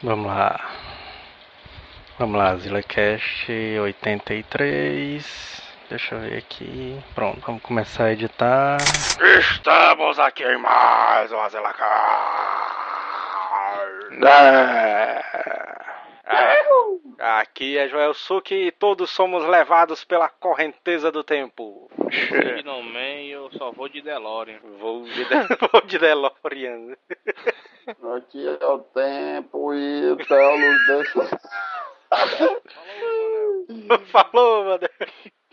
Vamos lá. Vamos lá, ZillaCast 83. Deixa eu ver aqui. Pronto, vamos começar a editar. Estamos aqui em mais uma ZillaCast. É. É. Aqui é Joel Suki e todos somos levados pela correnteza do tempo. E no meio eu só vou de DeLorean. Vou de, de... vou de DeLorean. Aqui é o tempo e o nos deixa. Falou, mano.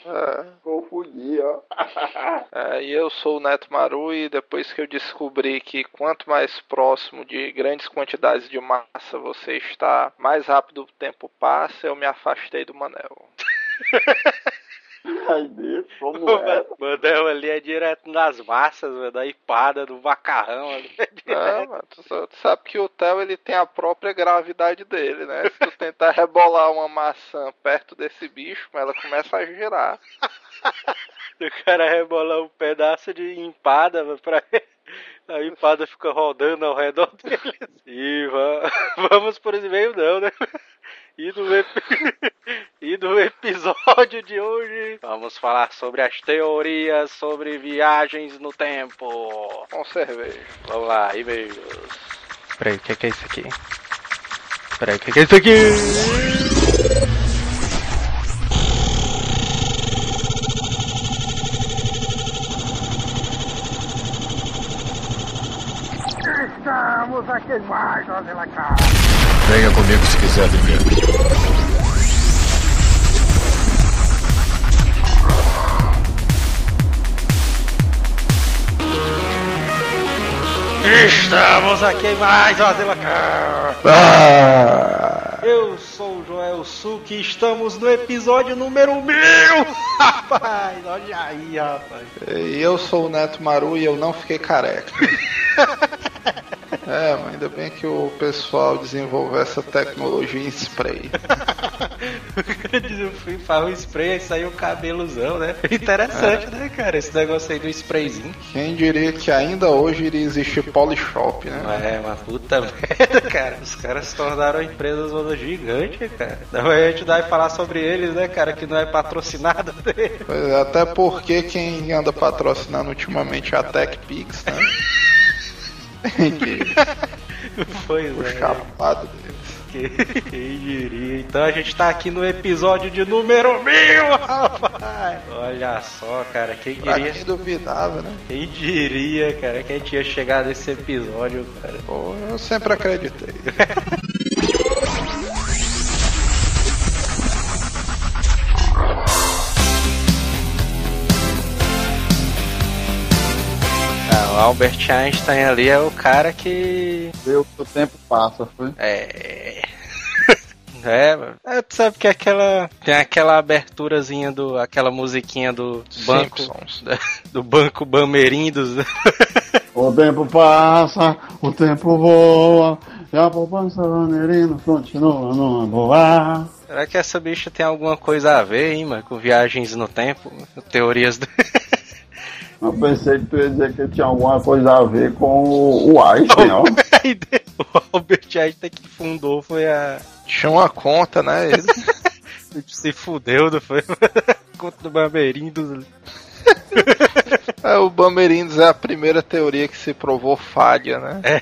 É, confundi, ó. É, e eu sou o Neto Maru e depois que eu descobri que quanto mais próximo de grandes quantidades de massa você está, mais rápido o tempo passa, eu me afastei do Manel. Ai, Deus, como é? Manel ali é direto nas massas, da empada, do macarrão. Ali. É, mano, tu, tu sabe que o Theo ele tem a própria gravidade dele, né? Se tu tentar rebolar uma maçã perto desse bicho, ela começa a girar. O cara rebolar um pedaço de empada pra a empada fica rodando ao redor dele. E va- vamos por esse meio não, né? E no, ep- e no episódio de hoje vamos falar sobre as teorias sobre viagens no tempo. Com cerveja. Vamos lá, e-mails. Peraí, o que, que é isso aqui? Peraí, o que, que é isso aqui? Estamos aqui mais uma ZillaCast. Venha comigo se quiser viver. Estamos aqui em mais uma ZillaCast. Eu sou o Joel Suki e estamos no episódio número mil. Rapaz, olha aí, rapaz. E eu sou o Neto Maru e eu não fiquei careca. É, mas ainda bem que o pessoal desenvolveu essa tecnologia em spray. Eu fui para o spray e saiu o cabelozão, né? Interessante, né, cara? Esse negócio aí do sprayzinho. Quem diria que ainda hoje iria existir Polishop, né? É, uma puta merda, cara. Os caras se tornaram empresas zona gigante, cara. Então a gente vai falar sobre eles, né, cara, que não é patrocinado dele. Pois é, até porque quem anda patrocinando ultimamente é a TechPix, né? Pois o é. chapado deles. Que- Quem diria? Então a gente tá aqui no episódio de número mil, rapaz! Olha só, cara, quem Pra diria? quem duvidava, né? Quem diria, cara, que a gente ia chegar nesse episódio, cara? Pô, eu sempre acreditei. Albert Einstein ali é o cara que. Que o tempo passa, foi? É. É, mano. É, tu sabe que aquela. Tem aquela aberturazinha do. aquela musiquinha do banco. Simpsons. Do banco Bamerindos. O tempo passa, o tempo voa, e a poupança vaneirina continua no voar. Será que essa bicha tem alguma coisa a ver, hein, mano, com viagens no tempo? Teorias do. Eu pensei que tu ia dizer que tinha alguma coisa a ver com o Einstein, ó. o Albert Einstein que fundou foi a. Tinha uma conta, né? Ele. Se fudeu, não foi? Conta do Bamerindos. É, o Bamerindos é a primeira teoria que se provou falha, né?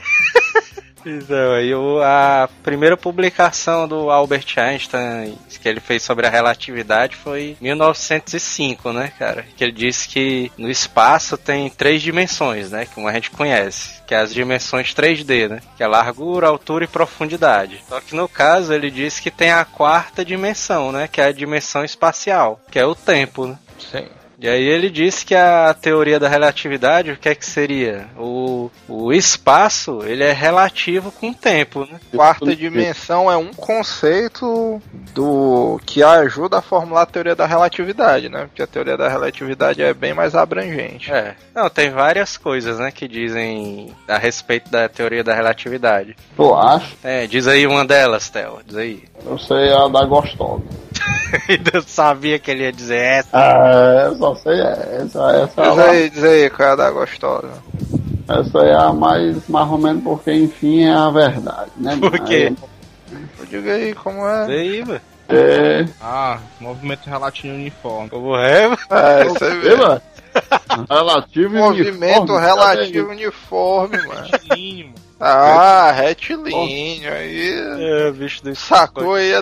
Então, o- a primeira publicação do Albert Einstein que ele fez sobre a relatividade foi em 1905, né, cara? Que ele disse que no espaço tem três dimensões, né? Como a gente conhece, que é as dimensões 3D, né? Que é largura, altura e profundidade. Só que no caso ele disse que tem a quarta dimensão, né? Que é a dimensão espacial, que é o tempo, né? Sim. E aí ele disse que a teoria da relatividade, o que é que seria? O, o espaço, ele é relativo com o tempo, né? Quarta dimensão é um conceito do que ajuda a formular a teoria da relatividade, né? Porque a teoria da relatividade é bem mais abrangente. É. Não, tem várias coisas, né, que dizem a respeito da teoria da relatividade. Tu acha? É, diz aí uma delas, Theo, diz aí. Eu sei a da gostosa. Ainda sabia que ele ia dizer essa. Ah, eu só sei essa. Essa, é Diz a- aí, diz aí, qual é a da gostosa? essa é a mais, mais ou menos porque, enfim, é a verdade, né? Por quê? Aí, Diga aí como é. Daí, velho. É. Ah, movimento relativo uniforme. Como é, velho? É, isso aí mano. Relativo Movimento uniforme, relativo uniforme, mano. Retilíneo, mano. Ah, retilíneo. Aí. É, bicho do Sacou aí a.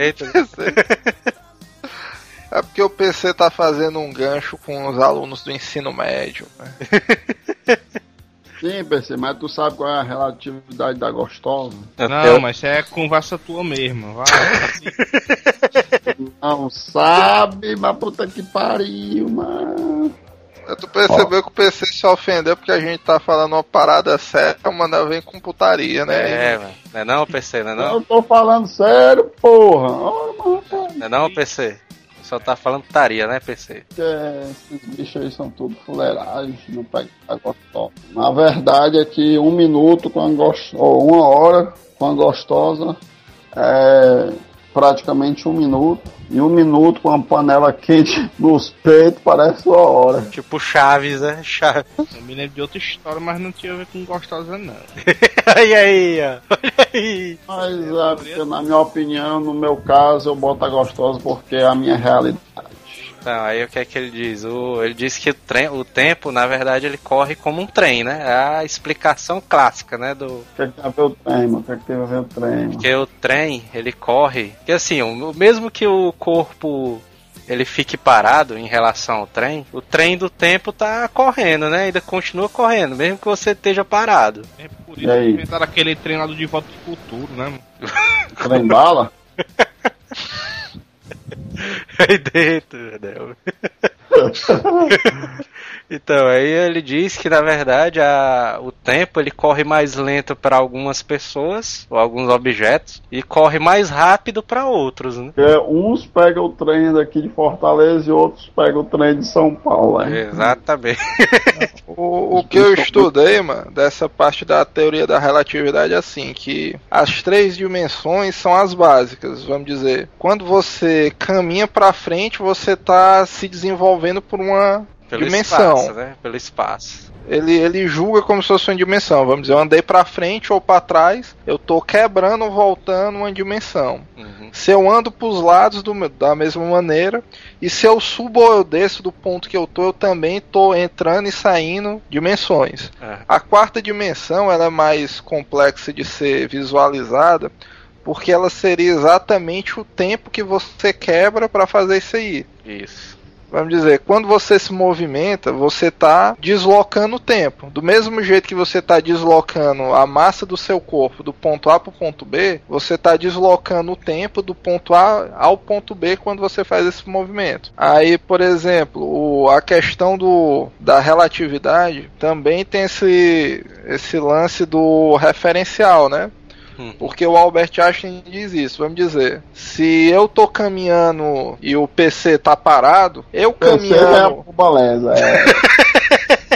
É porque o PC tá fazendo um gancho com os alunos do ensino médio. né? Sim, PC, mas tu sabe qual é a relatividade da gostosa? Não, mas isso é conversa tua mesmo. Vai. Não sabe, mas puta que pariu, mano. Tu percebeu que o PC se ofendeu porque a gente tá falando uma parada séria, mano, vem com putaria, né? É, mano. Não é não, PC? Não é não? Eu tô falando sério, porra. Cara, Não é não, PC? Só tá falando taria, né, PC? é- esses bichos aí são tudo fuleiragem, não pega a gostosa. Na verdade é que um minuto com a gostosa, ou uma hora com a gostosa é praticamente um minuto. E um minuto com a panela quente nos peitos parece uma hora. Tipo Chaves, né? Chaves. Eu me lembro de outra história, mas não tinha a ver com gostosa, não. Olha aí, ó. Olha aí. Mas é porque, na minha opinião, no meu caso, eu boto a gostosa porque é a minha realidade. Não, aí o que é que ele diz? O, ele diz que o, trem, o tempo, na verdade, ele corre como um trem, né? É a explicação clássica, né? Do, O que, é que tem a ver o trem, mano? O que, é que tem a ver o trem, mano? Porque o trem, ele corre. Que assim, o mesmo que o corpo ele fique parado em relação ao trem, o trem do tempo tá correndo, né? Ainda continua correndo, mesmo que você esteja parado. É por isso que inventaram aquele treinado de volta pro futuro, né, mano? Trem bala? Aí dentro, né? Então, aí ele diz que na verdade a, o tempo ele corre mais lento para algumas pessoas ou alguns objetos e corre mais rápido para outros, né? Porque uns pegam o trem daqui de Fortaleza e outros pegam o trem de São Paulo, né? Exatamente. O, o que eu estudei, mano, dessa parte da teoria da relatividade é assim, que as três dimensões são as básicas, vamos dizer. Quando você caminha pra frente, você tá se desenvolvendo por uma Pelo dimensão. espaço, né? Pelo espaço. Ele, ele julga como se fosse uma dimensão. Vamos dizer, eu andei pra frente ou pra trás, eu tô quebrando ou voltando uma dimensão. Uhum. Se eu ando pros lados do, da mesma maneira, e se eu subo ou eu desço do ponto que eu tô, eu também tô entrando e saindo dimensões. É. A quarta dimensão ela é mais complexa de ser visualizada, porque ela seria exatamente o tempo que você quebra para fazer isso aí. Isso. Vamos dizer, quando você se movimenta, você está deslocando o tempo. Do mesmo jeito que você está deslocando a massa do seu corpo do ponto A para o ponto B, você está deslocando o tempo do ponto A ao ponto B quando você faz esse movimento. Aí, por exemplo, o- a questão do, da relatividade também tem esse, esse lance do referencial, né? Hum. Porque o Albert Einstein diz isso, vamos dizer. Se eu tô caminhando e o PC tá parado, eu PC é a caminhando, pobaleza, é.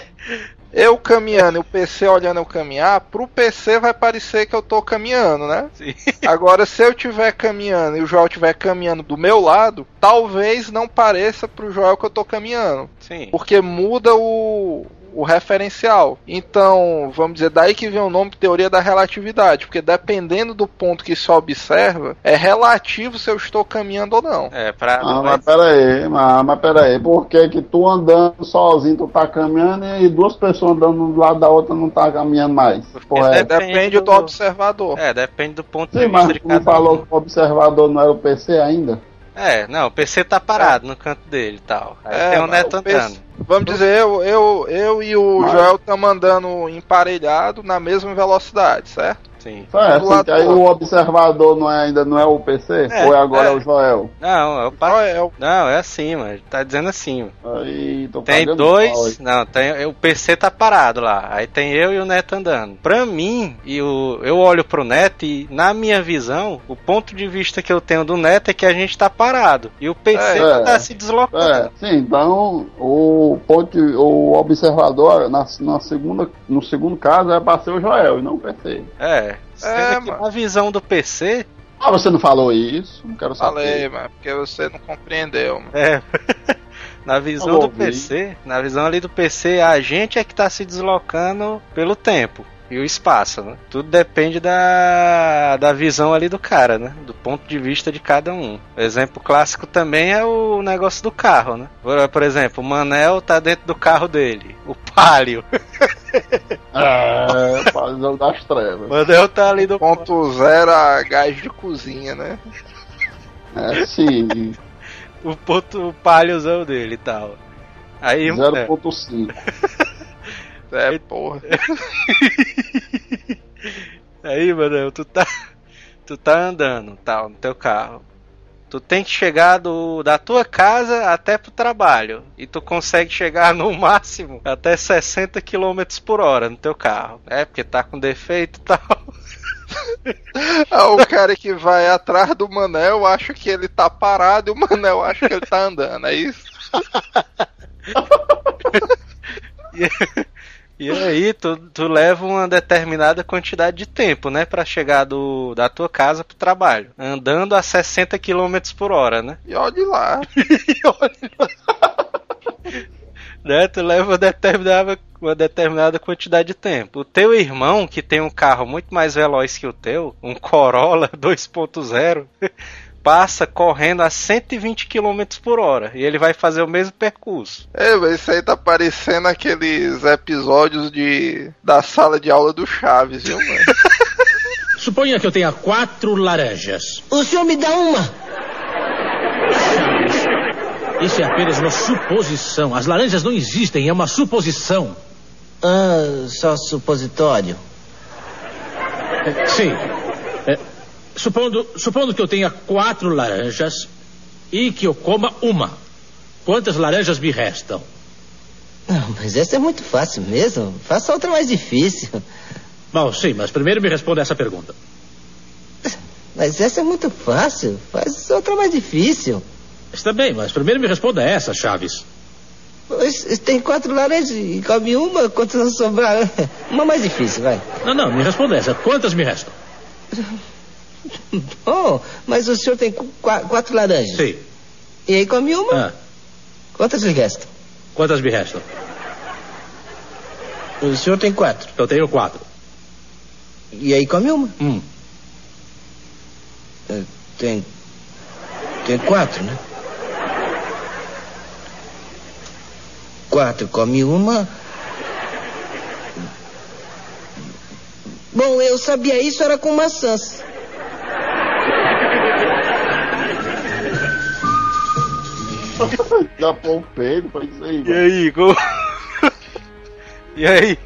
eu caminhando e o PC olhando eu caminhar, pro PC vai parecer que eu tô caminhando, né? Sim. Agora, se eu estiver caminhando e o Joel estiver caminhando do meu lado, talvez não pareça pro Joel que eu tô caminhando. Sim. Porque muda o, o referencial. Então, vamos dizer, daí que vem o nome de teoria da relatividade. Porque dependendo do ponto que se observa, é relativo se eu estou caminhando ou não. É, pra. Ah, mas pera aí, mas, mas pera aí, por que que tu andando sozinho, tu tá caminhando e duas pessoas andando um do lado da outra não tá caminhando mais? É. Depende Depende do do- observador. É, depende do ponto de Sim, vista mas de tu não cada falou um. que o observador não era o PC ainda? É, não, o PC tá parado no canto dele e tal. Aí É, tem o Neto o PC andando. Vamos dizer, eu, eu, eu e o Mas- Joel estamos andando emparelhado na mesma velocidade, certo? Sim. É, assim, lado aí o observador não é, ainda não é o PC? É, ou é agora é. é o Joel? Não, é o pa... Joel. Não, é assim, mano. Tá dizendo assim. Aí, tô Tem dois. Não, tem. O PC tá parado lá. Aí tem eu e o Neto andando. Pra mim, e o, eu olho pro Neto e, na minha visão, o ponto de vista que eu tenho do Neto é que a gente tá parado. E o PC É. tá se deslocando. É, sim, então o, ponto, o observador na, na segunda, no segundo caso é pra ser o Joel e não o PC. É. Mano. na visão do PC. Ah, você não falou isso? Não quero saber. Falei, mas porque você não compreendeu. mano. É. Na visão Eu do. PC, na visão ali do PC, a gente é que tá se deslocando pelo tempo. E o espaço, né? Tudo depende da, da visão ali do cara, né? Do ponto de vista de cada um. O exemplo clássico também é o negócio do carro, né? Por, por exemplo, o Manel tá dentro do carro dele. O Palio. É, Palio das trevas. O Manel tá ali do Ponto zero a gás de cozinha, né? É sim, o ponto o palhozão dele e tal. Aí, é, 0.5. É, porra. aí, mano, tu tá tu tá andando, tal, no teu carro. Tu tem que chegar do, da tua casa até pro trabalho. E tu consegue chegar no máximo até 60 km por hora no teu carro. É, porque tá com defeito e tal. Ah, o cara que vai atrás do Manel acha que ele tá parado e o Manel acha que ele tá andando, é isso? E aí, tu, tu leva uma determinada quantidade de tempo, né? Pra chegar do, da tua casa pro trabalho. Andando a 60 km por hora, né? E olhe lá. né? Tu leva uma determinada, uma determinada quantidade de tempo. O teu irmão, que tem um carro muito mais veloz que o teu, um Corolla 2.0, passa correndo a 120 km por hora. E ele vai fazer o mesmo percurso. É, mas isso aí tá parecendo aqueles episódios de da sala de aula do Chaves, viu, mano? Suponha que eu tenha quatro laranjas. O senhor me dá uma. Isso é apenas uma suposição. As laranjas não existem, é uma suposição. Ah, só supositório. Sim. É, supondo, supondo que eu tenha quatro laranjas e que eu coma uma. Quantas laranjas me restam? Não, mas essa é muito fácil mesmo. Faça outra mais difícil. Bom, sim, mas primeiro me responda essa pergunta. Mas essa é muito fácil. Faz outra mais difícil. Está bem, mas primeiro me responda essa, Chaves. Pois, tem quatro laranjas e come uma, quantas não sobraram? Uma mais difícil, vai. Não, não, me responda essa. Quantas me restam? Oh, mas o senhor tem qu- quatro laranjas. Sim. E aí come uma? Ah, Quantas lhe restam? quantas me restam? O senhor tem quatro. Eu tenho quatro. E aí come uma? Hum. Eh, Tem. Tem quatro, né? Quatro, come uma. Bom, eu sabia isso, era com maçãs. Já foi isso aí, E mano. aí. E aí?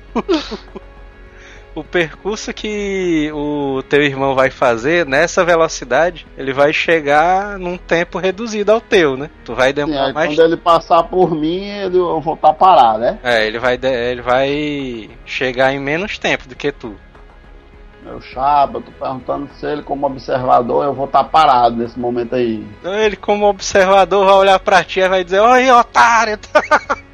O percurso que o teu irmão vai fazer nessa velocidade, ele vai chegar num tempo reduzido ao teu, né? Tu vai Sim, demorar aí mais quando ele passar por mim, ele, eu vou estar parado, né? É, ele vai, ele vai chegar em menos tempo do que tu. Meu chapa, eu tô perguntando se ele, como observador, eu vou estar parado nesse momento aí. Então ele, como observador, vai olhar pra ti e vai dizer: Oi, otário!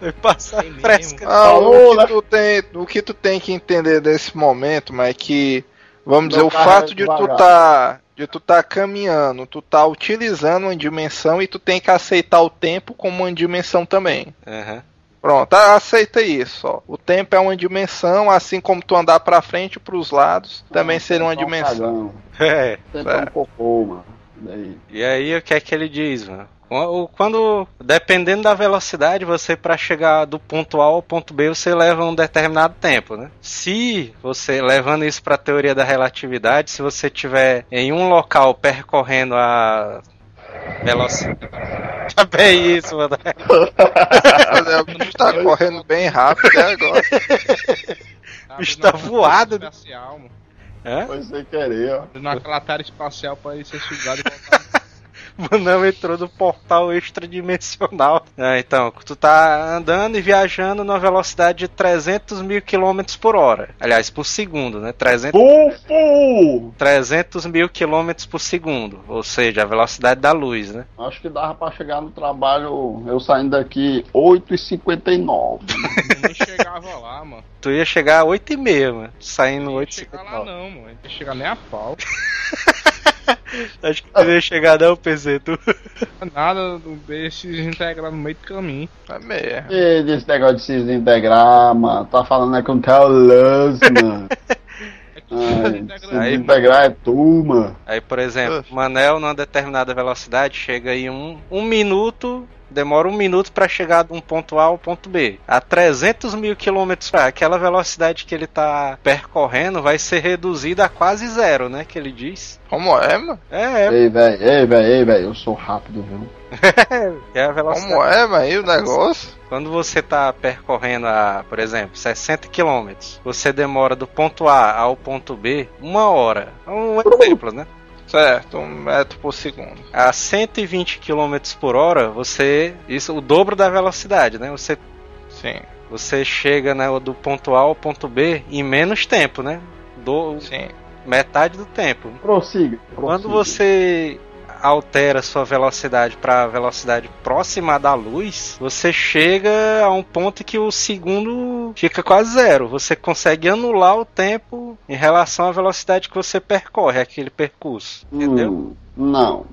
Vai passar É fresca. Ah, o, né? que tu tem, o que tu tem que entender desse momento, mas é que, vamos dizer, Meu o carro fato é de tu tá de tu tá caminhando, tu tá utilizando uma dimensão e tu tem que aceitar o tempo como uma dimensão também. Aham. Pronto, a- aceita isso, ó. O tempo é uma dimensão, assim como tu andar pra frente e pros lados, também seria uma um dimensão. cagão. É. É um cocô, mano. Daí. E aí, o que é que ele diz, mano? Quando- Quando, dependendo da velocidade, você para chegar do ponto A ao ponto B, você leva um determinado tempo, né? Se você, levando isso para a teoria da relatividade, se você tiver em um local percorrendo a velocidade... Bem isso, mano. É, tu tá correndo bem rápido até agora. Tá bicho tá voado. Espacial, mano. Foi sem querer, ó. Uma cratera espacial pra ele ser sugado e voltar. Mano, entrou no portal extradimensional. Ah, então, tu tá andando e viajando numa velocidade de 300 mil quilômetros por hora. Aliás, por segundo, né? 300, Fufu! 300 mil quilômetros por segundo. Ou seja, a velocidade da luz, né? Acho que dava pra chegar no trabalho, eu saindo daqui 8h59. Eu nem chegava lá, mano. Tu ia chegar a 8 e meia, mano. Saindo Não ia 8 chegar lá não, mano. Não ia chegar nem a pau. Acho que não ia chegar não, PC, tu. Nada, o B se desintegrar no meio do caminho. É mesmo. E desse negócio de se desintegrar, mano. Tá falando é com o Theo Luz, mano. É Aí, desintegrar é tu, mano. Aí, por exemplo, Manel, numa determinada velocidade, chega aí um, um minuto, demora um minuto pra chegar de um ponto A ao ponto B. A 300 mil quilômetros, hora, aquela velocidade que ele tá percorrendo vai ser reduzida a quase zero, né? Que ele diz. Como é, mano? É, é, Ei, velho, ei, velho, ei, velho. Eu sou rápido, viu? é a velocidade. Como é, mano? E o negócio? Quando você tá percorrendo a, por exemplo, 60 km, você demora do ponto A ao ponto B uma hora. É Um exemplo, né? Certo, um metro por segundo. A 120 km por hora, você. Isso o dobro da velocidade, né? Você, Sim, você chega né, do ponto A ao ponto B em menos tempo, né? Do, sim. metade do tempo. Prossiga. Quando prossiga. você altera sua velocidade para a velocidade próxima da luz, você chega a um ponto que o segundo fica quase zero. Você consegue anular o tempo em relação à velocidade que você percorre aquele percurso, entendeu? Hum, não.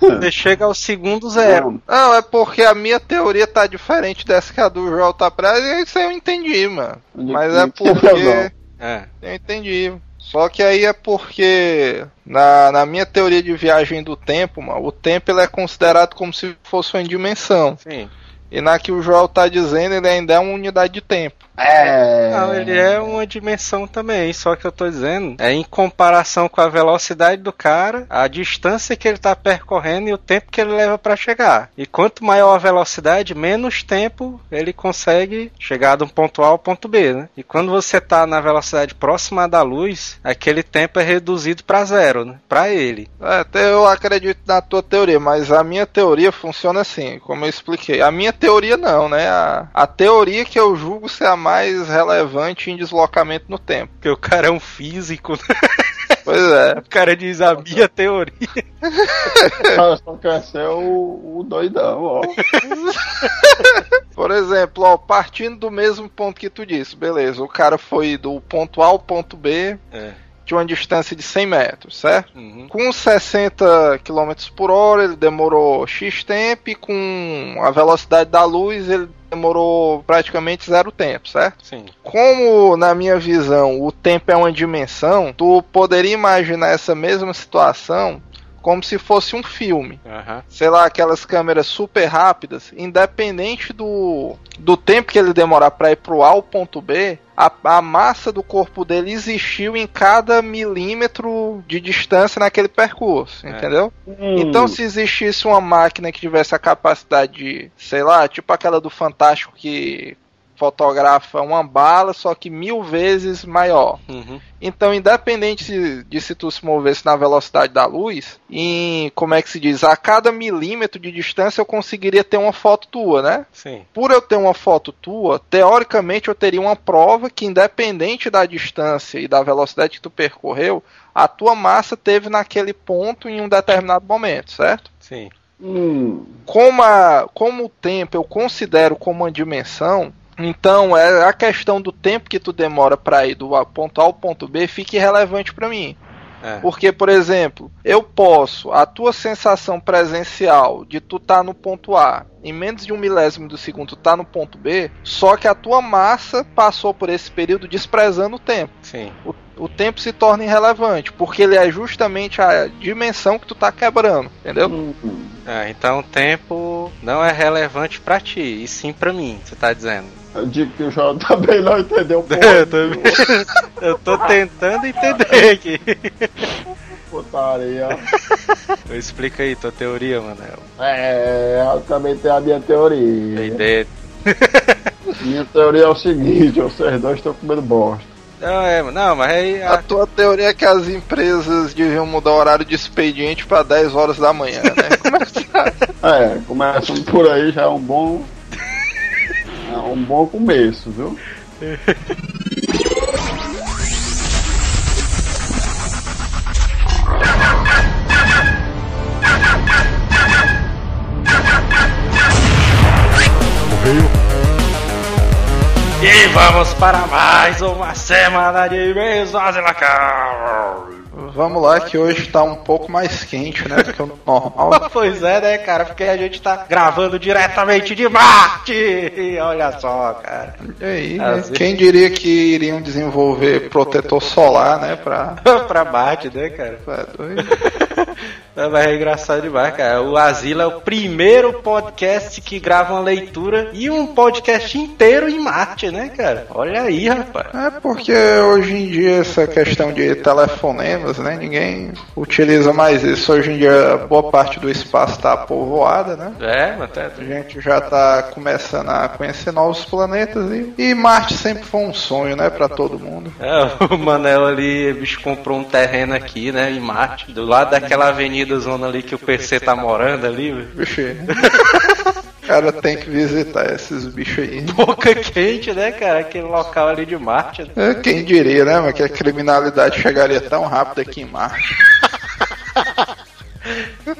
Você chega ao segundo zero. Não. Não, é porque a minha teoria tá diferente dessa que a do Joel tá presa, e isso aí eu entendi, mano. Onde Mas é porque. É. Eu entendi. Só que aí é porque, na, na minha teoria de viagem do tempo, mano, o tempo ele é considerado como se fosse uma dimensão. Sim. E na que o Joel tá dizendo, ele ainda é uma unidade de tempo. É. Não, ele é uma dimensão também, só que eu tô dizendo, é em comparação com a velocidade do cara, a distância que ele tá percorrendo e o tempo que ele leva para chegar. E quanto maior a velocidade, menos tempo ele consegue chegar de um ponto A ao ponto B, né? E quando você tá na velocidade próxima da luz, aquele tempo é reduzido para zero, né? Para ele. É, até eu acredito na tua teoria, mas a minha teoria funciona assim, como eu expliquei. A minha teoria não, né? A, a teoria que eu julgo ser a mais relevante em deslocamento no tempo. Porque o cara é um físico, né? Pois é. O cara diz a minha teoria. Cara, só quer ser o, o doidão, ó. Por exemplo, ó, partindo do mesmo ponto que tu disse, beleza, o cara foi do ponto A ao ponto B É. de uma distância de 100 metros, certo? Uhum. Com 60 km por hora ele demorou X tempo e com a velocidade da luz ele demorou praticamente zero tempo, certo? Sim. Como na minha visão o tempo é uma dimensão, tu poderia imaginar essa mesma situação como se fosse um filme Aham. sei lá, aquelas câmeras super rápidas, independente do, do tempo que ele demorar para ir pro A ao ponto B, a, a massa do corpo dele existiu em cada milímetro de distância naquele percurso, É. entendeu? Hum. Então, se existisse uma máquina que tivesse a capacidade de, sei lá, tipo aquela do Fantástico que fotografa uma bala, só que mil vezes maior. Uhum. Então, independente se- de se tu se movesse na velocidade da luz, em, como é que se diz, a cada milímetro de distância eu conseguiria ter uma foto tua, né? Sim. Por eu ter uma foto tua, teoricamente eu teria uma prova que, independente da distância e da velocidade que tu percorreu, a tua massa teve naquele ponto em um determinado momento, certo? Sim. Hum. como, a, como o tempo eu considero como uma dimensão, então é a questão do tempo que tu demora para ir do ponto A ao ponto B fica irrelevante para mim. É. Porque, por exemplo, eu posso, a tua sensação presencial de tu tá no ponto A, em menos de um milésimo do segundo tu tá no ponto B, só que a tua massa passou por esse período desprezando o tempo. Sim. O, o tempo se torna irrelevante, porque ele é justamente a dimensão que tu tá quebrando, entendeu? Hum. É, então o tempo não é relevante pra ti, e sim pra mim, você tá dizendo. Eu digo que o João também não entendeu porra Eu também. Eu tô tentando entender aqui. Putaria. Explica aí tua teoria, Manel. É, eu também tenho a minha teoria. Dentro. Minha teoria é o seguinte, vocês dois estão comendo bosta. Não, é, não, mas aí. A A... tua teoria é que as empresas deviam mudar o horário de expediente para 10 horas da manhã, né? Como é que tá? É, começando por aí já é um bom. É um bom começo, viu? E vamos para mais uma semana de e-mails. Vamos lá, que hoje tá um pouco mais quente, né, do que o normal. pois é, né, cara? Porque a gente tá gravando diretamente de Marte! Olha só, cara. E aí, né? vezes- quem diria que iriam desenvolver protetor solar, né, pra... pra Marte, né, cara? É doido. Mas é engraçado demais, cara. O Asila é o primeiro podcast que grava uma leitura e um podcast inteiro em Marte, né, cara? Olha aí, rapaz. É porque hoje em dia essa questão de telefonemas, né? Ninguém utiliza mais isso. Hoje em dia boa parte do espaço está povoada, né? É, mas tá. A gente já tá começando a conhecer novos planetas e, e Marte sempre foi um sonho, né, para todo mundo. É, o Manel ali, bicho comprou um terreno aqui, né, em Marte, do lado daquela avenida zona ali que o PC tá morando ali, velho. Cara tem que visitar esses bichos aí. Boca quente, né, cara? Aquele local ali de Marte. né? É, quem diria, né, mas que a criminalidade chegaria tão rápido aqui em Marte. Eu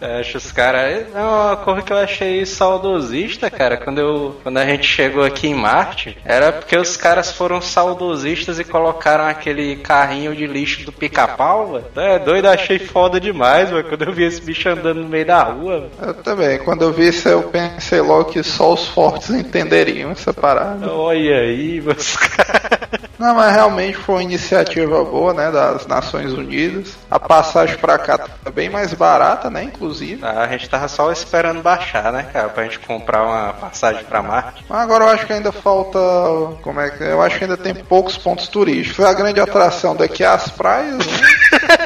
acho os caras. É uma coisa que eu achei saudosista, cara. Quando, eu, quando a gente chegou aqui em Marte, era porque os caras foram saudosistas e colocaram aquele carrinho de lixo do pica-pau, velho. É doido, achei foda demais, mano. Quando eu vi esse bicho andando no meio da rua. Eu também, quando eu vi isso, eu pensei logo que só os fortes entenderiam essa parada. Olha aí, meus caras. Não, mas realmente foi uma iniciativa boa, né, das Nações Unidas. A passagem pra cá tá bem mais barata, né, inclusive. A gente tava só esperando baixar, né, cara, pra gente comprar uma passagem pra Marte. Mas agora eu acho que ainda falta, como é que, eu acho que ainda tem poucos pontos turísticos. A grande atração daqui é as praias, né?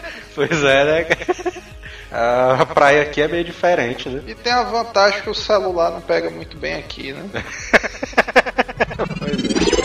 Pois é, né, cara? A praia aqui é meio diferente, né? E tem a vantagem que o celular não pega muito bem aqui, né? Open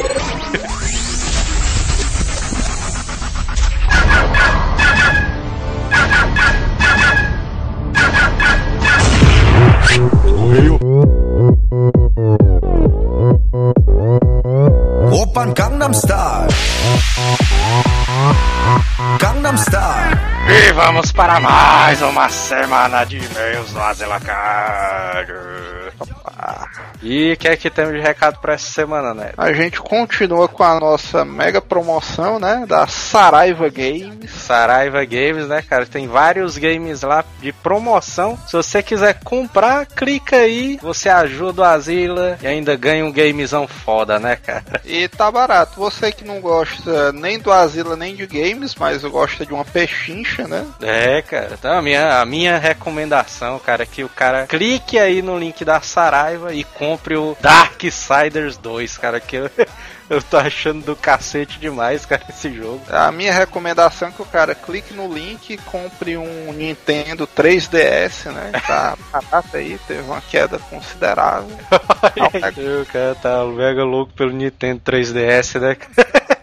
para mais uma semana de e-mails no Azelacard. E o que é que temos de recado para essa semana, né? A gente continua com a nossa mega promoção, né, da Saraiva Games. Saraiva Games, né, cara? Tem vários games lá de promoção. Se você quiser comprar, clica aí, você ajuda o Asila e ainda ganha um gamezão foda, né, cara? E tá barato. Você que não gosta nem do Asila nem de games, mas gosta de uma pechincha, né? É, cara. Então, a minha, a minha recomendação, cara, é que o cara clique aí no link da Saraiva e compre o Darksiders 2, cara, que eu, eu tô achando do cacete demais, cara, esse jogo. A minha recomendação é que o cara clique no link e compre um Nintendo 3DS, né? Tá barato aí, teve uma queda considerável. o cara tá mega louco pelo Nintendo 3DS, né?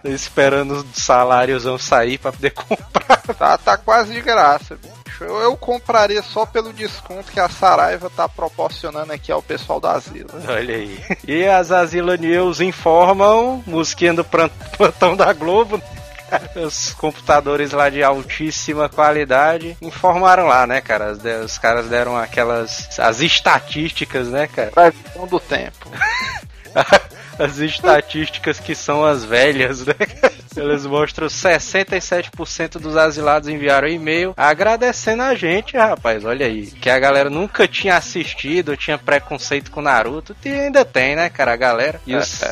Esperando o saláriozão sair pra poder comprar. Tá, tá quase de graça, bicho. Eu, eu compraria só pelo desconto que a Saraiva tá proporcionando aqui ao pessoal da Asila. Olha aí. E as Asila News informam, musiquinha do plantão da Globo, os computadores lá de altíssima qualidade informaram lá, né, cara? Os caras deram aquelas. as estatísticas, né, cara? Previsão do tempo. as estatísticas que são as velhas, né? Eles mostram 67% dos asilados enviaram e-mail agradecendo a gente, rapaz. Olha aí. Que a galera nunca tinha assistido, tinha preconceito com Naruto. E ainda tem, né, cara? A galera. E os,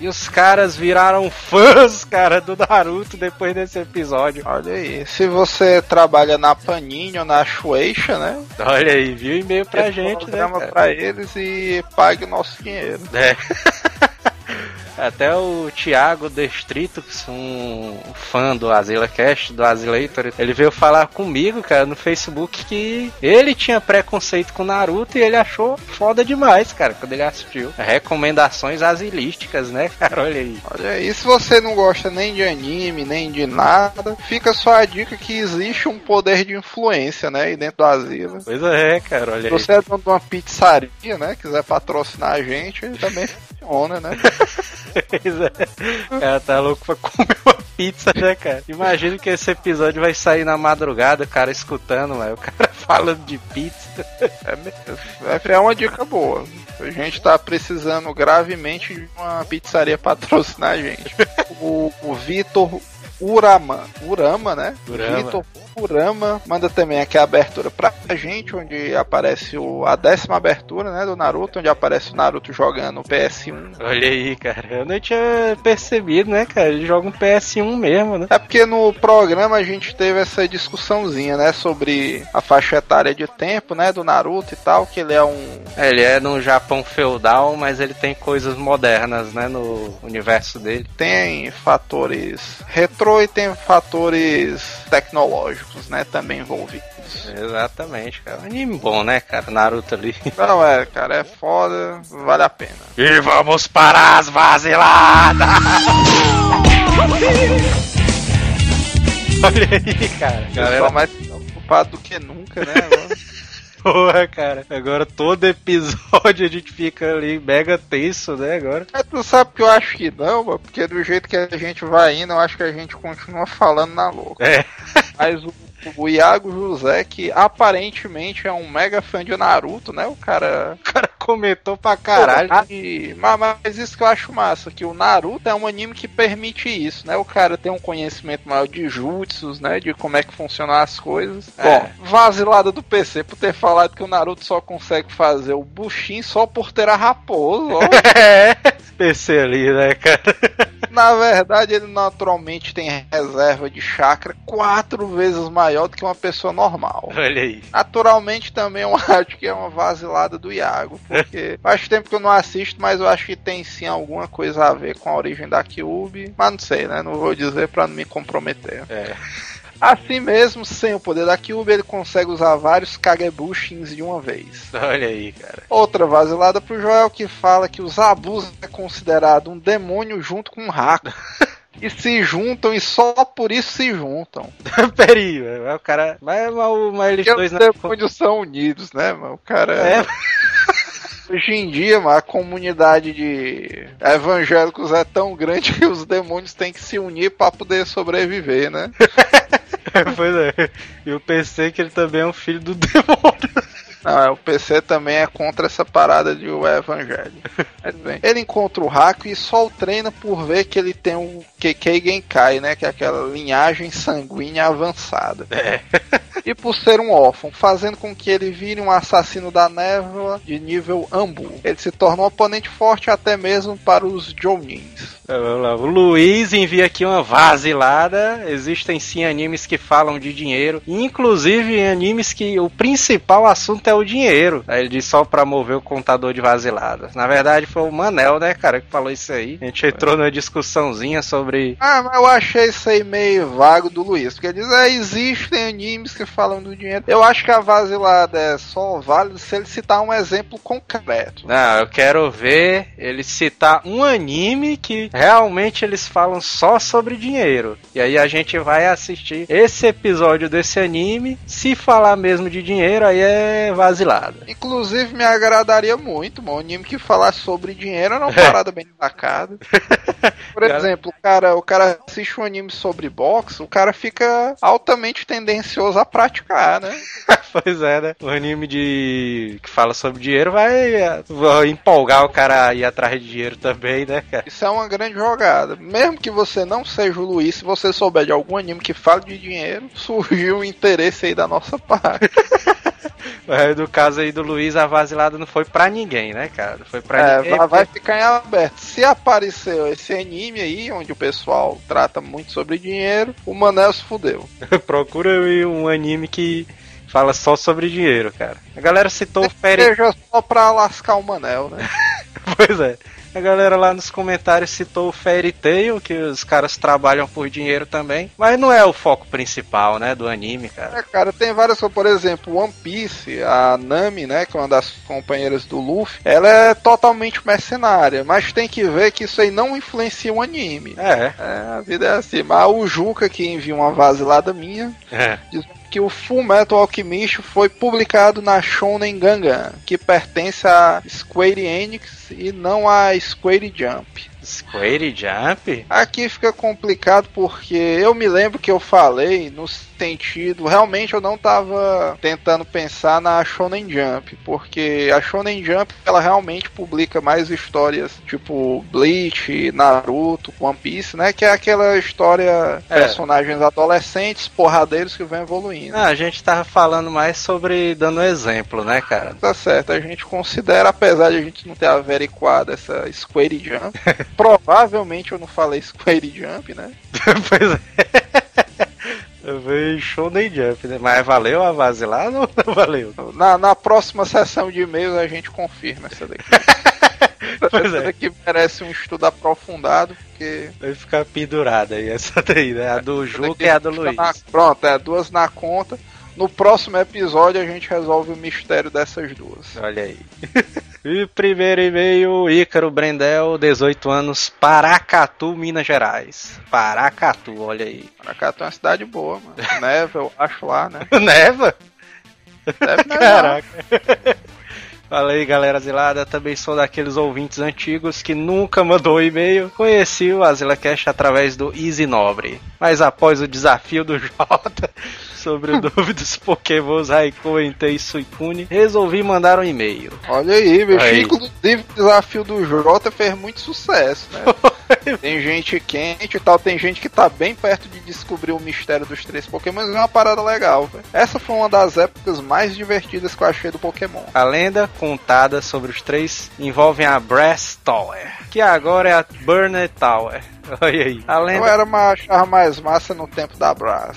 e os caras viraram fãs, cara, do Naruto depois desse episódio. Olha aí. Se você trabalha na Panini ou na Shueisha, né? Olha aí, viu e-mail pra gente, né? Cara? pra eles e pague o nosso dinheiro. É. Até o Thiago Destrito, que é um fã do Azila Cast, do Azilator, ele veio falar comigo, cara, no Facebook que ele tinha preconceito com Naruto e ele achou foda demais, cara, quando ele assistiu. Recomendações asilísticas, né, cara? Olha aí. Olha aí, se você não gosta nem de anime, nem de nada, fica só a dica que existe um poder de influência, né, aí dentro do asilo. Pois é, cara, olha Se aí. você é dono de uma pizzaria, né, quiser patrocinar a gente, também funciona, né? É. Cara tá louco pra comer uma pizza, né, cara? Imagina que esse episódio vai sair na madrugada, o cara escutando, mas o cara falando de pizza. É mesmo. É uma dica boa. A gente tá precisando gravemente de uma pizzaria patrocinar a gente. O, o Vitor Urama, Urama, né? Urama. Vitor Urama manda também aqui a abertura pra gente, onde aparece o, a décima abertura, né, do Naruto, onde aparece o Naruto jogando o PS1. Olha aí, cara. Eu não tinha percebido, né, cara? Ele joga um PS1 mesmo, né? É porque no programa a gente teve essa discussãozinha, né, sobre a faixa etária de tempo, né, do Naruto e tal, que ele é um É, Ele é no Japão feudal, mas ele tem coisas modernas, né, no universo dele. tem fatores retrô e tem fatores tecnológicos, né, também envolvidos. Exatamente, cara. Anime bom, né, cara? Naruto ali. Não é, cara, é foda, vale a pena. E vamos para as vaziladas! Olha aí, cara. Galera Galera, mais preocupado do que nunca, né? porra, cara. Agora todo episódio a gente fica ali mega tenso, né, agora. Mas tu sabe que eu acho que não, mano, porque do jeito que a gente vai indo, eu acho que a gente continua falando na louca. É. Mas o, o Iago José, que aparentemente é um mega fã de Naruto, né? O cara. O cara comentou pra caralho. E- mas, mas isso que eu acho massa, que o Naruto é um anime que permite isso, né? O cara tem um conhecimento maior de jutsus, né? De como é que funcionam as coisas. É. Bom, vazilada do PC por ter falado que o Naruto só consegue fazer o Bushin só por ter a raposa. ó. É, PC ali, né, cara? Na verdade, ele naturalmente tem reserva de chakra quatro vezes maior do que uma pessoa normal. Olha aí. Naturalmente também eu acho que é uma vazilada do Iago, porque faz tempo que eu não assisto, mas eu acho que tem sim alguma coisa a ver com a origem da Kyuubi, mas não sei, né? Não vou dizer pra não me comprometer. É. Assim mesmo, sem o poder da Kyuubi, ele consegue usar vários Kagebushins de uma vez. Olha aí, cara. Outra vazilada pro Joel que fala que os Abus é considerado um demônio junto com um Raku. E se juntam e só por isso se juntam. Peraí. O cara. Mas, mas, mas eles dois os não. demônios são unidos, né, mano? O cara. É. Hoje em dia, mano, a comunidade de evangélicos é tão grande que os demônios têm que se unir pra poder sobreviver, né? pois é. Eu pensei que ele também é um filho do demônio. Não, é, o PC também é contra essa parada de o evangelho. Ele encontra o Raku e só o treina por ver que ele tem o Kekkei Genkai, né? Que é aquela linhagem sanguínea avançada. É. E por ser um órfão, fazendo com que ele vire um assassino da névoa de nível Ambu. Ele se torna um oponente forte até mesmo para os Jonins. Vamos lá. O Luiz envia aqui uma vazilada. Existem sim animes que falam de dinheiro, inclusive animes que o principal assunto é o dinheiro. Aí ele diz só pra mover o contador de vaziladas. Na verdade foi o Manel, né, cara, que falou isso aí. A gente entrou numa discussãozinha sobre. Ah, mas eu achei isso aí meio vago do Luiz, porque ele diz, ah, existem animes que falam do dinheiro. Eu acho que a vasilada é só válida se ele citar um exemplo concreto. Não, eu quero ver ele citar um anime que realmente eles falam só sobre dinheiro. E aí a gente vai assistir esse episódio desse anime. Se falar mesmo de dinheiro, aí é vasilada. Inclusive, me agradaria muito, mano, um anime que falasse sobre dinheiro era uma parada bem sacada. Por exemplo, o cara, o cara assiste um anime sobre boxe, o cara fica altamente tendencioso a praticar, né? pois é, né? O anime de que fala sobre dinheiro vai, vai empolgar o cara a ir atrás de dinheiro também, né, cara? Isso é uma grande jogada. Mesmo que você não seja o Luiz, se você souber de algum anime que fale de dinheiro, surgiu um interesse aí da nossa parte. Mas no caso aí do Luiz, a vasilada não foi pra ninguém, né, cara? Não foi pra É, ninguém. vai, vai ficar em aberto. Se apareceu esse anime aí, onde o pessoal trata muito sobre dinheiro, o Manel se fudeu. Procura aí um anime que fala só sobre dinheiro, cara. A galera citou o Fairy Seja só pra lascar o Manel, né? Pois é. A galera lá nos comentários citou o Fairy Tail, que os caras trabalham por dinheiro também. Mas não é o foco principal, né, do anime, cara. É, cara, tem várias. Por exemplo, One Piece, a Nami, né, que é uma das companheiras do Luffy, ela é totalmente mercenária. Mas tem que ver que isso aí não influencia o anime. É, É, a vida é assim. Mas o Juca, que envia uma vasilada minha, é. diz que o Full Metal Alchemist foi publicado na Shonen Gangan, que pertence a Square Enix e não a Square Jump. Square Jump? Aqui fica complicado porque eu me lembro que eu falei no sentido, realmente eu não tava tentando pensar na Shonen Jump, porque a Shonen Jump ela realmente publica mais histórias tipo Bleach, Naruto, One Piece, né, que é aquela história É. personagens adolescentes, porradeiros que vão evoluindo. Ah, a gente tava falando mais sobre dando exemplo, né, cara? Tá certo, a gente considera, apesar de a gente não ter averiguado essa Square Jump, provavelmente eu não falei Square Jump, né? pois é. Eu vejo Shonen Jump, né? Mas valeu a vasilada ou não valeu? Na, na próxima sessão de e-mails a gente confirma essa daqui. Pois essa é. daqui merece um estudo aprofundado, porque. Vai ficar pendurada aí essa daí, né? A do daqui e a do Luiz. na- pronto, é duas na conta. No próximo episódio a gente resolve o mistério dessas duas. Olha aí. e primeiro e-mail, Ícaro Brendel, 18 anos, Paracatu, Minas Gerais. Paracatu, olha aí. Paracatu é uma cidade boa, mano. Neve, eu acho lá, né? Neva? Deve nevar. Caraca. Fala aí, galera zilada. Também sou daqueles ouvintes antigos que nunca mandou e-mail. Conheci o AzilaCast através do Easy Nobre. Mas após o desafio do Jota sobre o dúvidas Pokémons Raikou, Entei e Suicune, resolvi mandar um e-mail. Olha aí, bicho. Aí. Inclusive, o desafio do Jota fez muito sucesso, né? tem gente quente e tal, tem gente que tá bem perto de descobrir o mistério dos três Pokémon. É uma parada legal, velho. Essa foi uma das épocas mais divertidas que eu achei do Pokémon. A lenda contada sobre os três envolve a Brass Tower, que agora é a Burner Tower. Olha aí. A Eu lenda era uma, achava mais massa no tempo da Brás.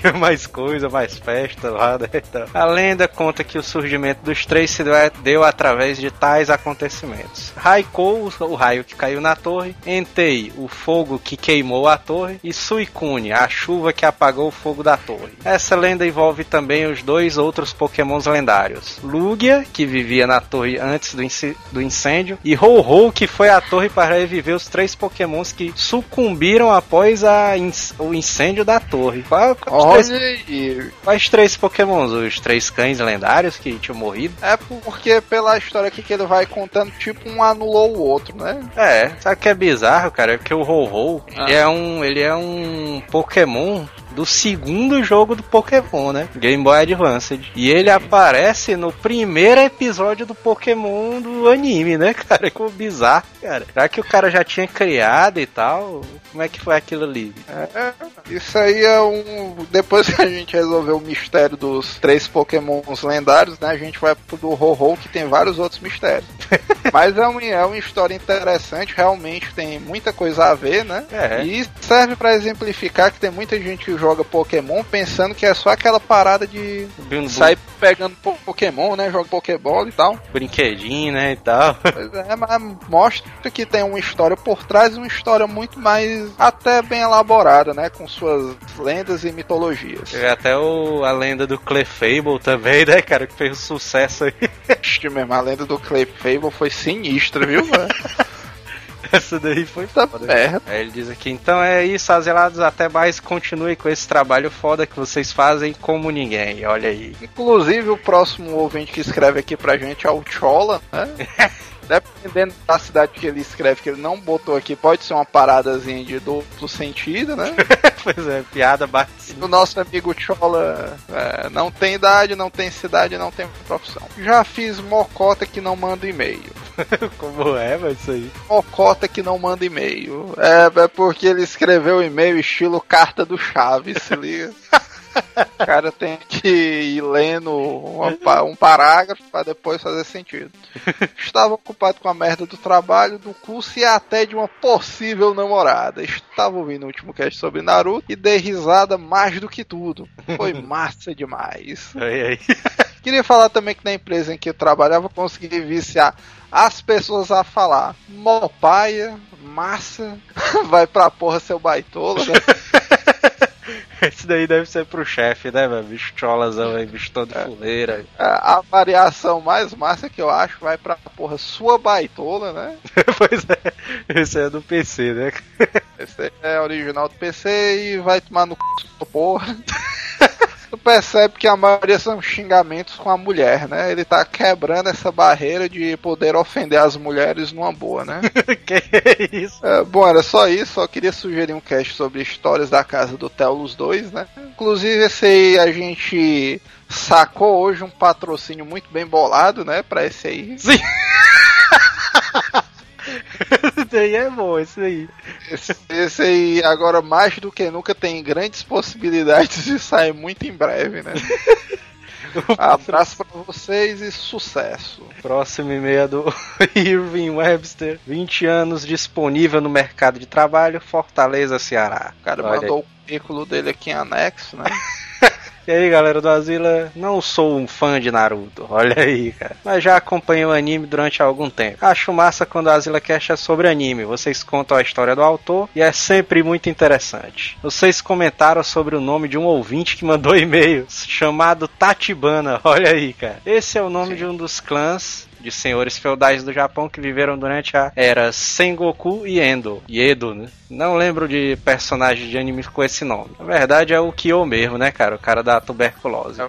Tinha mais coisa, mais festa lá, né? Então, a lenda conta que o surgimento dos três se deu, através de tais acontecimentos. Raikou, o raio que caiu na torre, Entei, o fogo que queimou a torre, e Suicune, a chuva que apagou o fogo da torre. Essa lenda envolve também os dois outros pokémons lendários. Lugia, que vivia na torre antes do, inci- do incêndio, e Ho-Ho, que foi à torre para reviver os três pokémons que sucumbiram após a inc- o incêndio da torre. Qual, qual três aí. Quais três pokémons? Os três cães lendários que tinham morrido? É porque pela história aqui que ele vai contando, tipo, um anulou o outro, né? É, sabe o que é bizarro, cara? É porque o Ho-Ho, Ah. ele, é um, ele é um Pokémon do segundo jogo do Pokémon, né? Game Boy Advance. E ele aparece no primeiro episódio do Pokémon do anime, né, cara? Que bizarro, cara. Será que o cara já tinha criado e tal? Como é que foi aquilo ali? É, isso aí é um. Depois que a gente resolveu o mistério dos três Pokémons lendários, né? A gente vai pro do Ho-Ho, que tem vários outros mistérios. Mas é, um, é uma história interessante, realmente tem muita coisa a ver, né? É. E serve pra exemplificar que tem muita gente que joga Pokémon pensando que é só aquela parada de Um sair pegando po- Pokémon, né? Joga Pokébola e tal. brinquedinho, né, e tal. Pois é, mas mostra que tem uma história por trás, uma história muito mais até bem elaborada, né? Com suas lendas e mitologias. Teve até o, a lenda do Clefable também, né, cara, que fez um sucesso aí. Mesmo, a lenda do Clay Fable foi sinistra, viu, mano? Essa daí foi foda. merda. Aí ele diz aqui, então é isso, Azelados, até mais, continue com esse trabalho foda que vocês fazem como ninguém, olha aí. Inclusive, o próximo ouvinte que escreve aqui pra gente é o Chola, né? Dependendo da cidade que ele escreve, que ele não botou aqui, pode ser uma paradazinha de duplo sentido, né? pois é, piada bate. O nosso amigo Chola é, não tem idade, não tem cidade, não tem profissão. Já fiz mocota que não manda e-mail. Como é, mas isso aí. Mocota que não manda e-mail. É, é porque ele escreveu e-mail estilo carta do Chaves, se liga. O cara tem que ir lendo uma um parágrafo pra depois fazer sentido. Estava ocupado com a merda do trabalho, do curso e até de uma possível namorada. Estava ouvindo o último cast sobre Naruto e dei risada mais do que tudo. Foi massa demais. Queria falar também que na empresa em que eu trabalhava, consegui viciar as pessoas a falar mopaia, massa, vai pra porra seu baitola, né? Esse daí deve ser pro chefe, né, meu? Bicho cholazão aí, bicho todo fuleira. A, a variação mais massa que eu acho vai pra porra sua baitola, né? pois é, esse é do PC, né? Esse é original do PC e vai tomar no c... porra. Percebe que a maioria são xingamentos com a mulher, né? Ele tá quebrando essa barreira de poder ofender as mulheres numa boa, né? que isso? É, bom, era só isso. Só queria sugerir um cast sobre histórias da casa do Telos 2, né? Inclusive, esse aí a gente sacou hoje um patrocínio muito bem bolado, né? Pra esse aí. Sim. Esse aí é bom, esse aí. Esse, esse aí, agora mais do que nunca, tem grandes possibilidades de sair muito em breve, né? Abraço pra vocês e sucesso. Próximo e-mail é do Irving Webster, 20 anos disponível no mercado de trabalho, Fortaleza, Ceará. O cara Olha mandou o currículo dele aqui em anexo, né? E aí, galera do Asila, não sou um fã de Naruto, olha aí, cara. Mas já acompanhei o anime durante algum tempo. Acho massa quando a Asila Cast é sobre anime. Vocês contam a história do autor e é sempre muito interessante. Vocês comentaram sobre o nome de um ouvinte que mandou e-mail chamado Tatibana, olha aí, cara. Esse é o nome Sim. de um dos clãs de senhores feudais do Japão que viveram durante a era Sengoku e Endo. E Edo, né? Não lembro de personagem de anime com esse nome. Na verdade é o Kyo mesmo, né, cara? O cara da tuberculose.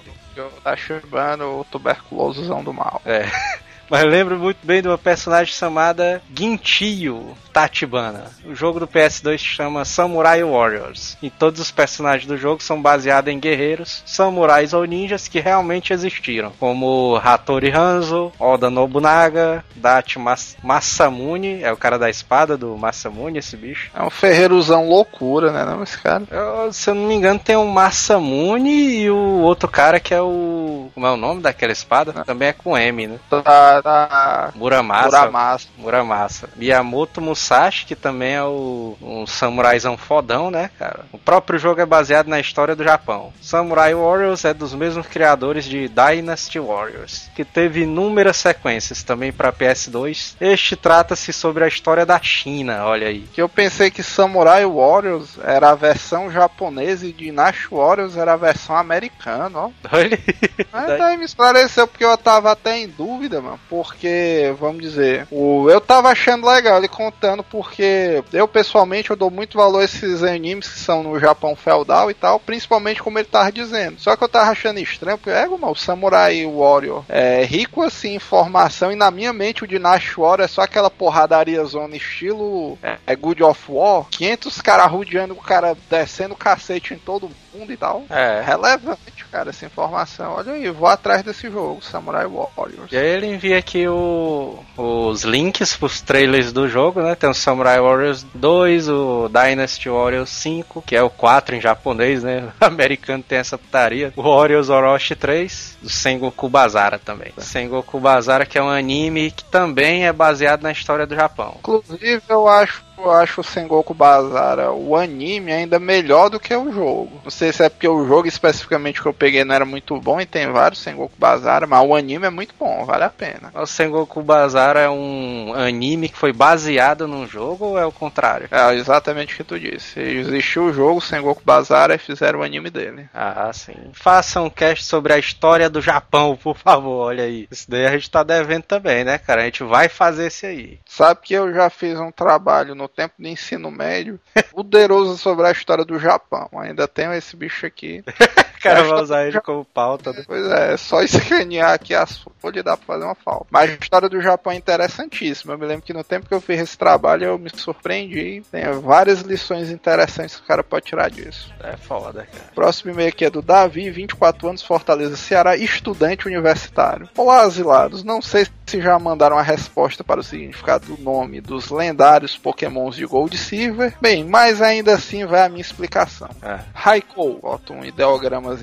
Tá chamando o tuberculosozão do mal. É. Mas eu lembro muito bem de uma personagem chamada Ginchiyo Tachibana. O jogo do PS2 se chama Samurai Warriors. E todos os personagens do jogo são baseados em guerreiros, samurais ou ninjas que realmente existiram. Como Hattori Hanzo, Oda Nobunaga, Dachi Mas Masamune, é o cara da espada do Masamune, esse bicho. É um ferreiruzão loucura, né, não, esse cara? Eu, se eu não me engano, tem o Masamune e o outro cara que é o. Como é o nome daquela espada? Também é com M, né? Tá, tá... Muramasa. Muramasa. Muramasa. Miyamoto Musashi, que também é o, um samuraizão fodão, né, cara? O próprio jogo é baseado na história do Japão. Samurai Warriors é dos mesmos criadores de Dynasty Warriors, que teve inúmeras sequências também para PS2. Este trata-se sobre a história da China, olha aí. Que eu pensei que Samurai Warriors era a versão japonesa e Dynasty Warriors era a versão americana, ó. Olha aí. Mas daí me esclareceu porque eu tava até em dúvida, mano. Porque, vamos dizer, o, eu tava achando legal ele contando porque eu pessoalmente eu dou muito valor a esses animes que são no Japão feudal e tal, principalmente como ele tava dizendo. Só que eu tava achando estranho, porque é, mano, o Samurai Warrior é rico assim em informação e na minha mente o Dynasty Warrior é só aquela porradaria zona estilo é, Good of War, 500 caras rodeando o cara descendo o cacete em todo mundo e tal. É. Relevante, cara, essa informação. Olha aí, vou atrás desse jogo, Samurai Warriors. E aí ele envia aqui o, os links pros trailers do jogo, né? Tem o Samurai Warriors 2, o Dynasty Warriors 5, que é o 4 em japonês, né? O americano tem essa putaria. O Warriors Orochi 3, do Sengoku Bazara também. Sengoku Bazara, que é um anime que também é baseado na história do Japão. Inclusive, eu acho eu acho o Sengoku Bazara, o anime, ainda melhor do que o jogo. Não sei se é porque o jogo especificamente que eu peguei não era muito bom e tem vários Sengoku Bazara, mas o anime é muito bom, vale a pena. O Sengoku Bazara é um anime que foi baseado num jogo ou é o contrário? É exatamente o que tu disse. Existiu o jogo Sengoku Bazara e fizeram o anime dele. Ah, sim. Faça um cast sobre a história do Japão, por favor, olha aí. Isso daí a gente tá devendo também, né, cara? A gente vai fazer esse aí. Sabe que eu já fiz um trabalho no tempo de ensino médio poderoso sobre a história do Japão. Ainda tenho esse bicho aqui. O cara vai usar ele como pauta, né? Pois é, é só escanear aqui as folhas dá pra fazer uma falta. Mas a história do Japão é interessantíssima. Eu me lembro que no tempo que eu fiz esse trabalho eu me surpreendi. Tem várias lições interessantes que o cara pode tirar disso. É foda, cara. Próximo e-mail aqui é do Davi, 24 anos, Fortaleza, Ceará, estudante universitário. Olá, asilados. Não sei se já mandaram a resposta para o significado do nome dos lendários pokémons de Gold e Silver. Bem, mas ainda assim vai a minha explicação. É. Raikou, bota um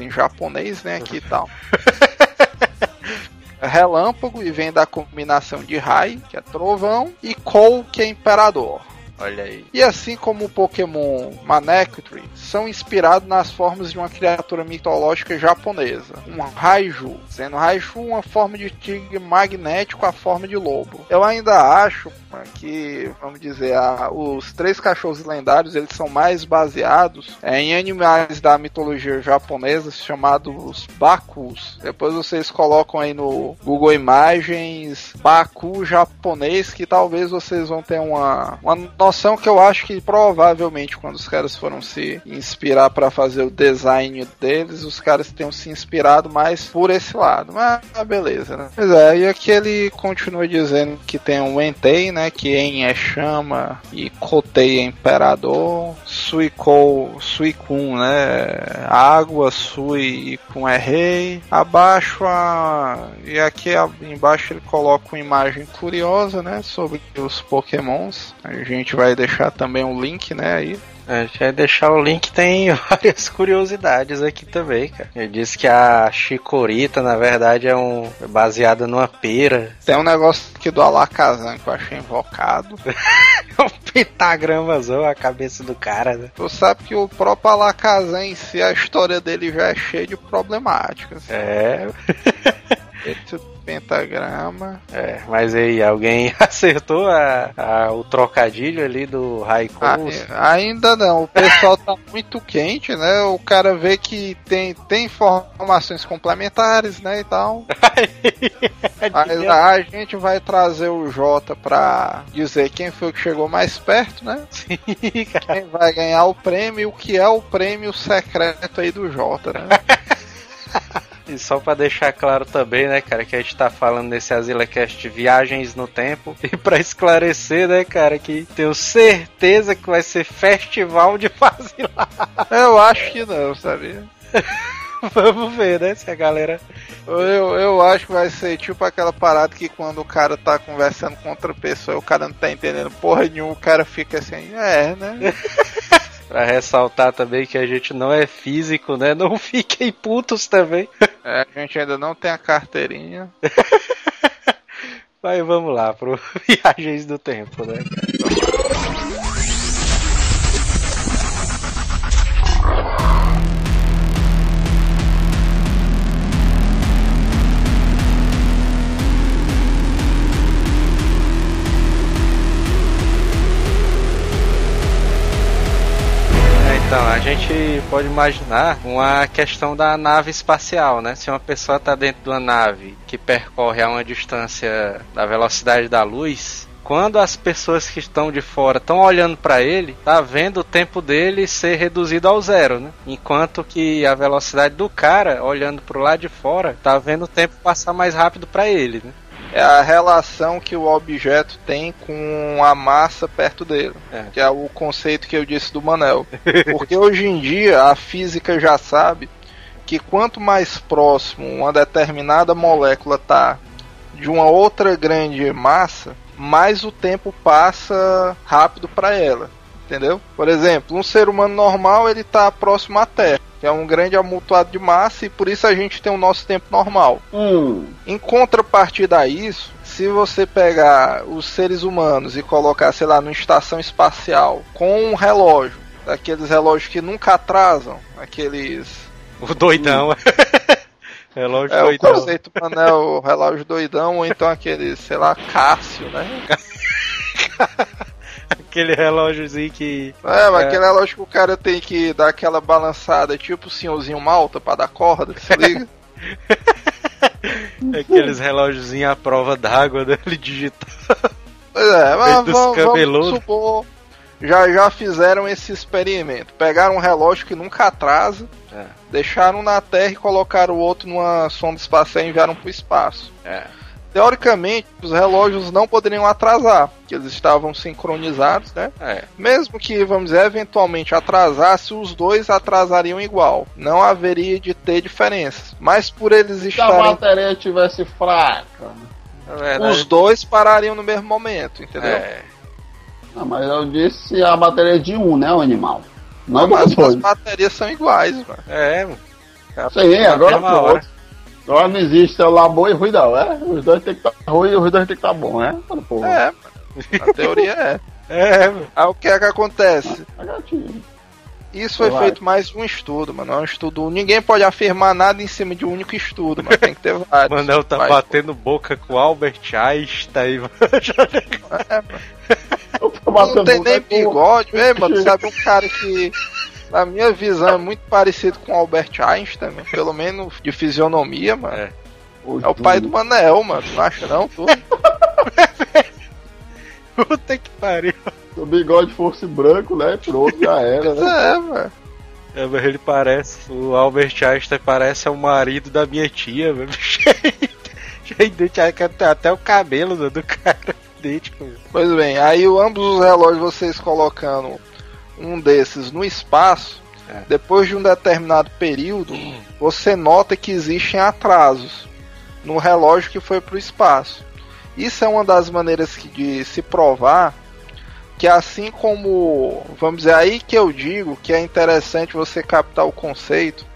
em japonês, né, aqui e tal. Relâmpago e vem da combinação de Rai, que é trovão, e Kou, que é imperador. Olha aí. E assim como o Pokémon Manectry, são inspirados nas formas de uma criatura mitológica japonesa, um Raiju, sendo Raiju uma forma de tigre magnético a forma de lobo. Eu ainda acho que, vamos dizer, a, os três cachorros lendários eles são mais baseados é, em animais da mitologia japonesa chamados Bakus. Depois vocês colocam aí no Google Imagens Baku japonês que talvez vocês vão ter uma, uma noção que eu acho que provavelmente quando os caras foram se inspirar pra fazer o design deles, os caras tenham se inspirado mais por esse lado. Mas ah, beleza, né? Pois é, e aqui ele continua dizendo que tem um Entei, né? Que En é chama e Kotei é imperador, Suikou, Suikun, né? Água, Sui e Kun é rei. Abaixo a. E aqui embaixo ele coloca uma imagem curiosa, né? Sobre os Pokémons. A gente vai deixar também um link, né? Aí. A gente vai deixar o link, tem várias curiosidades aqui também, cara. Ele disse que a Chicorita, na verdade, é um é baseada numa pera. Tem um negócio aqui do Alakazam que eu achei invocado. É um pentagramazão a cabeça do cara, né? Tu sabe que o próprio Alakazam em si, a história dele já é cheia de problemáticas. É, Esse pentagrama. é, mas aí, alguém acertou a, a- o trocadilho ali do Raikou? Ah, ainda não, o pessoal tá muito quente, né? O cara vê que tem, tem informações complementares, né? E tal. Mas a gente vai trazer o Jota pra dizer quem foi que chegou mais perto, né? Sim, cara. Quem vai ganhar o prêmio, o que é o prêmio secreto aí do Jota, né? E só pra deixar claro também, né, cara, que a gente tá falando nesse AsilaCast viagens no tempo. E pra esclarecer, né, cara, que tenho certeza que vai ser festival de vacilar. Eu acho que não, sabia? Vamos ver, né, se a galera. Eu, eu acho que vai ser tipo aquela parada que quando o cara tá conversando com outra pessoa e o cara não tá entendendo porra nenhuma, o cara fica assim, é, né? Pra ressaltar também que a gente não é físico, né? Não fiquem putos também. É, a gente ainda não tem a carteirinha. Mas vamos lá, pro Viagens do Tempo, né? Então, a gente pode imaginar uma questão da nave espacial, né? Se uma pessoa está dentro de uma nave que percorre a uma distância da velocidade da luz, quando as pessoas que estão de fora estão olhando para ele, tá vendo o tempo dele ser reduzido ao zero, né? Enquanto que a velocidade do cara olhando pro lado de fora, tá vendo o tempo passar mais rápido para ele, né? É a relação que o objeto tem com a massa perto dele. É. Que é o conceito que eu disse do Manel. Porque hoje em dia a física já sabe que quanto mais próximo uma determinada molécula tá de uma outra grande massa, mais o tempo passa rápido para ela. Entendeu? Por exemplo, um ser humano normal ele tá próximo à Terra, que é um grande amontoado de massa e por isso a gente tem o nosso tempo normal. Hum, Em contrapartida a isso, se você pegar os seres humanos e colocar, sei lá, numa estação espacial com um relógio, aqueles relógios que nunca atrasam, aqueles. O doidão. Relógio É o doidão. conceito Manel, o relógio doidão, ou então aqueles, sei lá, Cássio, né? Aquele relógiozinho que. É, mas É. aquele relógio que o cara tem que dar aquela balançada, tipo o senhorzinho malta pra dar corda, se liga? Aqueles relógiozinhos à prova d'água dele digital. Pois é, mas vamos, vamos supor. Já, já fizeram esse experimento. Pegaram um relógio que nunca atrasa, É. deixaram na Terra e colocaram o outro numa sonda espacial e enviaram para o espaço. É. Teoricamente, os relógios não poderiam atrasar, porque eles estavam sincronizados, né? É. Mesmo que, vamos dizer, eventualmente atrasasse, os dois atrasariam igual. Não haveria de ter diferenças. Mas por eles se a estarem. bateria tivesse fraca. Na verdade, Os dois parariam no mesmo momento, entendeu? É. Não, mas eu disse a bateria de um, né, o animal. Não Mas as baterias são iguais, mano. É, mano. Sim, agora pronto. Agora não existe celular bom e ruim não, é? Os dois tem que estar ruim e os dois tem que estar bom, é? Porra. É, mano. A teoria é. É, mano. Aí o que é que acontece? Tá gatinho. Isso foi Vai. feito mais um estudo, mano. É um estudo. Ninguém pode afirmar nada em cima de um único estudo, mas tem que ter vários. Manel tá Vai. batendo boca com Albert Einstein, mano. É, mano. Eu tô Não tem nem bigode, é, mano. Sabe um cara que, na minha visão, é muito parecido com o Albert Einstein, mano. Pelo menos de fisionomia, mano. É. É o pai do Manel, mano. Não acha não? Tu? Puta que pariu. Se o bigode fosse branco, né? Pronto, já era, né? É, velho. É, mas ele parece. O Albert Einstein parece o marido da minha tia, velho. Identifica até o cabelo né, do cara idêntico. Pois bem, aí o- ambos os relógios vocês colocando um desses no espaço, É. depois de um determinado período, você nota que existem atrasos no relógio que foi para o espaço. Isso é uma das maneiras que- de se provar que assim como, vamos dizer, aí que eu digo que é interessante você captar o conceito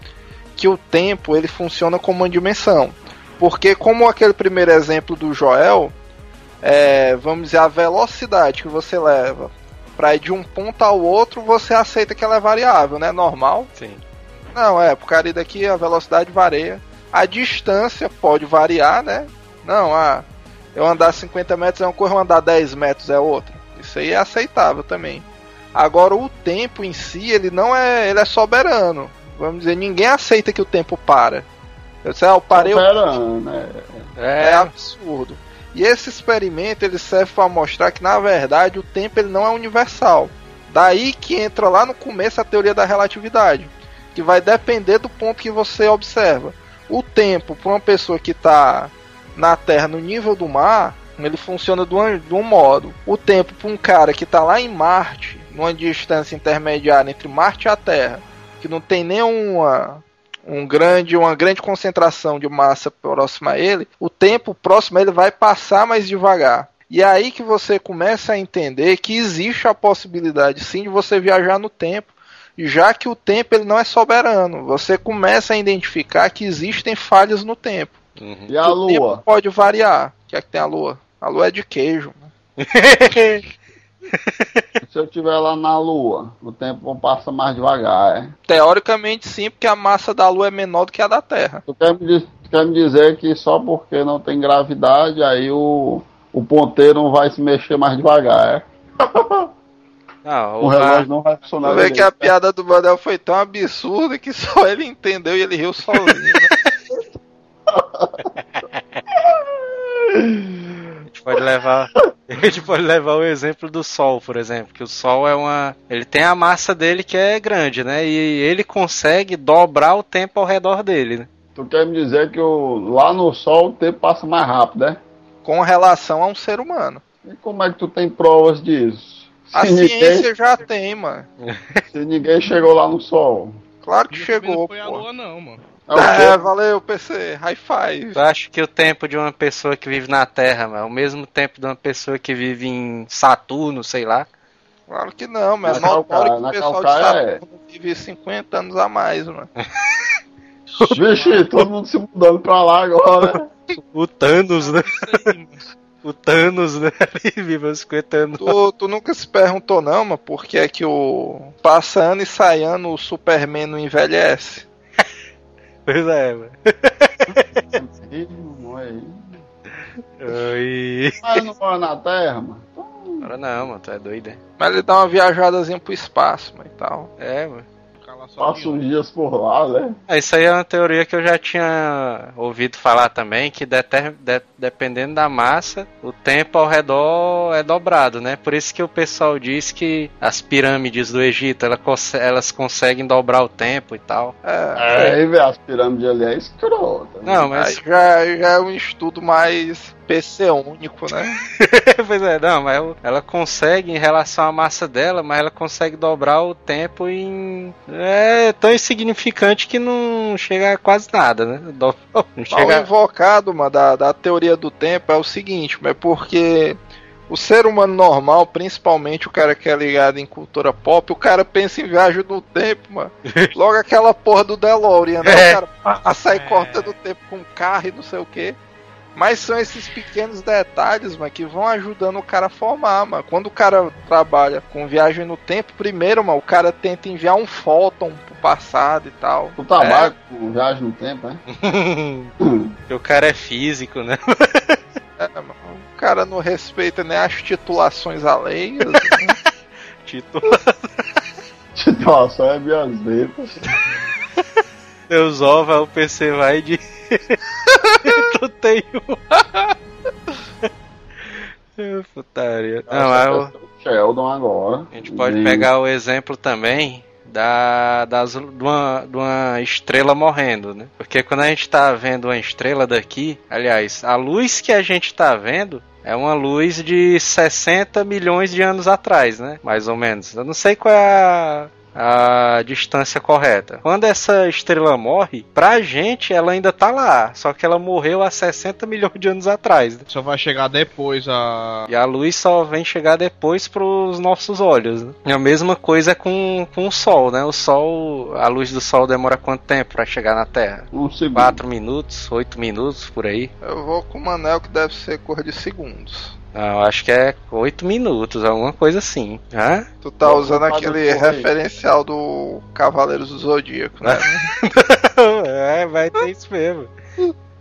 que o tempo ele funciona como uma dimensão. Porque como aquele primeiro exemplo do Joel, é, vamos dizer, a velocidade que você leva para ir de um ponto ao outro, você aceita que ela é variável, né? Normal. Sim. Não, é, por causa daqui a velocidade varia. A distância pode variar, né? Não, ah, eu andar 50 metros é uma coisa, eu andar 10 metros é outra. Isso aí é aceitável também. Agora o tempo em si, ele não é, ele é soberano. Vamos dizer, ninguém aceita que o tempo para. Eu sei, ah, eu parei, eu Pera, né? é É, absurdo. E esse experimento ele serve para mostrar que na verdade o tempo ele não é universal. Daí que entra lá no começo a teoria da relatividade, que vai depender do ponto que você observa. O tempo para uma pessoa que está na Terra no nível do mar, ele funciona de um, de um modo. O tempo para um cara que está lá em Marte, numa distância intermediária entre Marte e a Terra, que não tem nenhuma um grande, uma grande concentração de massa próxima a ele, o tempo próximo a ele vai passar mais devagar. E é aí que você começa a entender que existe a possibilidade sim de você viajar no tempo, já que o tempo ele não é soberano. Você começa a identificar que existem falhas no tempo. Uhum. E a o tempo lua? pode variar. O que é que tem a lua? A lua é de queijo. Se eu estiver lá na lua, o tempo passa mais devagar, é? Teoricamente sim, porque a massa da lua é menor do que a da Terra. Tu quer me, tu quer me dizer que só porque não tem gravidade, aí o, o ponteiro não vai se mexer mais devagar, é? Não, O o relógio não vai funcionar Você vê que a direito, é? piada do Manel foi tão absurda que só ele entendeu e ele riu sozinho. Né? A gente pode levar. A gente pode levar o exemplo do Sol, por exemplo, que o Sol é uma. Ele tem a massa dele que é grande, né? E ele consegue dobrar o tempo ao redor dele, né? Tu quer me dizer que o, lá no sol o tempo passa mais rápido, né? Com relação a um ser humano. E como é que tu tem provas disso? A Se ninguém, ciência já tem, mano. se ninguém chegou lá no sol. Claro que Não chegou, foi a lua, não, mano. É É, valeu, PC. High five. Eu acho que o tempo de uma pessoa que vive na Terra, mano, é o mesmo tempo de uma pessoa que vive em Saturno, sei lá. Claro que não, mas é Na calcaia- que o pessoal de é. Saturno vive 50 anos a mais, mano. Vixe, todo mundo se mudando pra lá agora. O Thanos, né? O Thanos, né? Ele vive uns 50 anos. Tu, tu nunca se perguntou, não, mano, por que é que o. Passa ano e sai ano o Superman não envelhece? Pois é, mano. Oi. Mas não mora na Terra, mano. Agora não, mano, tu é doido, é? Mas ele dá uma viajadazinha pro espaço, mano, e tal. É, mano. Só Passa uns dias por lá, né? É, Isso aí é uma teoria que eu já tinha ouvido falar também, que deter- de- dependendo da massa, o tempo ao redor é dobrado, né? Por isso que o pessoal diz que as pirâmides do Egito, ela elas conseguem dobrar o tempo e tal. É, É, as pirâmides ali é escrota. né? Não, aí mas... já, já é um estudo mais PC único, né? pois é, não, mas ela- ela consegue em relação à massa dela, mas ela consegue dobrar o tempo em... É tão insignificante que não chega a quase nada, né? Do- Não Mal chega... invocado, mano, da, da teoria do tempo é o seguinte, é porque o ser humano normal, principalmente o cara que é ligado em cultura pop, o cara pensa em viagem no tempo, mano. Logo aquela porra do DeLorean, né? É. O cara pá, sai cortando o tempo com carro e não sei o que. Mas são esses pequenos detalhes, mano, que vão ajudando o cara a formar, mano. Quando o cara trabalha com viagem no tempo, primeiro, mano, o cara tenta enviar um fóton pro passado e tal. Tu trabalha com viagem no tempo, é? Porque o cara é físico, né? É, mano, o cara não respeita nem as titulações alheias. né? Título. Situação é minhas letras. Deus ova, o PC vai de. tu tem um. É, Putaria. Não, o- Sheldon agora. A gente pode E- pegar o exemplo também da, das, de, uma, de uma estrela morrendo, né? Porque quando a gente tá vendo uma estrela daqui, aliás, a luz que a gente tá vendo é uma luz de 60 milhões de anos atrás, né? Mais ou menos. Eu não sei qual é a, a distância correta. Quando essa estrela morre, pra gente ela ainda tá lá, só que ela morreu há 60 milhões de anos atrás. né? Só vai chegar depois a. E a luz só vem chegar depois pros nossos olhos. Né? E a mesma coisa com, com o Sol, né? O Sol, a luz do Sol demora quanto tempo pra chegar na Terra? Um segundo. 4 minutos, 8 minutos, por aí. Eu vou com o Manel que deve ser cor de segundos. Não, eu acho que é 8 minutos, alguma coisa assim. Hã? Tu tá usando aquele referencial do Cavaleiros do Zodíaco, né? é, vai ter isso mesmo.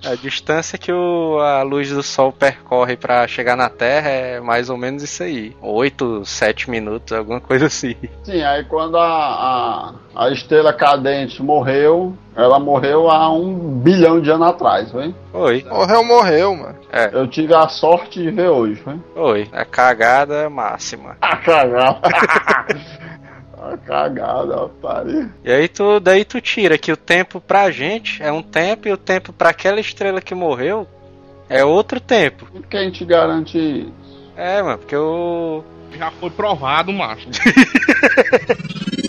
A distância que o, a luz do Sol percorre pra chegar na Terra é mais ou menos isso aí. 8, 7 minutos, alguma coisa assim. Sim, aí quando a, a, a estrela cadente morreu, ela morreu há um bilhão de anos atrás, foi? Oi. Morreu, morreu, mano. É, Eu tive a sorte de ver hoje, foi? oi. A cagada máxima. A cagada. a cagada, otário. E aí tu, daí tu tira que o tempo pra gente é um tempo e o tempo pra aquela estrela que morreu é outro tempo. E quem te garante isso? É, mano, porque o. Já foi provado, macho.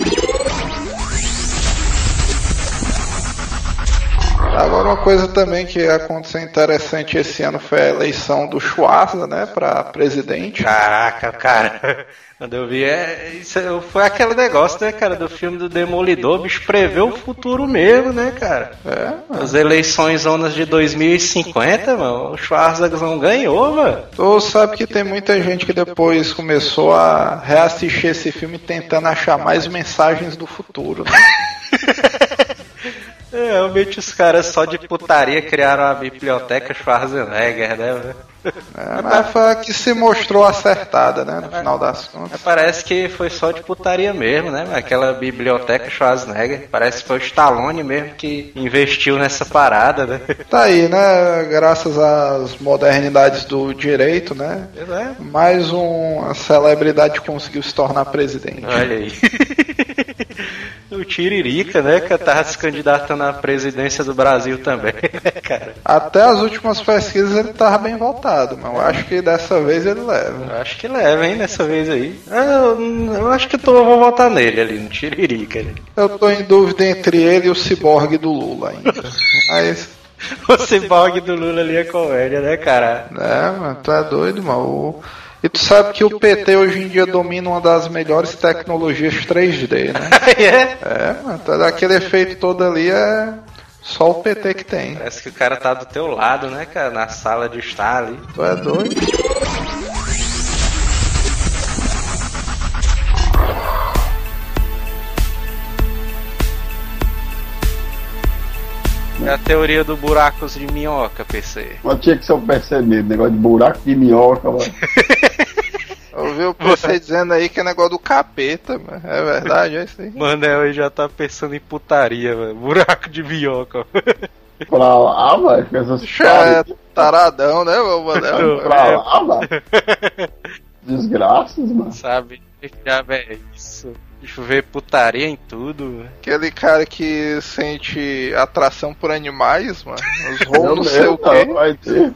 Agora uma coisa também que aconteceu interessante esse ano foi a eleição do Schwarza, né, pra presidente. Caraca, cara. Quando eu vi, é, isso é- foi aquele negócio, né, cara, do filme do Demolidor, bicho prevê o futuro mesmo, né, cara? É. As eleições zonas de 2050, mano, o Schwarzenegger ganhou, mano. Tu sabe que tem muita gente que depois começou a reassistir esse filme tentando achar mais mensagens do futuro. Né? É, realmente os caras só de putaria criaram a biblioteca Schwarzenegger, né? É, mas foi a que se mostrou acertada, né, no final das contas. Parece que foi só de putaria mesmo, né? Aquela biblioteca Schwarzenegger. Parece que foi o Stallone mesmo que investiu nessa parada, né? Tá aí, né, graças às modernidades do direito, né, é. mais uma celebridade conseguiu se tornar presidente. Olha aí. o Tiririca, né? Que tava se candidatando à presidência do Brasil também, né, cara? Até as últimas pesquisas ele tava bem voltado, mas eu acho que dessa vez ele leva. Eu acho que leva, hein, dessa vez aí. Eu, eu acho que eu tô, eu vou votar nele ali, no Tiririca. ali. Eu tô em dúvida entre ele e o ciborgue do Lula ainda. Mas, O ciborgue do Lula ali é comédia, né, cara? é, mano, tu é doido, mano. O- E tu sabe que o PT hoje em dia domina uma das melhores tecnologias 3D, né? é? É, mano, tá- aquele efeito todo ali é só o PT que tem. Parece que o cara tá do teu lado, né, cara? Na sala de estar ali. Tu é doido? É a teoria do buracos de minhoca, PC. Mas tinha que ser um percebido, negócio de buraco de minhoca, mano. Eu ouvi o PC dizendo aí que é negócio do capeta, mano. É verdade, é isso aí. Manel aí já tá pensando em putaria, mano. Buraco de minhoca. Pra lá, essas Já é taradão, né, meu Manel? Pra lá, vai. Desgraças, mano. Sabe? Que diabo é isso? Deixa eu ver putaria em tudo. Aquele cara que sente atração por animais, mano. Os não sei o quê. não, vai ter.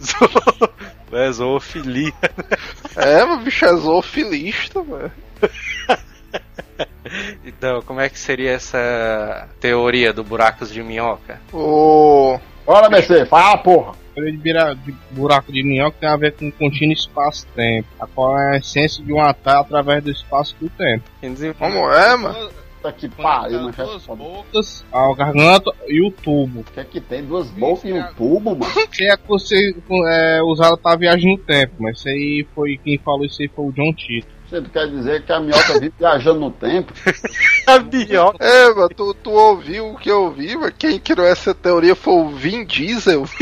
É zoofilia. É, o bicho é zoofilista, mano. Então, como é que seria essa teoria do buracos de minhoca? O. Bora, BC, fala, porra. Teoria de, bira- de buraco de minhoca tem a ver com contínuo espaço-tempo. A qual é a essência de um atalho através do espaço e do tempo. Como é, mano? Puta que pariu, duas é foda. bocas, a garganta e o tubo. O que é que tem? Duas bocas e um tubo, mano? Isso aí é que você é, usado pra viagem no tempo, mas isso aí foi quem falou isso aí foi o John Tito. Você quer dizer que a minhoca vive viajando no tempo? A minhoca. É, mano, tu, tu ouviu o que eu ouvi, mas quem criou essa teoria foi o Vin Diesel.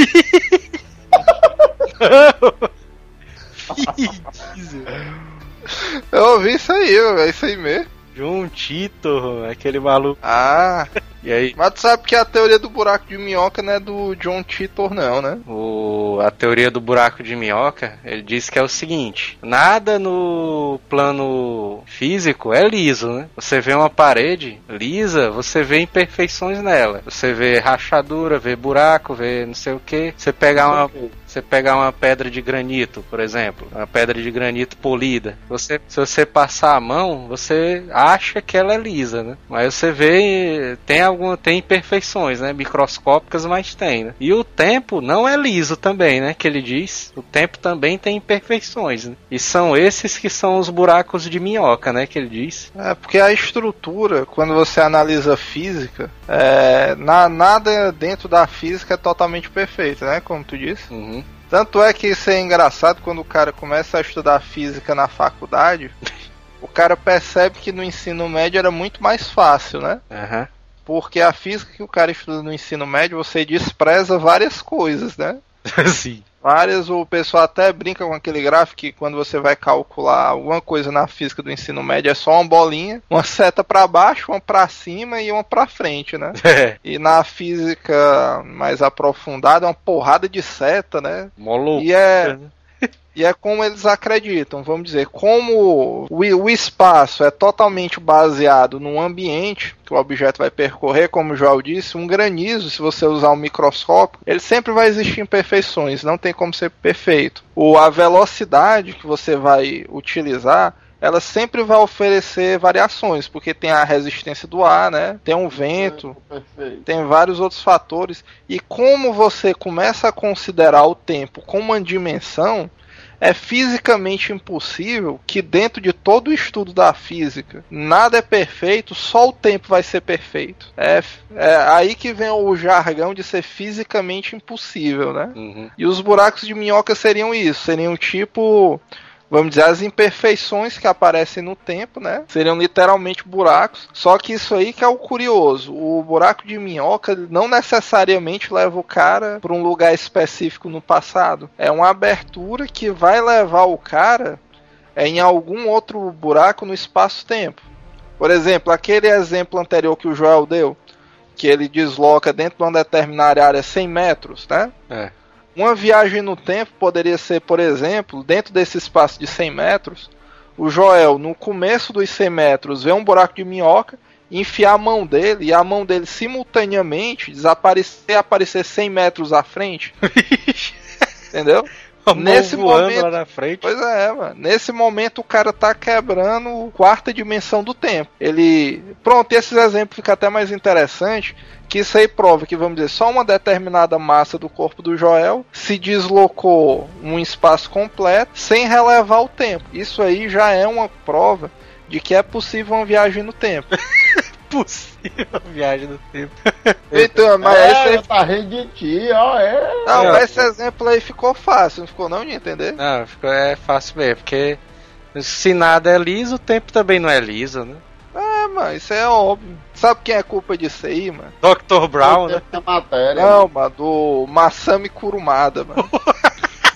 Eu ouvi isso aí, é isso aí mesmo. John Tito, aquele maluco. Ah, E aí, Mas tu sabe que a teoria do buraco de minhoca não é do John Titor, não, né? o, a teoria do buraco de minhoca, ele diz que é o seguinte: nada no plano físico é liso, né? Você vê uma parede lisa, você vê imperfeições nela. Você vê rachadura, vê buraco, vê não sei o que. Você pegar uma, você pegar uma pedra de granito, por exemplo, uma pedra de granito polida, você, se você passar a mão, você acha que ela é lisa, né? Mas você vê, tem alguma, tem imperfeições, né? Microscópicas, mas tem, né? E o tempo não é liso também, né? Que ele diz, o tempo também tem imperfeições, né? E são esses que são os buracos de minhoca, né? Que ele diz. É, porque a estrutura, quando você analisa a física, é, na- nada dentro da física é totalmente perfeito, né? Como tu disse. Uhum. Tanto é que isso é engraçado quando o cara começa a estudar física na faculdade, o cara percebe que no ensino médio era muito mais fácil, né? Aham. Porque a física que o cara estuda no ensino médio, você despreza várias coisas, né? Sim. Várias, o pessoal até brinca com aquele gráfico que quando você vai calcular alguma coisa na física do ensino médio é só uma bolinha, uma seta para baixo, uma para cima e uma para frente, né? É. E na física mais aprofundada é uma porrada de seta, né? Mó louco. E é e é como eles acreditam, vamos dizer, como o, o espaço é totalmente baseado num ambiente que o objeto vai percorrer, como o Joel disse, um granizo, se você usar um microscópio, ele sempre vai existir imperfeições, não tem como ser perfeito. O, a velocidade que você vai utilizar ela sempre vai oferecer variações, porque tem a resistência do ar, né? Tem um vento, Perfeito. tem vários outros fatores. E como você começa a considerar o tempo como uma dimensão, é fisicamente impossível que dentro de todo o estudo da física nada é perfeito, só o tempo vai ser perfeito. É, é aí que vem o jargão de ser fisicamente impossível, né? Uhum. E os buracos de minhoca seriam isso, seriam tipo, vamos dizer, as imperfeições que aparecem no tempo, né? Seriam literalmente buracos. Só que isso aí que é o curioso. O buraco de minhoca não necessariamente leva o cara para um lugar específico no passado. É uma abertura que vai levar o cara é, em algum outro buraco no espaço-tempo. Por exemplo, aquele exemplo anterior que o Joel deu, que ele desloca dentro de uma determinada área 100 metros, né? É. Uma viagem no tempo poderia ser, por exemplo, dentro desse espaço de 100 metros, o Joel, no começo dos 100 metros, vê um buraco de minhoca, enfiar a mão dele e a mão dele simultaneamente desaparecer e aparecer 100 metros à frente. Entendeu? Nesse momento- lá na frente. Pois é, mano. Nesse momento o cara tá quebrando a quarta dimensão do tempo. Ele. Pronto, esses exemplos ficam até mais interessante. Que isso aí prova que, vamos dizer, só uma determinada massa do corpo do Joel se deslocou um espaço completo sem relevar o tempo. Isso aí já é uma prova de que é possível uma viagem no tempo. Possível viagem do tempo. Então, mas esse É, aí- tá rindo de ti, ó, é. não, mas esse exemplo aí ficou fácil, não ficou não de entender? Não, ficou- é fácil mesmo, porque se nada é liso, o tempo também não é liso, né? É, mano, isso é óbvio. Sabe quem é culpa disso aí, mano? Dr. Brown, né? Matéria. Não, mano, do Masami Kurumada, mano.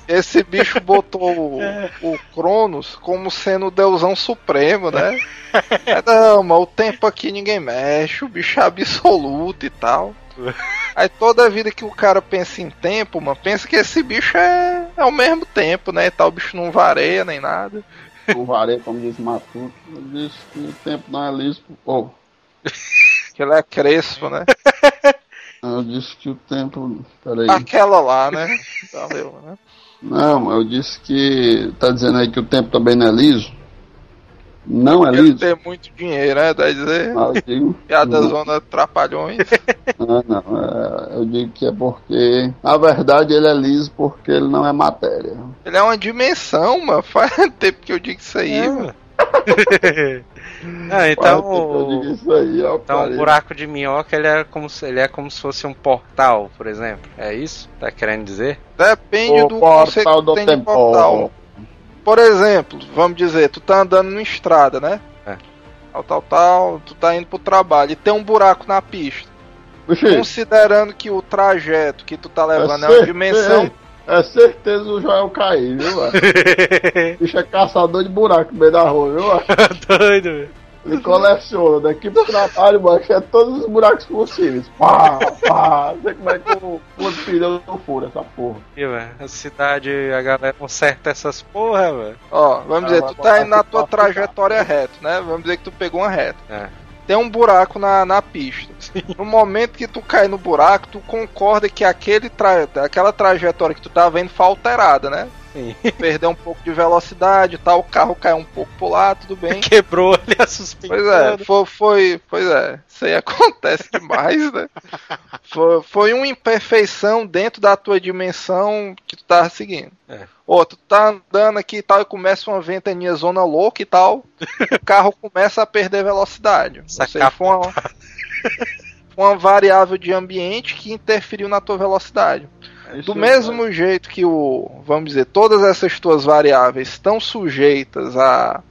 Esse bicho botou o, o Cronos como sendo o deusão supremo, né? É, não, mas o tempo aqui ninguém mexe, o bicho é absoluto e tal. Aí toda vida que o cara pensa em tempo, mano, pensa que esse bicho é, é o mesmo tempo, né? E tal, o bicho não vareia nem nada. O varei, como diz Matuto, disse que o tempo não é liso. Oh, Que ele é crespo, né? eu disse que o tempo. Peraí. Aquela lá, né? Valeu, né? Não, eu disse que. Tá dizendo aí que o tempo também não é liso? Não é liso? tem muito dinheiro, né? Dá dizer. Ah, eu digo. Piada não, zona trapalhões. não, não, é, eu digo que é porque. Na verdade, ele é liso porque ele não é matéria. Ele é uma dimensão, mano. Faz tempo que eu digo isso aí, É, mano. Faz então o, isso aí, ó. então o buraco de minhoca ele é, como se, ele é como se fosse um portal, por exemplo. É isso? Tá querendo dizer? Depende O do portal do tem de tempo. portal. Por exemplo, vamos dizer, tu tá andando numa estrada, né? É. Tal, tal, tal, tu tá indo pro trabalho e tem um buraco na pista. Considerando que o trajeto que tu tá levando é, cer- uma dimensão. É certeza o Joel cair, viu, velho? Bicho é caçador de buraco no meio da rua, viu, velho? Doido, velho. Ele coleciona daqui pro trabalho, macho, é todos os buracos possíveis. Pá, pá. Não sei como é que o outro pneu não fura essa porra. E, velho, a cidade, a galera conserta essas porra, velho. Ó, vamos Ah, dizer, tu tá indo na tua trajetória reta, né? Vamos dizer que tu pegou uma reta. É. Tem um buraco na, na pista. No momento que tu cai no buraco, tu concorda que aquele tra... aquela trajetória que tu tava indo foi alterada, né? Sim. Perdeu um pouco de velocidade e tal, o carro caiu um pouco pro lado, tudo bem. Quebrou ali a suspensão. Pois é, foi, foi, pois é, isso aí acontece demais, né? Foi, foi uma imperfeição dentro da tua dimensão que tu tava seguindo. É. Ô, tu tá andando aqui e tal, e começa uma ventania zona louca e tal, o carro começa a perder velocidade. Sacar foi uma, uma variável de ambiente que interferiu na tua velocidade. Isso Do é mesmo jeito que o, vamos dizer, todas essas tuas variáveis estão sujeitas a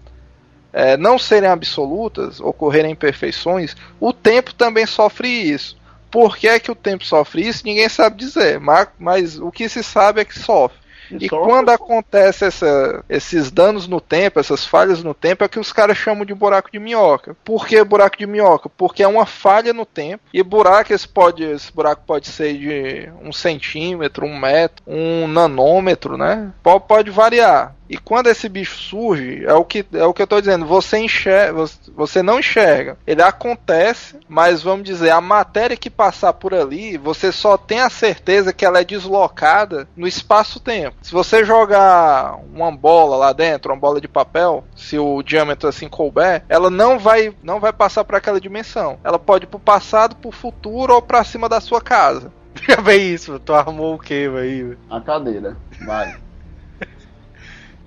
é, não serem absolutas, ocorrerem imperfeições, o tempo também sofre isso. Por que é que o tempo sofre isso? Ninguém sabe dizer, mas, mas o que se sabe é que sofre. E quando acontece essa- esses danos no tempo, essas falhas no tempo, é que os caras chamam de buraco de minhoca. Por que buraco de minhoca? Porque é uma falha no tempo. E buraco, esse, pode, esse buraco pode ser de um centímetro, um metro, um nanômetro, né? Po- Pode variar. E quando esse bicho surge, é o que, é o que eu tô dizendo, você enxerga, você- não enxerga. Ele acontece, mas vamos dizer, a matéria que passar por ali, você só tem a certeza que ela é deslocada no espaço-tempo. Se você jogar uma bola lá dentro, uma bola de papel, se o diâmetro assim couber, ela não vai, não vai passar para aquela dimensão. Ela pode ir pro passado, pro futuro ou para cima da sua casa. Já vem isso, tu arrumou o que, velho? A cadeira. Vai.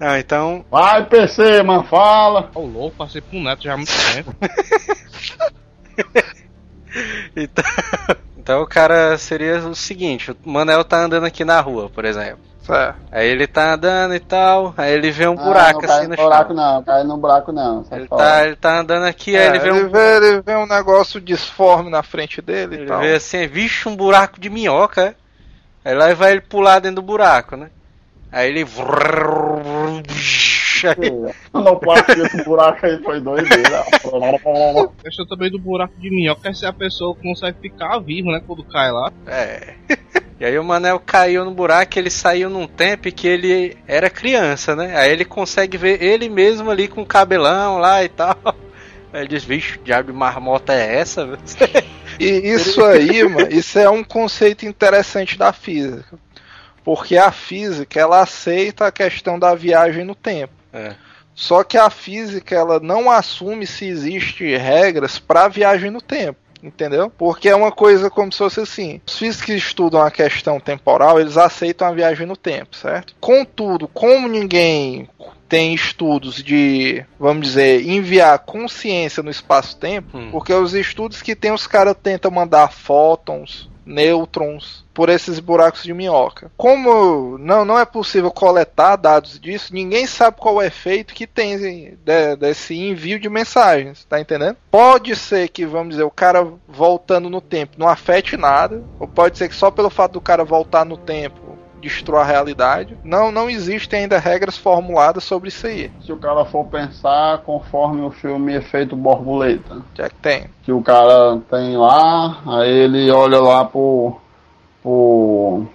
Não, então. Vai, PC, mano, fala. Ô louco, passei pro neto já há muito tempo. Então, então o cara seria o seguinte: o Manel tá andando aqui na rua, por exemplo. Certo. Aí ele tá andando e tal, aí ele vê um Ah, buraco não assim no no buraco chão. não, cai no buraco não. Ele fora. tá, ele tá andando aqui, aí É, ele vê um. vê, ele vê um negócio disforme na frente dele e Ele tal. vê assim, vixe, um buraco de minhoca. é? Aí lá vai ele pular dentro do buraco, né? Aí ele. Aí- No quarto esse buraco aí foi doideira. A questão também do buraco de minhoca é se a pessoa consegue ficar vivo, né? Quando cai lá. É. E aí o Manel caiu no buraco, ele saiu num tempo que ele era criança, né? Aí ele consegue ver ele mesmo ali com o cabelão lá e tal. Aí ele diz, vixe, diabo de marmota é essa? velho?" E isso aí, mano, isso é um conceito interessante da física. Porque a física, ela aceita a questão da viagem no tempo. É. Só que a física, ela não assume se existe regras para viagem no tempo. Entendeu? Porque é uma coisa como se fosse assim. Os físicos que estudam a questão temporal, eles aceitam a viagem no tempo, certo? Contudo, como ninguém tem estudos de, vamos dizer, enviar consciência no espaço-tempo, Hum. porque os estudos que tem, os caras tentam mandar fótons, nêutrons por esses buracos de minhoca. Como não, não é possível coletar dados disso, ninguém sabe qual é o efeito que tem de- desse envio de mensagens, tá entendendo? Pode ser que, vamos dizer, o cara voltando no tempo não afete nada, ou pode ser que só pelo fato do cara voltar no tempo destrua a realidade. Não, não existem ainda regras formuladas sobre isso aí. Se o cara for pensar conforme o filme Efeito Borboleta. Já que tem. que o cara tem lá, aí ele olha lá por, por,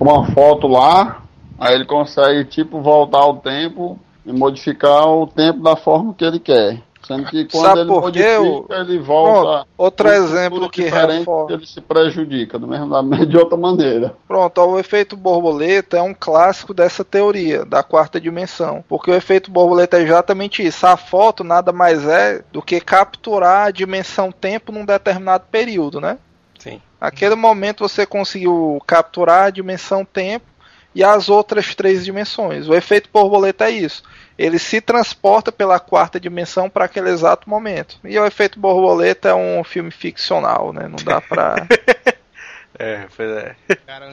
uma foto lá, aí ele consegue tipo voltar ao tempo e modificar o tempo da forma que ele quer. Sendo que quando Sabe ele por quê? modifica, ele volta. Pronto, outro exemplo que reforma. ele se prejudica, do mesmo, da, de outra maneira. Pronto, ó, o efeito borboleta é um clássico dessa teoria, da quarta dimensão. Porque o efeito borboleta é exatamente isso. A foto nada mais é do que capturar a dimensão tempo num determinado período, né? Sim. Naquele momento você conseguiu capturar a dimensão tempo e as outras três dimensões. O efeito borboleta é isso. Ele se transporta pela quarta dimensão para aquele exato momento. E o efeito borboleta é um filme ficcional, né? Não dá pra. É, pois é.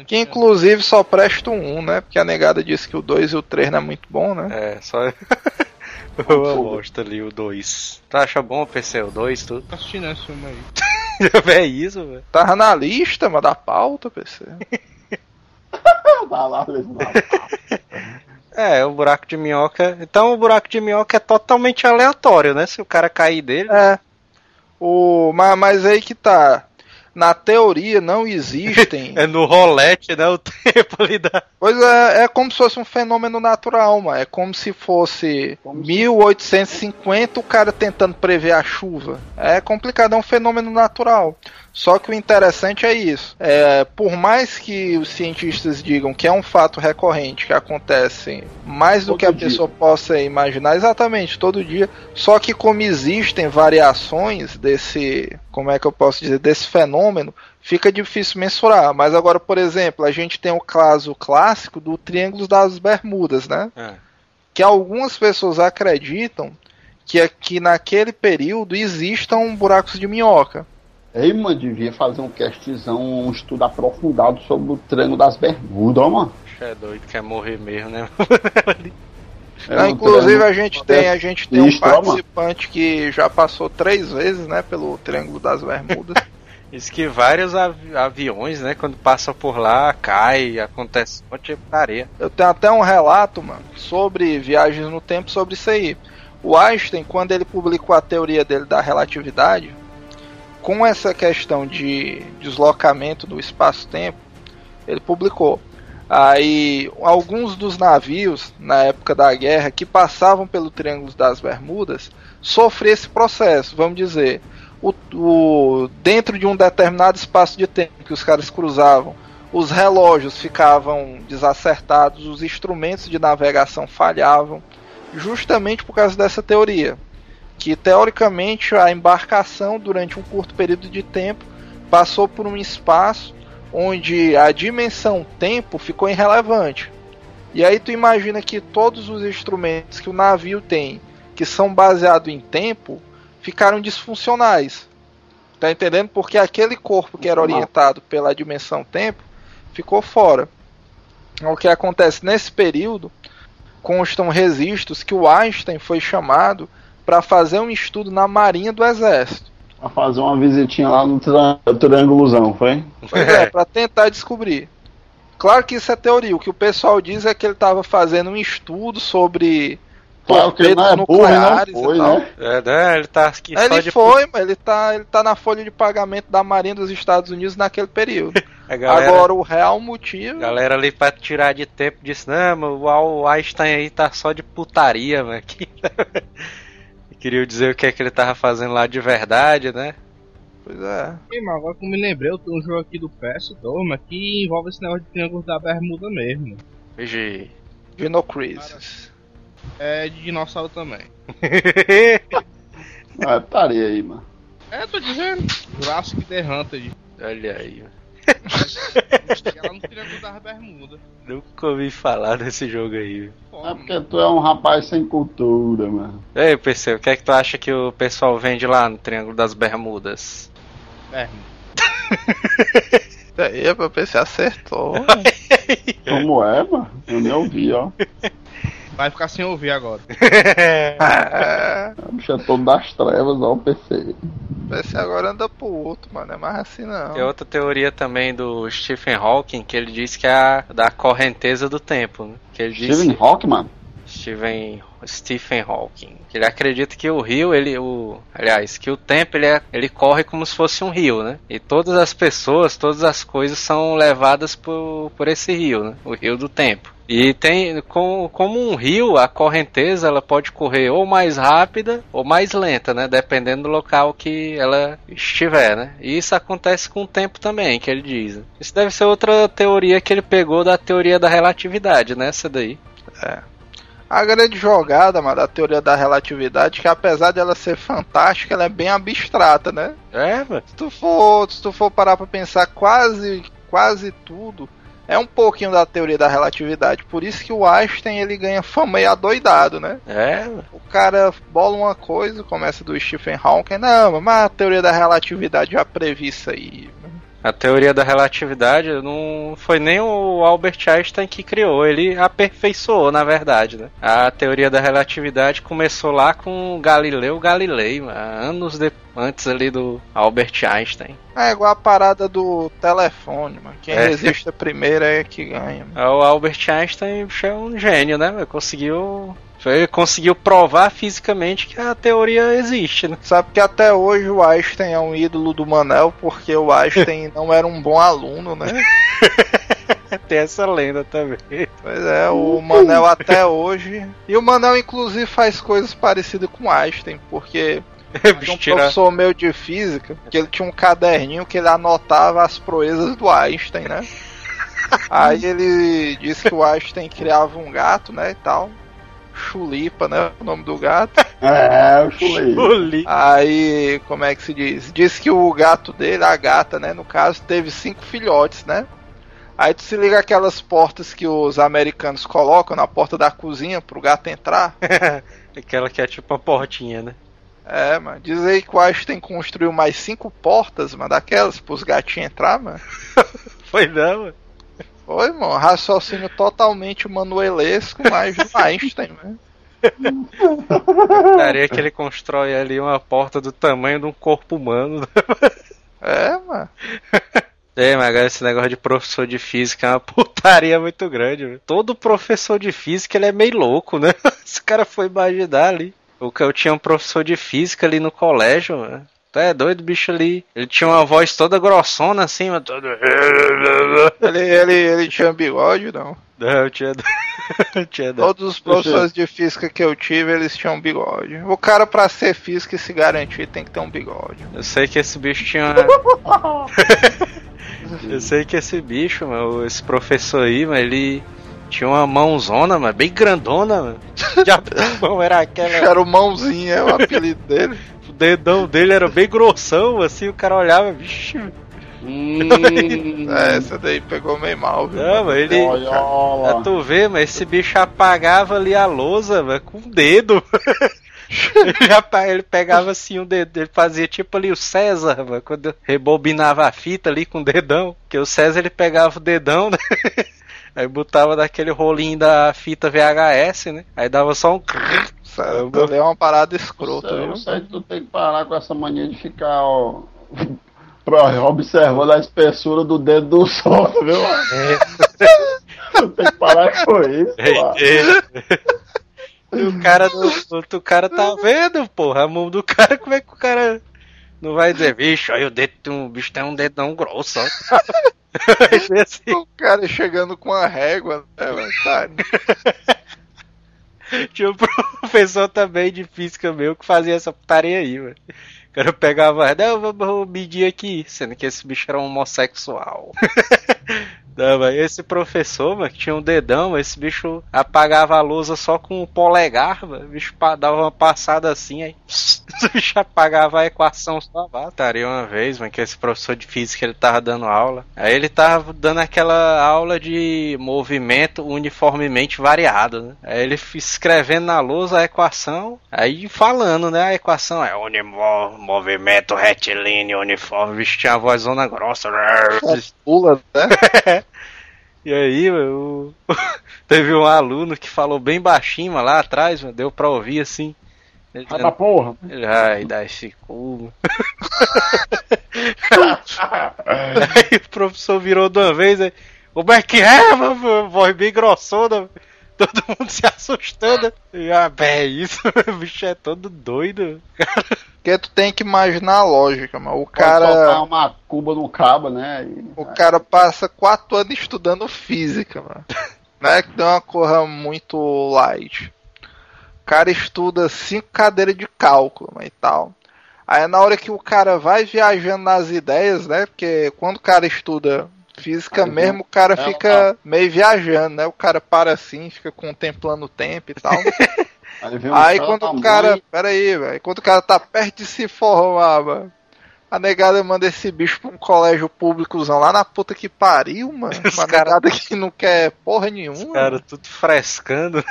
Que inclusive só presta um, né? Porque a negada disse que o 2 e o 3 não é muito bom, né? É, só. Eu gosto ali o 2. Tu acha bom o PC, o 2, tudo? Tô assistindo esse filme aí. é isso, velho. Tava na lista, mas da pauta, PC. Tá lá, mesmo lá. É, o buraco de minhoca. Então o buraco de minhoca é totalmente aleatório, né? Se o cara cair dele. É. O, mas, mas aí que tá. Na teoria não existem. É no rolete, né? O tempo ali da. Pois é, é como se fosse um fenômeno natural, mano. É como se fosse 1850 o cara tentando prever a chuva. É complicado, é um fenômeno natural. Só que o interessante é isso. É, por mais que os cientistas digam que é um fato recorrente, que acontece mais do Todo que a dia. pessoa possa imaginar, exatamente, todo dia. Só que como existem variações desse, como é que eu posso dizer, desse fenômeno, fica difícil mensurar. Mas agora, por exemplo, a gente tem o caso clássico do Triângulo das Bermudas, né? É. Que algumas pessoas acreditam que aqui naquele período existam buracos de minhoca. Ei, mano, devia fazer um castzão, um estudo aprofundado sobre o Triângulo das Bermudas, ó, mano. É doido, quer morrer mesmo, né? É Ah, um inclusive a gente tem a gente tem um participante que já passou três vezes, né, pelo Triângulo das Bermudas. Diz que vários avi- aviões, né, quando passam por lá, cai, acontece um monte de putaria. Eu tenho até um relato, mano, sobre viagens no tempo sobre isso aí. O Einstein, quando ele publicou a teoria dele da relatividade, com essa questão de deslocamento do espaço-tempo, ele publicou. Aí, alguns dos navios, na época da guerra, que passavam pelo Triângulo das Bermudas, sofriam esse processo, vamos dizer. O, o- dentro de um determinado espaço de tempo que os caras cruzavam, os relógios ficavam desacertados, os instrumentos de navegação falhavam, justamente por causa dessa teoria. Que teoricamente a embarcação, durante um curto período de tempo, passou por um espaço onde a dimensão tempo ficou irrelevante. E aí tu imagina que todos os instrumentos que o navio tem, que são baseados em tempo, ficaram disfuncionais. Tá entendendo? Porque aquele corpo que era orientado pela dimensão tempo ficou fora. O que acontece nesse período constam registros que o Einstein foi chamado para fazer um estudo na Marinha do Exército. Pra fazer uma visitinha lá no triân- triângulozão, foi? Pois é, para tentar descobrir. Claro que isso é teoria. O que o pessoal diz é que ele estava fazendo um estudo sobre Claro que ele não é burro e não nucleares foi, e tal. né? É, né, ele tá aqui Ele de foi, mas ele tá, ele tá na folha de pagamento da Marinha dos Estados Unidos naquele período. Galera, Agora o real motivo. galera ali pra tirar de tempo disse, não, mas o Einstein aí tá só de putaria, mano. Que- Queria dizer o que é que ele tava fazendo lá de verdade, né? Pois é. Ei, mas agora que eu me lembrei, eu tenho um jogo aqui do PS2, mas que envolve esse negócio de triângulo da bermuda mesmo. Vigi. Dino Crisis. É de dinossauro também. Ah, parei aí, mano. É, tô dizendo. Jurassic The Hunter. Olha aí, mano. Ela no triângulo da bermuda. Nunca ouvi falar desse jogo aí. É porque tu é um rapaz sem cultura, mano. Ei, PC, o que é que tu acha que o pessoal vende lá no Triângulo das Bermudas? Bermuda. Aí, pra ver se acertou. Como é, mano? Eu nem ouvi, ó. Vai ficar sem ouvir agora. bicha é todo das trevas, ó, o PC. esse agora anda pro outro, mano. É mais assim não. Tem outra teoria também do Stephen Hawking que ele diz que é a da correnteza do tempo. Né? Que ele Stephen Hawking, mano. Stephen, Stephen Hawking. Ele acredita que o rio, ele, o, aliás, que o tempo ele, é- ele corre como se fosse um rio, né? E todas as pessoas, todas as coisas são levadas por, por esse rio, né? O rio do tempo. E tem com, como um rio, a correnteza ela pode correr ou mais rápida ou mais lenta, né? Dependendo do local que ela estiver, né? E isso acontece com o tempo também, que ele diz. Isso deve ser outra teoria que ele pegou da teoria da relatividade, né? Essa daí. A grande jogada, mano, da teoria da relatividade, que apesar dela ser fantástica, ela é bem abstrata, né? É, mano. Se tu for, se tu for parar pra pensar, quase, quase tudo é um pouquinho da teoria da relatividade. Por isso que o Einstein ele ganha fama e adoidado, né? É. O cara bola uma coisa, começa do Stephen Hawking, não, mas a teoria da relatividade já previ isso aí. A teoria da relatividade não foi nem o Albert Einstein que criou, ele aperfeiçoou, na verdade, né? A teoria da relatividade começou lá com Galileu Galilei, anos de, antes ali do Albert Einstein. É igual a parada do telefone, mano. Quem é. resiste a primeira é que ganha. Mano. O Albert Einstein é um gênio, né? Conseguiu ele conseguiu provar fisicamente que a teoria existe, né? Sabe que até hoje o Einstein é um ídolo do Manel porque o Einstein não era um bom aluno, né? Tem essa lenda também. Pois é, o Manel até hoje. E o Manel, inclusive, faz coisas parecidas com o Einstein, porque tinha um professor meu de física que ele tinha um caderninho que ele anotava as proezas do Einstein, né? Aí ele disse que o Einstein criava um gato, né, e tal. Chulipa, né? O nome do gato. É, o Chulipa. Aí, como é que se diz? Diz que o gato dele, a gata, né? No caso, teve cinco filhotes, né? Aí tu se liga aquelas portas que os americanos colocam na porta da cozinha pro gato entrar. Aquela que é tipo uma portinha, né? É, mano. Diz aí que o Einstein construiu mais cinco portas, mano, daquelas pros gatinhos entrar, mano. Foi não, mano. Foi, mano. Raciocínio totalmente manuelesco, mas do Einstein, né? Cara, que ele constrói ali uma porta do tamanho de um corpo humano. É, mano. É, mas agora esse negócio de professor de física é uma putaria muito grande. Véio. Todo professor de física ele é meio louco, né? Esse cara foi imaginar ali. O que eu tinha um professor de física ali no colégio, mano. Tu é doido, bicho ali. Ele tinha uma voz toda grossona assim, mas todo. Ele, ele, ele tinha bigode, não? Não, tinha. tinha Todos os professores de física que eu tive, eles tinham bigode. O cara, pra ser física e se garantir, tem que ter um bigode. Eu sei que esse bicho tinha. eu sei que esse bicho, esse professor aí, mas ele tinha uma mãozona, mas bem grandona, mano. Já mão era aquela. Era o mãozinho, é o apelido dele dedão dele era bem grossão, assim, o cara olhava, vixe. Hum, é, essa daí pegou meio mal, viu? Não, mas ele. Olha, olha. Tu vê, mas esse bicho apagava ali a lousa, velho, com o dedo. ele pegava assim o dedo, ele fazia tipo ali o César, véio, quando rebobinava a fita ali com o dedão. Que o César ele pegava o dedão, né? Aí botava daquele rolinho da fita VHS, né? Aí dava só um? É uma parada escrota. Eu sei que tu tem que parar com essa mania de ficar, ó. observando a espessura do dedo do sol, viu? É. tu tem que parar com isso, é, é. O cara, do, o cara tá vendo, porra, a mão do cara, como é que o cara não vai dizer, bicho, aí o dedo, o bicho tem um dedão grosso, ó. assim. O cara chegando com a régua, né, tá. Tinha um professor também de física meu que fazia essa putaria aí, mano. O cara pegava, não, vou medir aqui, sendo que esse bicho era homossexual. Não, mas esse professor, mano, que tinha um dedão, esse bicho apagava a lousa só com o polegar, mano. O bicho dava uma passada assim, aí o bicho apagava a equação só lá. Estaria uma vez, mano, que esse professor de física ele tava dando aula. Aí ele tava dando aquela aula de movimento uniformemente variado, né? Aí ele escrevendo na lousa a equação, aí falando, né? A equação é movimento retilíneo uniforme. O bicho tinha a voz zona grossa. Pula, né? E aí, eu... teve um aluno que falou bem baixinho lá atrás, mano, deu pra ouvir assim. Ele ah, porra! Ele, ai, dá esse cu. aí o professor virou de uma vez, aí, como é que é, mano? Voz bem grossona. Todo mundo se assustando. E, ah, é isso, o bicho é todo doido. Porque tu tem que imaginar a lógica, mano. O Pode cara. uma cuba no cabo, né? E... O cara passa quatro anos estudando física, mano. Não é que deu uma coisa muito light. O cara estuda cinco cadeiras de cálculo mano, e tal. Aí na hora que o cara vai viajando nas ideias, né? Porque quando o cara estuda física Aí, mesmo, o cara fica meio viajando, né? O cara para assim, fica contemplando o tempo e tal. Aí, aí quando o cara. Mãe... Pera aí, velho. Quando o cara tá perto de se formar, mano. A negada manda esse bicho pra um colégio públicozão lá na puta que pariu, mano. Os Uma cara... negada que não quer porra nenhuma. Os caras tudo frescando.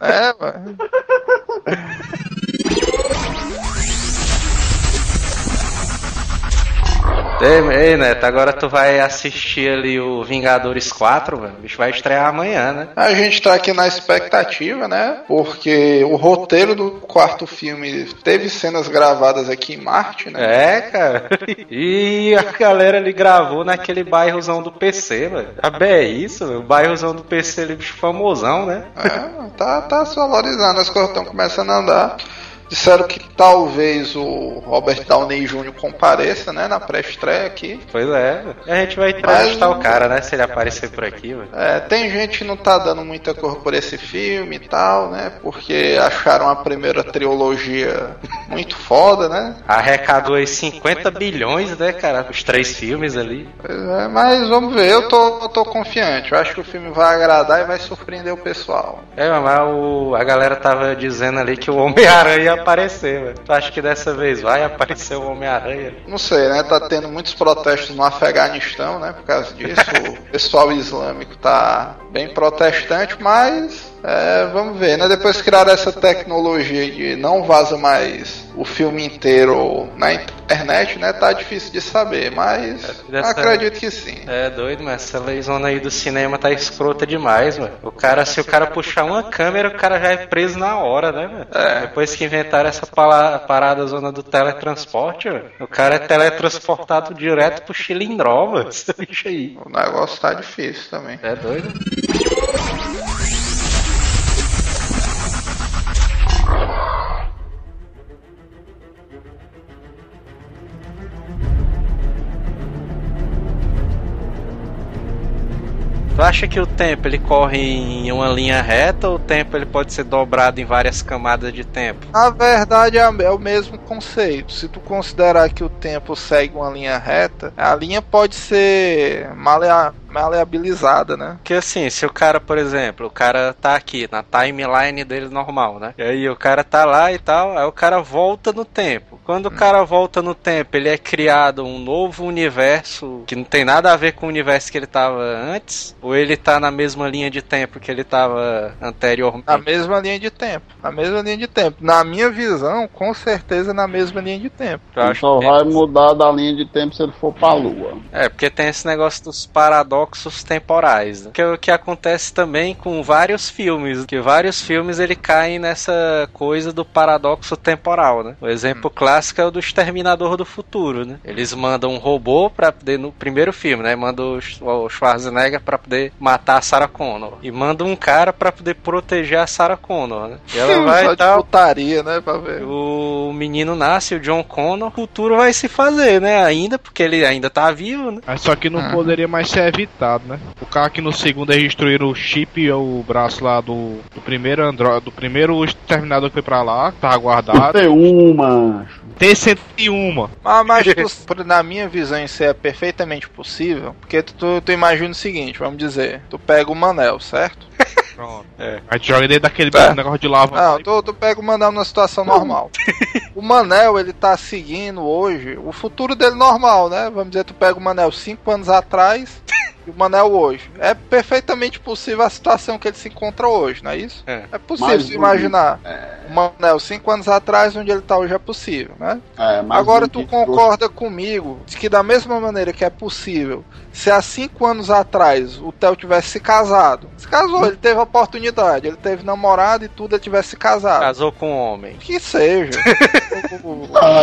É, mano. Ei, ei, Neto, agora tu vai assistir ali o Vingadores 4, velho. O bicho vai estrear amanhã, né? A gente tá aqui na expectativa, né? Porque o roteiro do quarto filme teve cenas gravadas aqui em Marte, né? É, cara. E a galera ali gravou naquele bairrozão do PC, velho. Ah, bem, é isso. O bairrozão do PC ali, bicho famosão, né? É, tá, tá se valorizando, as coisas estão começando a andar. Disseram que talvez o Robert Downey Jr. compareça, né, na pré-estreia aqui. Pois é, a gente vai entrevistar o cara, né, se ele aparecer por aqui, velho. É, tem gente que não tá dando muita cor por esse filme e tal, né, porque acharam a primeira trilogia muito foda, né. Arrecadou aí 50 bilhões, né, cara, os três filmes ali. Pois é, mas vamos ver, eu tô, eu tô confiante, eu acho que o filme vai agradar e vai surpreender o pessoal. É, mas o, a galera tava dizendo ali que o Homem-Aranha aparecer, velho. Tu acha que dessa vez vai aparecer o Homem-Aranha? Não sei, né? Tá tendo muitos protestos no Afeganistão, né? Por causa disso. o pessoal islâmico tá bem protestante, mas é, vamos ver, né? Depois criaram essa tecnologia de não vaza mais o filme inteiro na internet, né? Tá difícil de saber, mas Dessa- acredito que sim. É doido, mas essa leizona aí do cinema tá escrota demais, mano. O cara, se o cara puxar uma câmera, o cara já é preso na hora, né, velho? É. Depois que inventaram essa parada zona do teletransporte, velho, o cara é teletransportado direto pro Chilindró, mano. Esse bicho aí. O negócio tá difícil também. É doido? Tu acha que o tempo ele corre em uma linha reta ou o tempo ele pode ser dobrado em várias camadas de tempo? Na verdade é é o mesmo conceito. Se tu considerar que o tempo segue uma linha reta, a linha pode ser malea- maleabilizada, né? Porque assim, se o cara, por exemplo, o cara tá aqui na timeline dele normal, né? E aí o cara tá lá e tal, aí o cara volta no tempo. Quando o cara volta no tempo, ele é criado um novo universo que não tem nada a ver com o universo que ele tava antes, ou ele tá na mesma linha de tempo que ele tava anteriormente? Na mesma linha de tempo. Na mesma linha de tempo. Na minha visão, com certeza na mesma linha de tempo. Eu acho Só que vai mudar da linha de tempo se ele for pra lua. É, porque tem esse negócio dos paradoxos temporais, né? que é o que acontece também com vários filmes, que vários filmes ele caem nessa coisa do paradoxo temporal, né? O exemplo clássico é o do Exterminador do Futuro, né? Eles mandam um robô para poder no primeiro filme, né? Manda o Sch- o Schwarzenegger para poder matar a Sarah Connor e manda um cara para poder proteger a Sarah Connor, né? E ela Só vai e de tal, putaria, né? Pra ver. o menino nasce, o John Connor, o futuro vai se fazer, né? Ainda, porque ele ainda tá vivo, né? Mas só que não poderia mais ser evitado, né? O cara que no segundo eles destruíram o chip e o braço lá do, do primeiro Android, do primeiro exterminador que foi pra lá, que tava guardado. Tem uma. T-101. Mas, mas tu- por- na minha visão isso é perfeitamente possível, porque tu, tu, tu imagina o seguinte, vamos dizer, tu pega o Manel, certo? Pronto. É. A gente joga dentro daquele É. negócio de lava. Não, tu, tu pega o Manel numa situação normal. O Manel, ele tá seguindo hoje o futuro dele normal, né? Vamos dizer, tu pega o Manel 5 anos atrás e o Manel hoje. É perfeitamente possível a situação que ele se encontra hoje, não é isso? É. É possível Mas se imaginar. O Manel 5 anos atrás, onde ele tá hoje, é possível, né? É, mas Agora o tu que concorda comigo de que da mesma maneira que é possível, se há cinco anos atrás o Theo tivesse se casado, se casou, ele teve oportunidade, ele teve namorado e tudo, ele tivesse se casado. Casou com um homem. Que seja. Ah,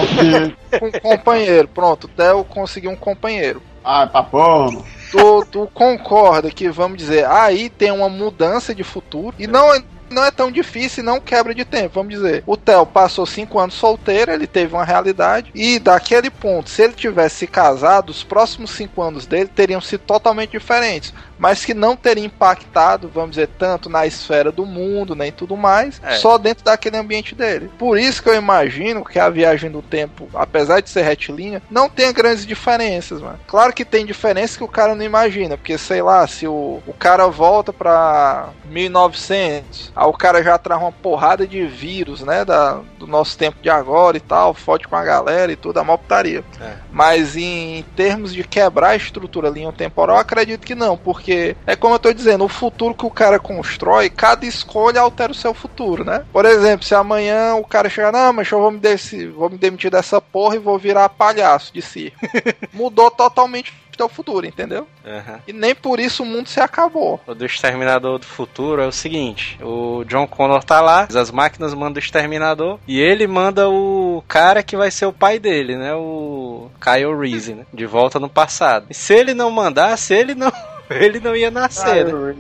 com um companheiro, pronto, o Theo conseguiu um companheiro. Ah, papo. Tu, tu concorda que, vamos dizer, aí tem uma mudança de futuro e não é. Não é tão difícil e não quebra de tempo, vamos dizer. O Theo passou cinco anos solteiro, ele teve uma realidade, e daquele ponto, se ele tivesse se casado, os próximos cinco anos dele teriam sido totalmente diferentes, mas que não teria impactado, vamos dizer, tanto na esfera do mundo, nem tudo mais, É. só dentro daquele ambiente dele. Por isso que eu imagino que a viagem do tempo, apesar de ser retilínea, não tenha grandes diferenças, mano. Claro que tem diferenças que o cara não imagina, porque sei lá, se o, o cara volta pra 1900, aí o cara já traz uma porrada de vírus, né, da, do nosso tempo de agora e tal, fode com a galera e tudo, a mó putaria. É. Mas em termos de quebrar a estrutura linha temporal, eu acredito que não, porque porque é como eu tô dizendo, o futuro que o cara constrói, cada escolha altera o seu futuro, né? Por exemplo, se amanhã o cara chegar, não, mas eu vou me, desse, vou me demitir dessa porra e vou virar palhaço de si. Mudou totalmente o teu futuro, entendeu? Aham. E nem por isso o mundo se acabou. O do Exterminador do Futuro é o seguinte: o John Connor tá lá, as máquinas mandam o Exterminador e ele manda o cara que vai ser o pai dele, né? O Kyle Reese, né? De volta no passado. E se ele não mandasse, ele não. Ele não ia nascer, né?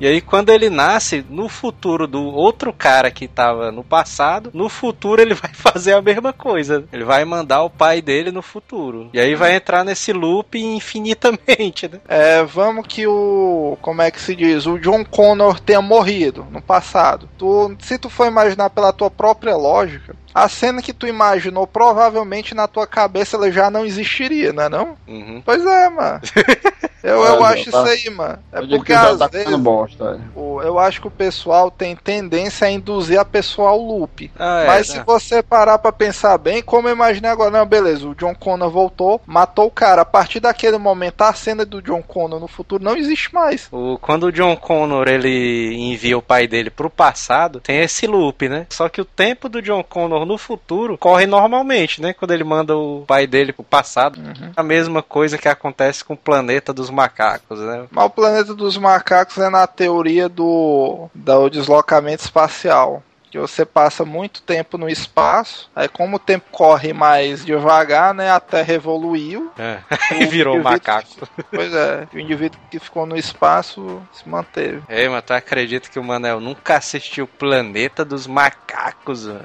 E aí, quando ele nasce, no futuro do outro cara que tava no passado, no futuro ele vai fazer a mesma coisa. Ele vai mandar o pai dele no futuro. E aí vai entrar nesse loop infinitamente, né? É, vamos que o. Como é que se diz? O John Connor tenha morrido no passado. Tu, se tu for imaginar pela tua própria lógica, a cena que tu imaginou, provavelmente na tua cabeça ela já não existiria, né não? Uhum. Pois é, mano. Eu, eu acho tá- isso aí, mano. É Eu porque que já às tá vezes bosta. é. o- eu acho que o pessoal tem tendência a induzir a pessoa ao loop. Ah, é, Mas né? se você parar pra pensar bem, como eu imaginei agora, não, beleza, o John Connor voltou, matou o cara. A partir daquele momento, a cena do John Connor no futuro não existe mais. O, quando o John Connor ele envia o pai dele pro passado, tem esse loop, né? Só que o tempo do John Connor no futuro corre normalmente, né? Quando ele manda o pai dele pro passado. A mesma coisa que acontece com o planeta dos macacos, né? Mas o planeta dos macacos é na teoria do, do deslocamento espacial. Que você passa muito tempo no espaço, aí como o tempo corre mais devagar, né? A Terra evoluiu. É. E virou indivíduo- macaco. Pois é, o indivíduo que ficou no espaço se manteve. Ei, mas tu acredita que o Manel nunca assistiu Planeta dos Macacos, mano?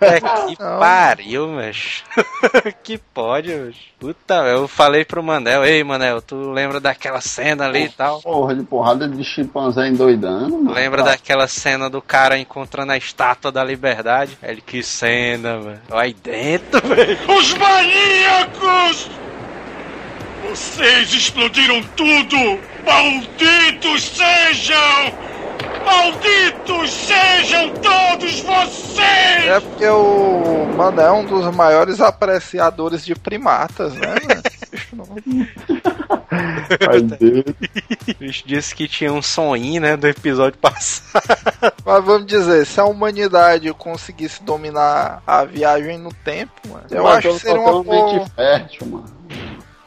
É que Não. pariu, mas. que pode, mas. Puta, eu falei pro Manel, ei, Manel, tu lembra daquela cena ali e tal? Porra de porrada de chimpanzé endoidando, mano. Lembra Tá. daquela cena do cara encontrando a estátua da liberdade? Ele, que cena, mano. Aí dentro, velho. Os maníacos! Vocês explodiram tudo! Malditos sejam! Malditos sejam todos vocês! É porque o Mano é um dos maiores apreciadores de primatas, né? Bicho, não- Ai, Deus. O bicho disse que tinha um sonho, né, do episódio passado. Mas vamos dizer, se a humanidade conseguisse dominar a viagem no tempo, mano, eu Mas acho que seria uma porra. fértil, mano.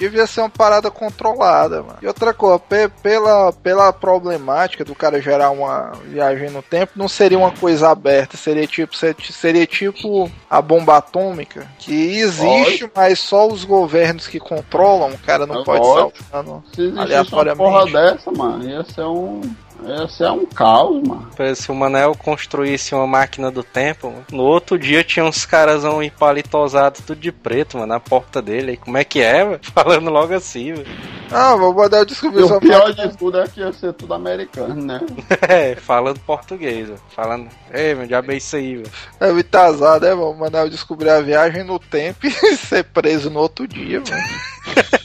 Devia ser uma parada controlada, mano. E outra coisa, pe- pela, pela problemática do cara gerar uma viagem no tempo, não seria uma coisa aberta, seria tipo, ser- seria tipo a bomba atômica, que existe, mas só os governos que controlam, o cara não É pode lógico. sair usando Se existisse uma porra dessa, mano, ia ser um. Ia ser um caos, mano. Se o Manel construísse uma máquina do tempo, mano, no outro dia tinha uns caras empalitosados tudo de preto, mano, na porta dele. Aí, como é que é, velho? Falando logo assim, velho. Ah, vou mandar eu descobrir E só o pior de tudo é que ia ser tudo americano, né? É, falando português, velho. Falando, ei, meu diabo é isso aí, velho. É muito azar, né? Vamos mandar eu descobrir a viagem no tempo e ser preso no outro dia, mano.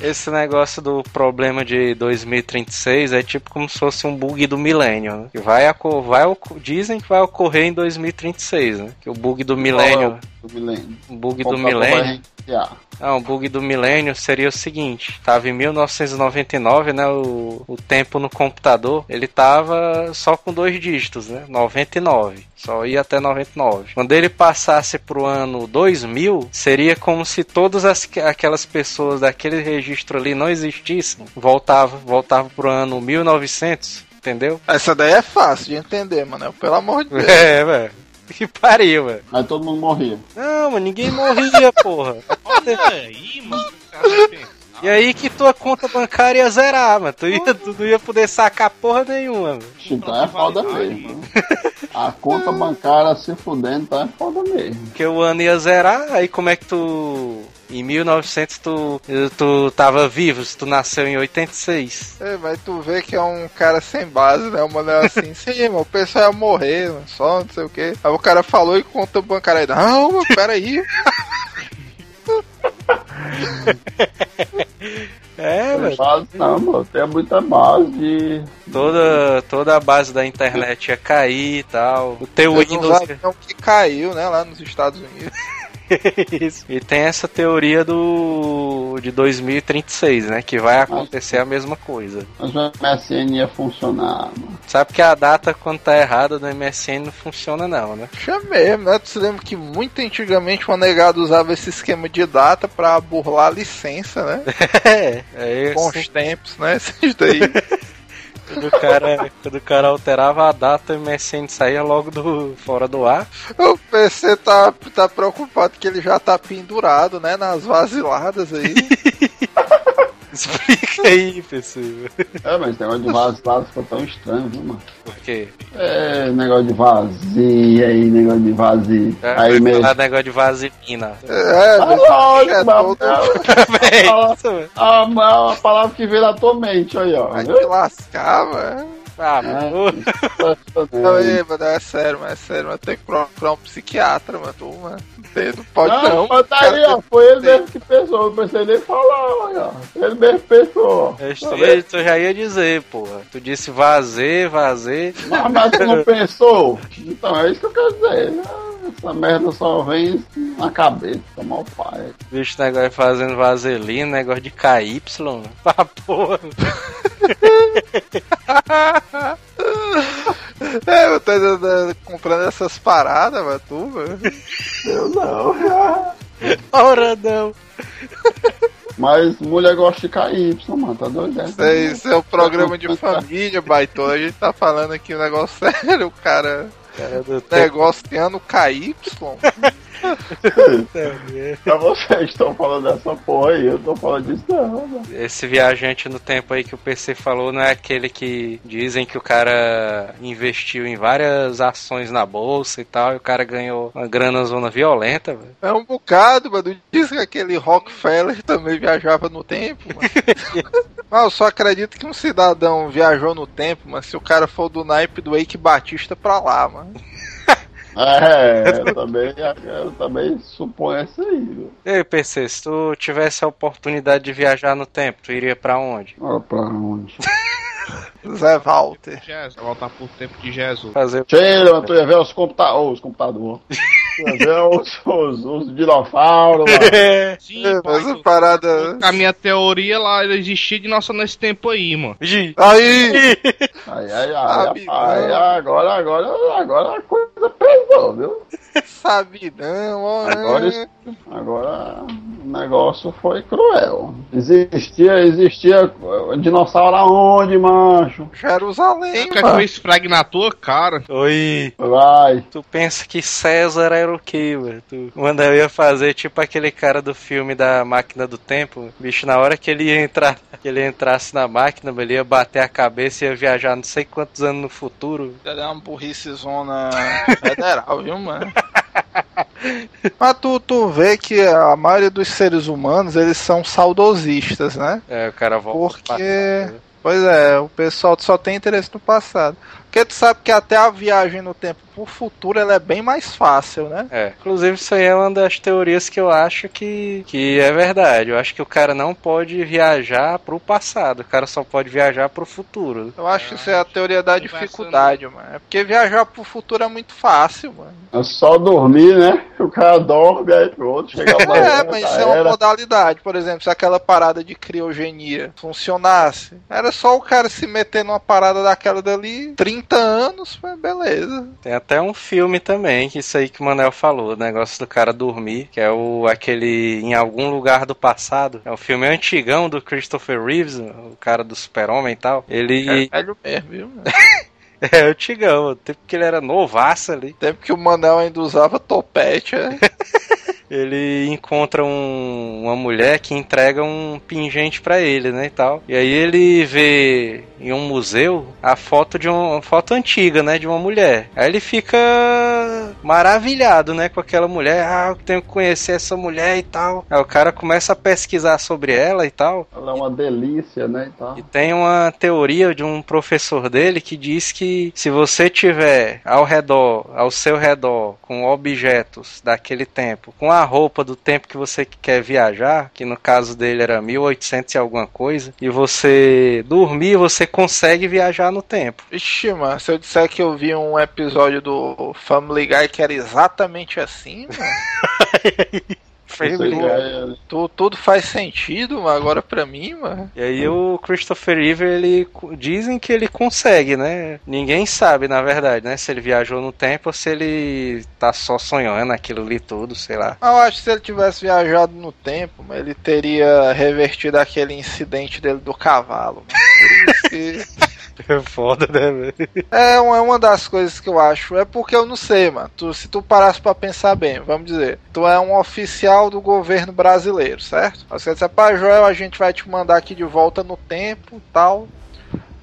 Esse negócio do problema de 2036 é tipo como se fosse um bug do milênio, né? Que vai, vai dizem que vai ocorrer em 2036, né? Que o bug do milênio, Do milênio. o bug do vai milênio, reiniciar. não, o bug do milênio seria o seguinte: tava em 1999, né? O, o tempo no computador ele tava só com dois dígitos, né? 99, só ia até 99. Quando ele passasse pro ano 2000, seria como se todas as, aquelas pessoas daquele registro ali não existissem, voltava, voltava pro ano 1900, entendeu? Essa daí é fácil de entender, mano. Pelo amor de Deus. É, velho. Que pariu, velho. Aí todo mundo morria. Não, mas ninguém morria, porra. Aí, mano, o cara. E aí que tua conta bancária ia zerar, mano. Tu, ia, tu não ia poder sacar porra nenhuma, mano. Então é foda mesmo. A conta bancária se fudendo, então é foda mesmo. Porque o ano ia zerar, aí como é que tu. Em 1900 tu, tu tava vivo, se tu nasceu em 86. É, mas tu vê que é um cara sem base, né? O mano é assim, sim, mano, o pessoal ia morrer, mano, só não sei o que. Aí o cara falou e conta bancária aí. Não, mano, peraí. É, velho. base não, mano. Tem muita base de. Toda, toda a base da internet ia cair e tal. O teu Windows. avião que caiu, né, lá nos Estados Unidos. Isso. E tem essa teoria do de 2036, né? Que vai acontecer a mesma coisa. Mas o MSN ia funcionar, mano. Sabe que a data, quando tá errada no MSN, não funciona não, né? Mesmo, né? Tu se lembra que muito antigamente o negado usava esse esquema de data pra burlar a licença, né? É, é Com isso. os tempos, né? Esses daí. Quando o cara, quando o cara alterava a data, o MSN saía logo do fora do ar. o PC tá, tá preocupado que ele já tá pendurado, né? Nas vaziladas aí. Explica aí, pessoal. É, mas esse negócio de vazio ficou tão estranho, viu, mano? Por quê? É, negócio de vazio aí, negócio de vazio. É, aí mesmo. falar negócio de vaselina. É, Ah, lógico, é mano. todo... Véi, isso, velho. Ah, mas é uma palavra que veio na tua mente aí, ó. Vai te lascar, velho. Ah, É. pô. Não, aí, mano, é sério, mas é sério, mas tem que procurar um psiquiatra, mano. Tu, mano. Não, tem- não pode Não, não. mas tá aí, ó. Foi ele mesmo que pensou, não precisei nem falar, olha. Ele mesmo pensou. ó. Eu Tá eu já ia dizer, porra. Tu disse vazê, vazê. Mas, mas tu não pensou? Então é isso que eu quero dizer. Essa merda só vem na cabeça, tomar o pai. Bicho, negócio de fazendo vaselina, negócio de KY. Ah, porra. É, eu tô comprando essas paradas, mano. Tu, mano. Eu não. Ora não. Mas mulher gosta de KY, mano, tá doido? Isso é, isso é o programa de família, baitola. A gente tá falando aqui um negócio sério, o cara. Cara do Negociando KY. Pra vocês estão falando dessa porra aí, eu tô falando disso não, mano. Esse viajante no tempo aí que o PC falou não é aquele que dizem que o cara investiu em várias ações na bolsa e tal, e o cara ganhou uma grana zona violenta, velho. É um bocado, mano. Diz que aquele Rockefeller também viajava no tempo, mano. Mas eu só acredito que um cidadão viajou no tempo, mas se o cara for do naipe do Eike Batista pra lá, mano. É, eu também, eu também suponho isso aí, viu? E aí, PC, se tu tivesse a oportunidade de viajar no tempo, tu iria pra onde? Olha pra onde. Zé Walter. Jesus, voltar pro tempo de Jesus. Fazer Cheira, tu ia ver os computadores, os computadores. Tu ia ver os, os, os dinossauros, mano. Sim, É, pai, Essa parada. a minha teoria lá existia de nossa nesse tempo aí, mano. Aí! Aí, aí, aí, Sabe aí, agora, agora, agora a coisa pesou, viu? Sabe não, ó. Agora, isso- agora o negócio foi cruel. Existia, existia dinossauro aonde, macho? Jerusalém, Quer que mano. eu esfregue na tua cara? Oi. Vai. Tu pensa que César era o quê, velho? Tu... Quando eu ia fazer tipo aquele cara do filme da máquina do tempo, bicho, na hora que ele ia entrar, que ele entrasse na máquina, ele ia bater a cabeça e ia viajar não sei quantos anos no futuro. É uma burrice zona federal, viu, mano? Mas tu, tu vê que a maioria dos seres humanos, eles são saudosistas, né? É, o cara volta Porque- passado. Pois é, o pessoal só tem interesse no passado. Porque tu sabe que até a viagem no tempo pro futuro ela é bem mais fácil, né? É, inclusive isso aí é uma das teorias que eu acho que, que é verdade. Eu acho que o cara não pode viajar pro passado, o cara só pode viajar pro futuro. Eu acho que isso é a teoria da dificuldade, mano. É porque viajar pro futuro é muito fácil, mano. É só dormir, né? O cara dorme, aí pronto, chega amanhã, É, mas isso é uma era. modalidade. Por exemplo, se aquela parada de criogenia funcionasse, era só o cara se meter numa parada daquela dali, 30 anos, beleza. Tem até um filme também, que isso aí que o Manel falou, o negócio do cara dormir, que é o aquele em algum lugar do passado. É um filme antigão do Christopher Reeves, o cara do super-homem e tal. Ele É velho mesmo, viu? é antigão, tempo que ele era novaço ali. Tempo que o Manel ainda usava topete, é. ele encontra um- uma mulher que entrega um pingente pra ele, né, e tal. E aí ele vê em um museu a foto de um- uma foto antiga, né, de uma mulher. Aí ele fica maravilhado, né, com aquela mulher. Ah, eu tenho que conhecer essa mulher e tal. Aí o cara começa a pesquisar sobre ela e tal. Ela é uma delícia, né? E tal. E tem uma teoria de um professor dele que diz que se você tiver ao redor, ao seu redor, com objetos daquele tempo, com a roupa do tempo que você quer viajar, que no caso dele era 1800 e alguma coisa, e você dormir, você consegue viajar no tempo. Ixi, mano, se eu disser que eu vi um episódio do Family Guy que era exatamente assim, mano. Tudo, é, tu- tudo faz sentido, mas agora pra mim, mano. E aí o Christopher Reeve, ele dizem que ele consegue, né? Ninguém sabe, na verdade, né? Se ele viajou no tempo ou se ele tá só sonhando aquilo ali tudo, sei lá. Eu acho que se ele tivesse viajado no tempo, mas ele teria revertido aquele incidente dele do cavalo. Por isso que. É foda, né, velho? É uma, é uma das coisas que eu acho. É porque eu não sei, mano. Tu- se tu parasse pra pensar bem, vamos dizer, tu é um oficial do governo brasileiro, certo? Você disse, pá, Joel, a gente vai te mandar aqui de volta no tempo e tal.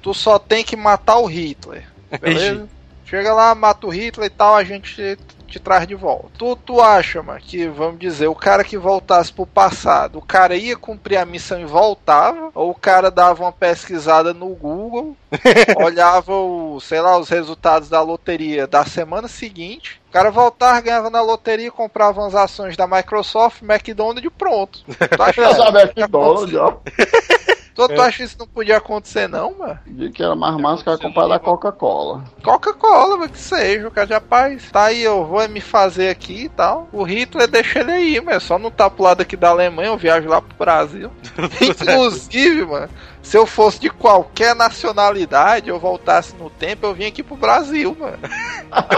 Tu só tem que matar o Hitler. Beleza? Chega lá, mata o Hitler e tal, a gente te, traz de volta. Tu, tu acha, mano, que, vamos dizer, o cara que voltasse pro passado, o cara ia cumprir a missão e voltava? Ou o cara dava uma pesquisada no Google, olhava, o, sei lá, os resultados da loteria da semana seguinte, o cara voltava, ganhava na loteria, comprava umas ações da Microsoft, McDonald's e pronto. Tu acha, Eu sabia que dólar, ó. tu, tu acha que isso não podia acontecer, não, mano? De que era mais massa que a comprar da Coca-Cola. Coca-Cola, mas que seja, o cara já rapaz, tá aí, eu vou me fazer aqui e tal. O Hitler deixa ele aí, mas só não tá pro lado aqui da Alemanha, eu viajo lá pro Brasil. Inclusive, mano, se eu fosse de qualquer nacionalidade, eu voltasse no tempo, eu vim aqui pro Brasil, mano.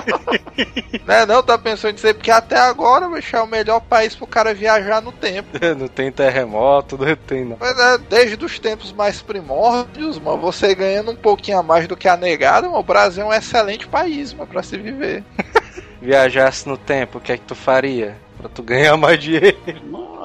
né, não, tá pensando nisso aí, porque até agora, bicho, é o melhor país pro cara viajar no tempo. Não tem terremoto, não tem não. Pois é, desde os tempos mais primórdios, mano, você ganhando um pouquinho a mais do que a negada, mano, o Brasil é um excelente país, mano, pra se viver. Viajasse no tempo, o que é que tu faria? Pra tu ganhar mais dinheiro.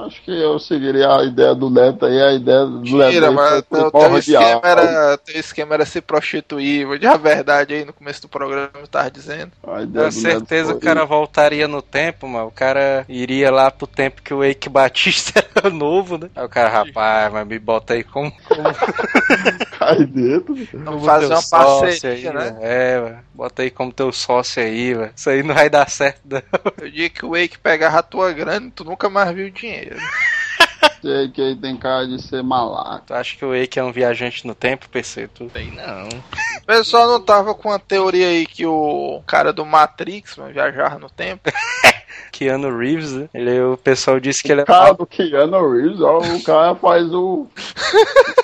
Acho que eu seguiria a ideia do Neto aí, a ideia do Neto Mentira, aí mas teu, porra teu esquema era, teu esquema era se prostituir, vou dizer a verdade aí no começo do programa eu tava dizendo. Com Neto certeza o cara voltaria no tempo, mano. O cara iria lá pro tempo que o Eike Batista era novo, né? Aí o cara, rapaz, mas me bota aí como, Cai dentro. Vamos como fazer uma sócio parceria, aí, né? É, velho. Bota aí como teu sócio aí, velho. Isso aí não vai dar certo, não. O dia que o Wake pegava a tua grana, tu nunca mais viu o dinheiro. Sei que ele tem cara de ser malaco. Tu acha que o Eike é um viajante no tempo, PC? Tu... Sei não. O pessoal não tava com a teoria aí que o cara do Matrix mano, viajava no tempo. Keanu Reeves, né? Ele, o pessoal disse que ele é O cara do Keanu Reeves, ó, o cara faz o.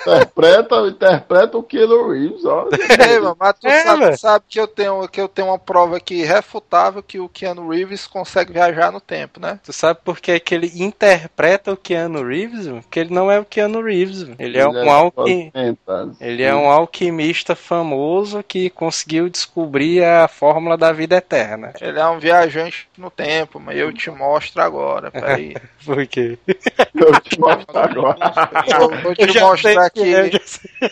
interpreta, interpreta o Keanu Reeves, ó. É, mas tu É, sabe, sabe que, eu tenho, que eu tenho uma prova aqui irrefutável que o Keanu Reeves consegue viajar no tempo, né? Tu sabe por que, que ele interpreta o Keanu Reeves? Porque ele não é o Keanu Reeves. mano. Ele é um alqui... Ele é um alquimista famoso que conseguiu descobrir a fórmula da vida eterna. Ele é um viajante no tempo, mas eu te mostro agora, peraí. Por quê? Eu te mostro agora. Eu vou te Eu é, eu aqui já sei.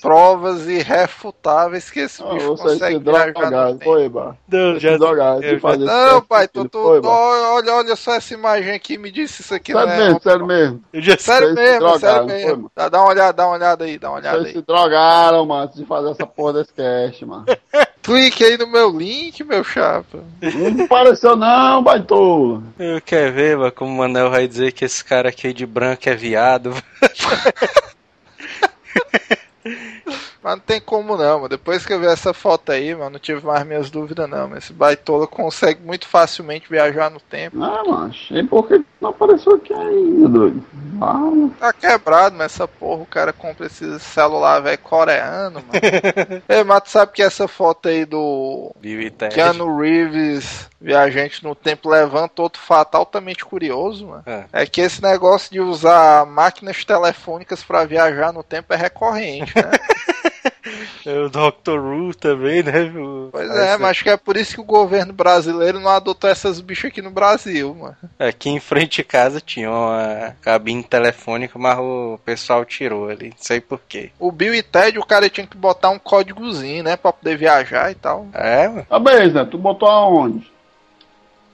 Provas irrefutáveis que esse Ah, bicho consegue drogado, foi, Bar. Não, já drogado, eu fazer Não, pai, tu, tu, foi, olha, olha só essa imagem aqui, me disse isso aqui, Sério né? mesmo, sério mesmo. já. Sério mesmo, sério drogaram, foi, mesmo. mano? Dá, uma olhada, dá uma olhada aí, dá uma olhada Vocês aí. se drogaram, mano, antes de fazer essa porra desse cast, mano. Clique aí no meu link, meu chapa. Não pareceu não, baitola. Eu quero ver, mano, como o Manel vai dizer que esse cara aqui de branco é viado. Mas não tem como não, mano. Depois que eu vi essa foto aí, mano, não tive mais minhas dúvidas não. Mas esse baitola consegue muito facilmente viajar no tempo. Ah, mano, e por que não apareceu aqui ainda, doido? Ah. Tá quebrado, mas essa porra, o cara compra esse celular velho coreano, mano. Ei, mas tu sabe que essa foto aí do. Keanu Reeves, viajante no tempo, levanta outro fato altamente curioso, mano. É. É que esse negócio de usar máquinas telefônicas pra viajar no tempo é recorrente, né? É o Dr. Who também, né? O- Pois é, mas acho que é por isso que o governo brasileiro não adotou essas bichas aqui no Brasil, mano. Aqui em frente de casa tinha uma cabine telefônica, mas o pessoal tirou ali. Não sei porquê. O Bill e Ted, o cara tinha que botar um códigozinho, né? Pra poder viajar e tal. É, mano. Tá bem, Zé, tu botou aonde?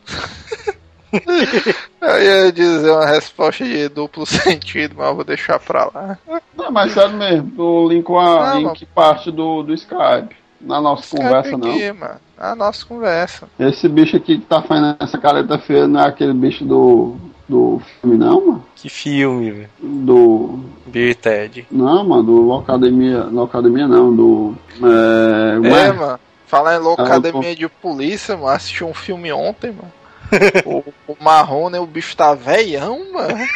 Eu ia dizer uma resposta de duplo sentido, mas eu vou deixar pra lá. Não, mas sério mesmo, tu linkou a, Não, em mano. parte do, do Skype? Na nossa conversa, Skype não. aqui, mano. A nossa conversa. Esse bicho aqui que tá fazendo essa careta feia não é aquele bicho do, do filme, não, mano? Que filme, velho. Do. Bill e Ted. Não, mano, do Locademia. Locademia não, do. É. É, mano. Falar em Ah, loucademia de polícia, mano. Assisti um filme ontem, mano. o, o Marrone, o bicho tá velhão, mano.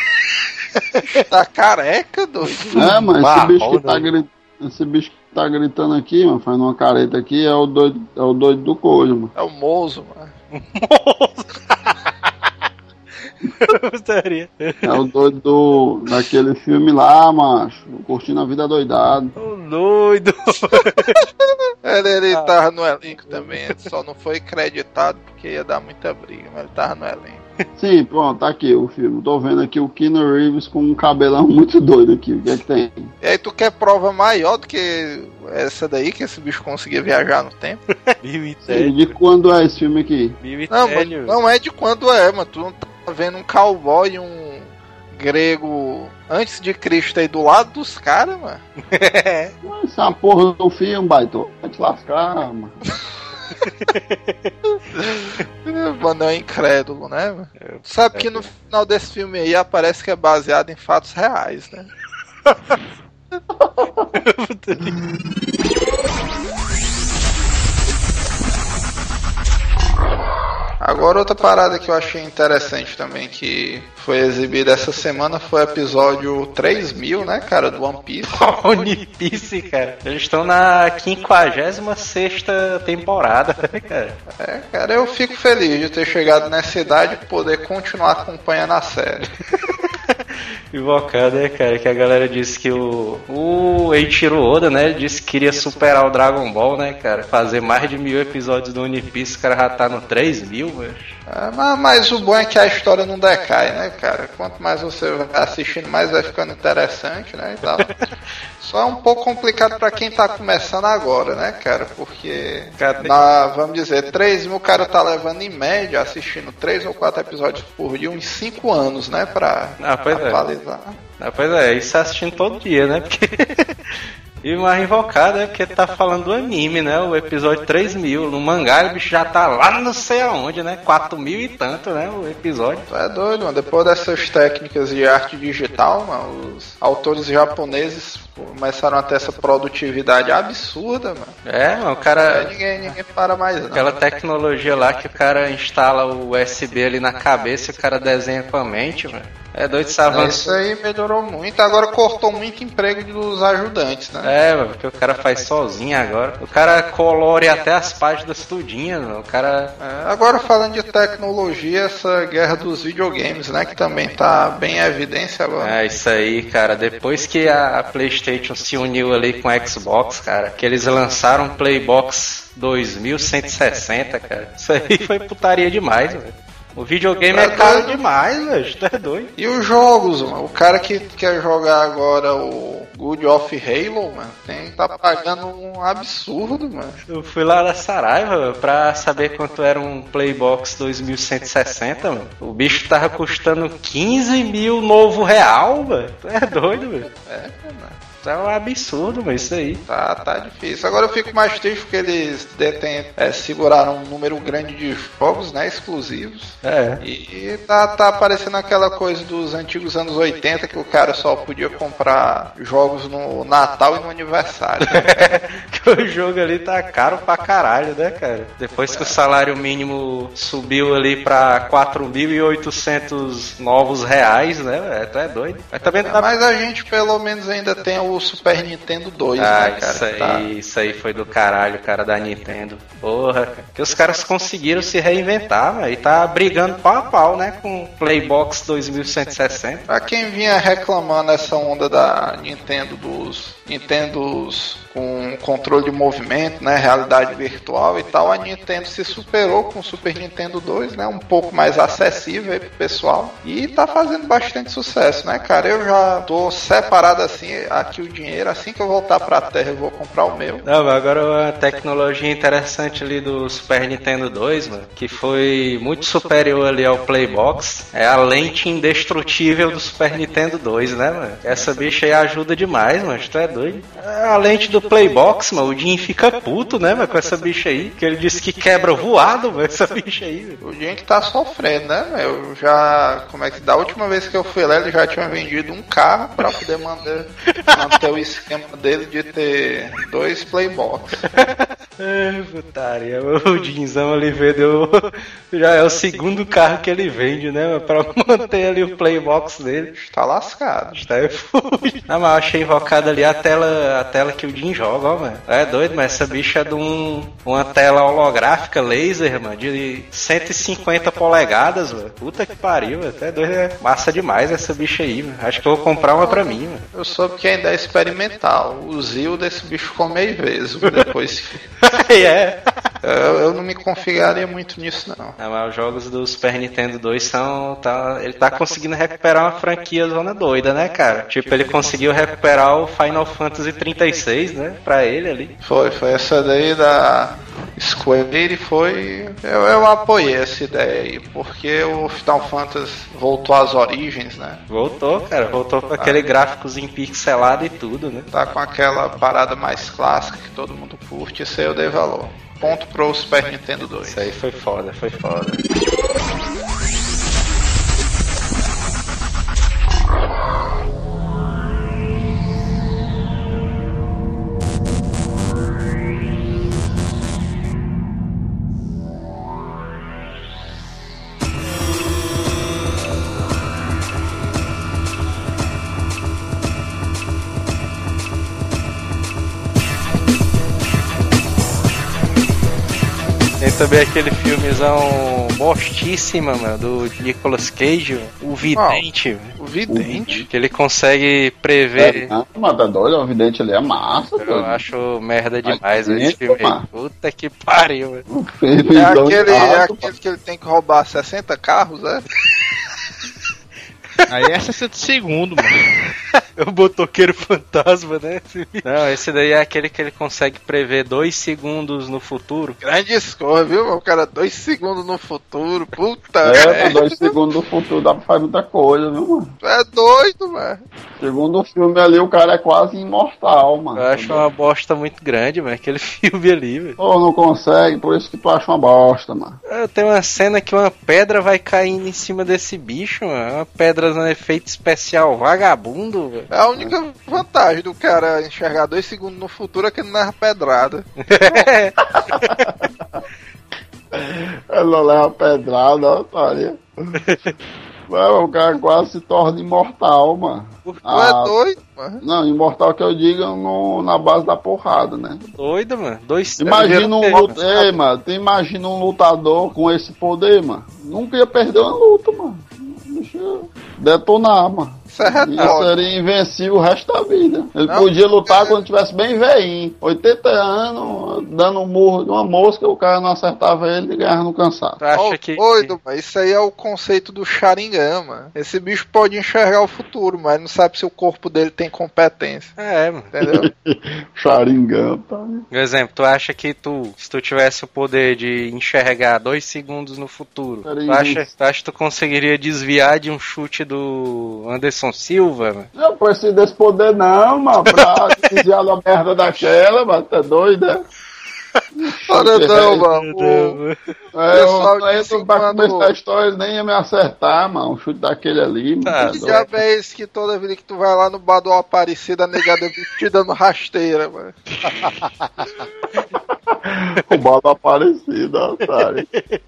tá careca, doido. É, mas esse bicho que tá né? gritando. Esse bicho que tá gritando aqui, mano, fazendo uma careta aqui, é o doido, é o doido do coelho, mano. É o Mozo, mano. Gostaria. É o doido do, daquele filme lá, macho. Curtindo a vida doidado. Ô, doido. Ele, ele tava no elenco também, ele só não foi creditado porque ia dar muita briga, mas ele tava no elenco. Sim, pronto, tá aqui o filme. Tô vendo aqui o Keanu Reeves com um cabelão muito doido aqui. O que é que tem? E aí tu quer prova maior do que essa daí, que esse bicho conseguia viajar no tempo? Sim, de quando é esse filme aqui? Não, mano, não é de quando é, mano. Tu não tá vendo um cowboy e um grego antes de Cristo aí do lado dos caras, mano. Essa é porra do filme, baito. Vai te lascar, mano. Mano, é incrédulo, né? mano? Tu sabe que no final desse filme aí aparece que é baseado em fatos reais, né? Agora outra parada que eu achei interessante também que foi exibida essa semana foi o episódio 3000, né, cara, do One Piece. One Piece, cara. Eles estão na 56 temporada, né, cara? É, cara, eu fico feliz de ter chegado nessa idade e poder continuar acompanhando a série. Invocado, né, cara? Que a galera disse que o, o Eiichiro Oda, né? Disse que queria superar o Dragon Ball, né, cara? Fazer mais de mil episódios do One Piece, o cara já tá no 3 mil, velho. É, mas, mas o bom é que a história não decai, né, cara? Quanto mais você vai assistindo, mais vai ficando interessante, né, e tal. Só é um pouco complicado pra quem tá começando agora, né, cara? Porque, na, vamos dizer, 3 mil o cara tá levando em média, assistindo 3 ou 4 episódios por dia, uns 5 anos, né, pra Ah, pois é. atualizar. Ah, pois é, isso assistindo todo dia, né? Porque. E o mais invocado é porque tá falando do anime, né? O episódio 3000. No mangá o bicho já tá lá não sei aonde, né? 4 mil e tanto, né? O episódio. É doido, mano. Depois dessas técnicas de arte digital, mano, os autores japoneses começaram a ter essa produtividade absurda, mano. É, mano, o cara. ninguém, ninguém para mais, não. Aquela tecnologia lá que o cara instala o USB ali na cabeça e o cara desenha com a mente, mano. É doido esse É, avanço. Isso aí melhorou muito. Agora cortou muito emprego dos ajudantes, né? É, porque o cara faz sozinho agora. O cara colore até as páginas tudinhas, mano. O cara. É, agora falando de tecnologia, essa guerra dos videogames, né? Que também tá bem em evidência agora. É isso aí, cara. Depois que a PlayStation se uniu ali com a Xbox, cara, que eles lançaram Playbox 2160, cara. Isso aí foi putaria demais, velho. O videogame é caro demais, velho. Tu é doido. E os jogos, mano? O cara que quer jogar agora o Good of Halo, mano, tem tá pagando um absurdo, mano. Eu fui lá na Saraiva pra saber quanto era um Playbox 2160, mano. O bicho tava custando 15 mil novo real, velho. Tu é doido, velho. É, mano. É um absurdo, mas isso aí. Tá, tá difícil. Agora eu fico mais triste porque eles detêm, é, seguraram um número grande de jogos, né, exclusivos. É. E tá, tá aparecendo aquela coisa dos antigos anos 80 que o cara só podia comprar jogos no Natal e no aniversário. que o jogo ali tá caro pra caralho, né, cara? Depois que o salário mínimo subiu ali pra 4.800 novos reais, né? velho? Tu é doido. Mas também tá... Mas a gente pelo menos ainda tem o Super Nintendo 2, Ah, né, cara? isso aí, Tá- isso aí foi do caralho, cara, da Nintendo. Porra, cara. que os caras conseguiram se reinventar, velho. E tá brigando pau a pau, né, com o Playbox 2160. Pra quem vinha reclamando essa onda da Nintendo dos Nintendos com controle de movimento, né, realidade virtual e tal, a Nintendo se superou com o Super Nintendo 2, né, um pouco mais acessível aí pro pessoal e tá fazendo bastante sucesso, né, cara? Eu já tô separado assim, aqui o dinheiro, assim que eu voltar pra Terra eu vou comprar o meu. Não, agora uma tecnologia interessante ali do Super Nintendo 2, mano, que foi muito superior ali ao Playbox, é a lente indestrutível do Super Nintendo 2, né, mano? Essa bicha aí ajuda demais, mano, tu é doido. A lente do Playbox, mano, o Jim fica puto, né, mano, com essa bicha aí, que ele disse que quebra voado, mano, essa bicha aí. O gente tá sofrendo, né? Eu já. Como é que. Da última vez que eu fui lá, ele já tinha vendido um carro pra poder manter, manter o esquema dele de ter dois Playbox. É, putaria. O Dinzão ali vendeu. Já é o segundo carro que ele vende, né? Pra manter ali o playbox dele. Está lascado. Está é fudido. Não, mas eu achei invocada ali a tela, a tela que o Jim joga, ó, mano. É doido, mas essa bicha é de um, uma tela holográfica laser, mano, de 150 polegadas, mano. Puta que pariu, mano. Até doido, é massa demais essa bicha aí, mano. Acho que eu vou comprar uma pra mim, mano. Eu soube que ainda é experimental. O Zil desse bicho ficou meio vezes depois que. é. Eu, não me confiaria muito nisso, não. Não, mas os jogos do Super Nintendo 2 são. Tá, ele tá conseguindo recuperar uma franquia zona doida, né, cara? Tipo, ele conseguiu recuperar o Final Fantasy 36, né? Pra ele ali. Foi, foi essa daí da Square foi. Eu, eu apoiei essa ideia aí, porque o Final Fantasy voltou às origens, né? Voltou, cara. Voltou com aquele gráficozinho pixelado e tudo, né? Tá com aquela parada mais clássica que todo mundo curte, isso aí eu dei valor. Ponto pro Super Nintendo 2. Isso aí foi foda, foi foda. Também aquele filmezão bostíssima, mano, do Nicolas Cage, o Vidente. O Vidente? Que ele consegue prever. É, mas tá doido, o vidente ali é massa, Eu doido. acho merda demais Vidente, esse filme aí. mano. Puta que pariu, velho. É aquele, é aquele que ele tem que roubar 60 carros, é? Aí é 60 segundos, mano. É o motoqueiro fantasma, né? Não, esse daí é aquele que ele consegue prever dois segundos no futuro. Grande escolha, viu? O cara, dois segundos no futuro, puta. É, com dois segundos do futuro dá pra fazer muita coisa, viu, mano? Tu é doido, mano. Segundo o filme ali, o cara é quase imortal, mano. Eu acho uma bosta muito grande, mano, aquele filme ali, velho. Pô, não consegue, por isso que tu acha uma bosta, mano. Tenho uma cena que uma pedra vai caindo em cima desse bicho, mano. Uma pedra no efeito especial vagabundo, velho. É a única vantagem do cara enxergar dois segundos no futuro é que ele não leva pedrada. Ela leva pedrada, ó, otário. Mano, o cara quase se torna imortal, mano. Tu Ah, é doido, mano. Não, imortal que eu diga no, na base da porrada, né? Doido, mano. Dois Imagina um, Dois- lut... Ei, mano, tu imagina um lutador com esse poder, mano. Nunca ia perder uma luta, mano. Detonar, mano. Isso é retórico. seria invencível o resto da vida. Ele Não, podia lutar quando tivesse bem velhinho. 80 anos, dando um murro de uma mosca, o cara não acertava ele e ganhava no cansaço. Tu acha que. Doido, mas isso aí é o conceito do Sharingan, mano. Esse bicho pode enxergar o futuro, mas não sabe se o corpo dele tem competência. É, mano. Entendeu? Sharingan, tá? Por exemplo, tu acha que tu, se tu tivesse o poder de enxergar dois segundos no futuro, tu acha, tu acha que tu conseguiria desviar de um chute do Anderson Silva, mano? Não preciso desse poder, não, mano. Pra desviar da merda daquela, mano. Tá doido, né? Olha não, mano. É, eu não entro pra começar a história, nem ia me acertar, mano. O chute daquele ali, mano. Tá, Que diabo é esse que toda vida que tu vai lá no bar do Aparecida, a negada vestida no rasteira, mano? O bolo aparecido, otário.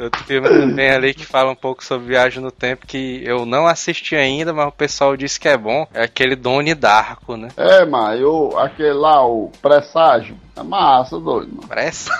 Outro filme também ali que fala um pouco sobre viagem no tempo que eu não assisti ainda, mas o pessoal disse que é bom. É aquele Doni Darko, né? É, mano, eu, aquele lá, o presságio, é massa, doido, mano. Parece.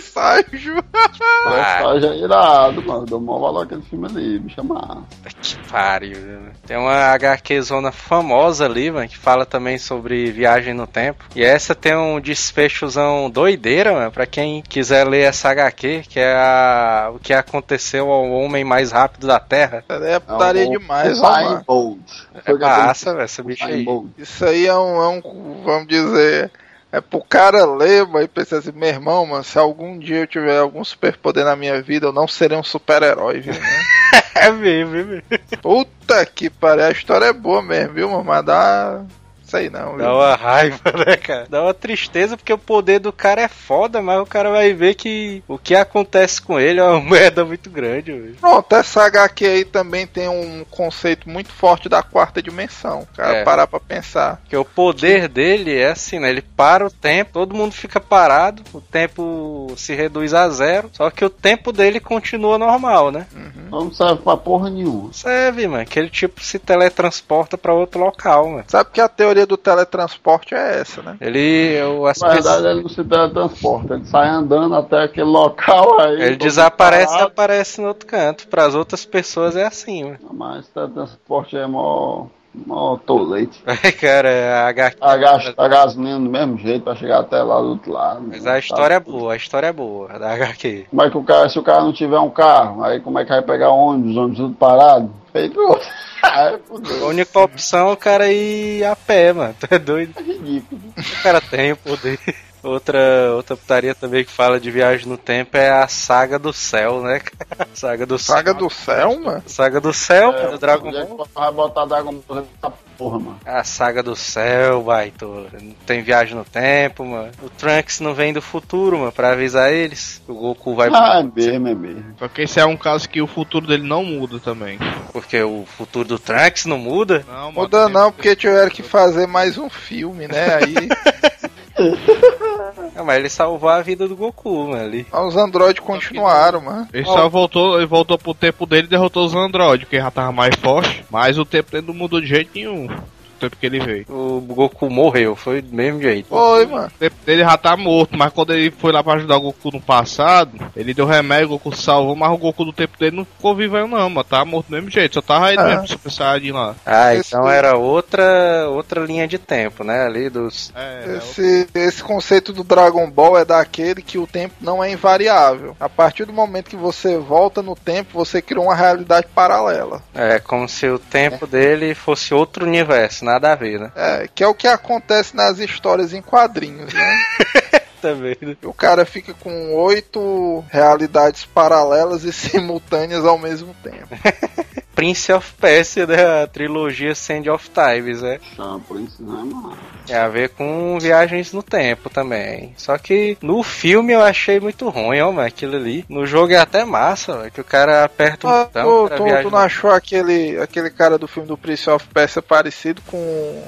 Ságio. Presságio é irado, mano. Eu dou maior valor aquele filme ali, bicho, é massa. Que pariu, né? Tem uma HQ zona famosa ali, mano, que fala também sobre viagem no tempo. E essa tem um desfechozão doideira, mano, pra quem quiser ler essa HQ, que é a... que aconteceu ao homem mais rápido da Terra. É putaria demais, o ó, Usain mano. Bolt. É massa, velho, essa bicha aí. Isso aí é um, é um, vamos dizer, é pro cara ler, mano, e pensar assim, meu irmão, mano, se algum dia eu tiver algum superpoder na minha vida, eu não serei um super-herói, viu, né? É mesmo, é mesmo. Puta que pariu, a história é boa mesmo, viu, mano, mas dá... Sei não, viu? Dá uma raiva, né, cara? Dá uma tristeza porque o poder do cara é foda, mas o cara vai ver que o que acontece com ele é uma merda muito grande, velho. Pronto, essa HQ aí também tem um conceito muito forte da quarta dimensão. Cara, É. parar pra pensar. Porque o poder dele é assim, né? Ele para o tempo, todo mundo fica parado, o tempo se reduz a zero, só que o tempo dele continua normal, né? Não serve pra porra nenhuma. Serve, mano. Que ele tipo se teletransporta pra outro local, mano. Sabe que a teoria do teletransporte é essa, né? Ele. o- As Na verdade, pessoas- ele não se teletransporta, ele sai andando até aquele local aí. Ele desaparece e parado. aparece no outro canto. Para as outras pessoas é assim, mano. Mas teletransporte é mó, mó tolete. Cara, a HQ. A gasta gasolina do mesmo jeito pra chegar até lá do outro lado. Mas a história é boa, a história é boa da HQ. Como é que o cara, se o cara não tiver um carro, aí como é que vai pegar ônibus, ônibus tudo parado? Feito. Aí, A única opção é o cara ir a pé, mano. Tu é doido? É ridículo. O cara tem o poder. Outra, outra putaria também que fala de viagem no tempo é a Saga do Céu, né, cara? Saga do Céu. Saga do céu, mano. Saga do Céu, É, do Dragon é Ball. Vai botar Dragon Ball nessa porra, mano. A Saga do Céu, baito. Não tem viagem no tempo, mano. O Trunks não vem do futuro, mano, pra avisar eles. O Goku vai. Ah, é mesmo, é mesmo. Só que esse é um caso que o futuro dele não muda também. Porque o futuro do Trunks não muda. Não, mano, Muda não, porque tiveram que fazer mais um filme, né? Aí Não, mas ele salvou a vida do Goku, mano, ali. os androides continuaram, mano. Ele só voltou, ele voltou pro tempo dele e derrotou os androides, porque já tava mais forte. Mas o tempo dele não mudou de jeito nenhum. O tempo que ele veio. O Goku morreu, foi do mesmo jeito. Foi, mano. O tempo dele já tá morto, mas quando ele foi lá pra ajudar o Goku no passado, ele deu remédio, o Goku salvou, mas o Goku do tempo dele não ficou vivo aí não, mano. Tá morto do mesmo jeito, só tava ele Ah. mesmo, Super Saiyajin lá. Ah, Esse- então era outra outra linha de tempo, né? Ali dos. É, Esse, esse conceito do Dragon Ball é daquele que o tempo não é invariável. A partir do momento que você volta no tempo, você criou uma realidade paralela. É como se o tempo dele fosse outro universo, nada a ver, né? É, que é o que acontece nas histórias em quadrinhos, né? Também, né? o cara fica com oito realidades paralelas e simultâneas ao mesmo tempo. Prince of Persia, né? A trilogia Sand of Times, né? Por isso, não é, mano? Tem a ver com viagens no tempo também. Só que no filme eu achei muito ruim, ó, mano, aquilo ali. No jogo é até massa, velho, que o cara aperta um Ah, botão. tu, tu- tu não achou aquele, aquele cara do filme do Prince of Persia parecido com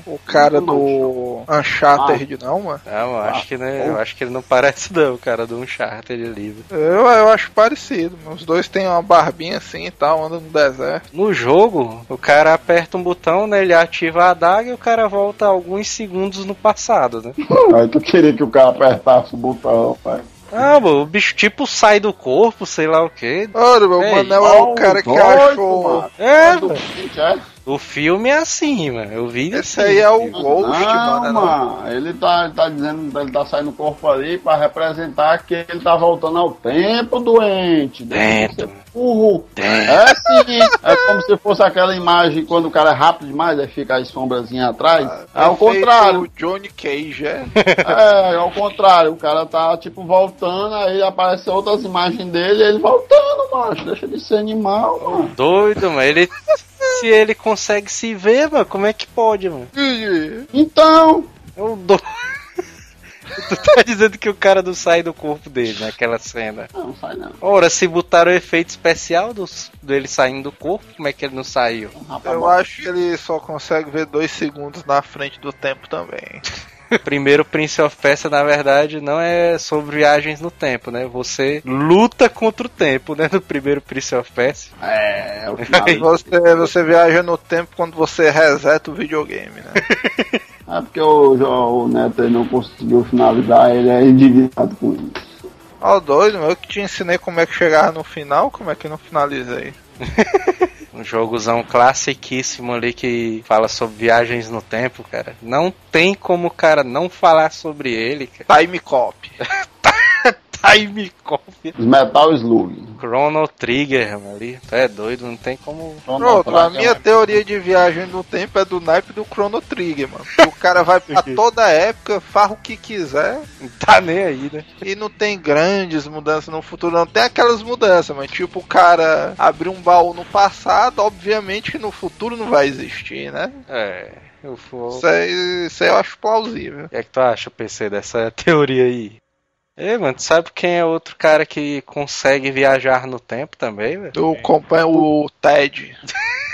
o cara do Uncharted, não, mano? Não, eu acho que né, eu acho que ele não parece não, o cara do Uncharted ali. Eu, eu acho parecido. Os dois têm uma barbinha assim e tal, andam no deserto. No jogo, o cara aperta um botão, né? Ele ativa a adaga e o cara volta alguns segundos no passado, né? Aí tu queria que o cara apertasse o botão, pai. Ah, mano, o bicho tipo sai do corpo, sei lá o que. Olha, meu Ei, Manel é o cara que doido, achou. mano. É, Do é? o filme é assim, mano. Eu vi Esse assim. aí é o Ghost, não, mano. mano. Ele tá, ele tá dizendo, ele tá saindo do corpo ali pra representar que ele tá voltando ao tempo doente. Deixa de Tempo. ser Burro. É sim. É como se fosse aquela imagem quando o cara é rápido demais, aí fica as sombrazinhas atrás. é ao contrário. O Johnny Cage, é. É, ao contrário. O cara tá, tipo, voltando, aí aparecem outras imagens dele, ele voltando, macho. Deixa de ser animal, mano. Doido, mano. Ele. Se ele consegue se ver, mano, como é que pode, mano? Então, Eu dou. Tu tá dizendo que o cara não sai do corpo dele naquela cena. não sai não. Ora, se botaram o efeito especial dos, dele saindo do corpo, como é que ele não saiu? Eu acho que ele só consegue ver dois segundos na frente do tempo também. Primeiro, Prince of Persia, na verdade, não é sobre viagens no tempo, né? Você luta contra o tempo, né? No primeiro Prince of Persia. É, o final. Aí. Você, você viaja no tempo quando você reseta o videogame, né? É porque o, o Neto não conseguiu finalizar, ele é indignado com isso. Ó, doido, eu que te ensinei como é que chegava no final, como é que não finalizei? Um jogozão classiquíssimo ali que fala sobre viagens no tempo, cara. Não tem como o cara não falar sobre ele, cara. Time Cop. Time Copy. Metal Slug. Chrono Trigger, mano, ali. Tu é doido, não tem como. Pronto, a minha teoria de viagem no tempo é do naipe do Chrono Trigger, mano. Cara vai pra toda a época, farra o que quiser Não tá nem aí, né? e não tem grandes mudanças no futuro, não. Tem aquelas mudanças, mas tipo, o cara abrir um baú no passado, obviamente que no futuro não vai existir, né? É. UFO. Isso aí, isso aí eu acho plausível. O que é que tu acha, PC, dessa teoria aí? Ei, mano, tu sabe quem é outro cara que consegue viajar no tempo também, velho? O companheiro, o Ted.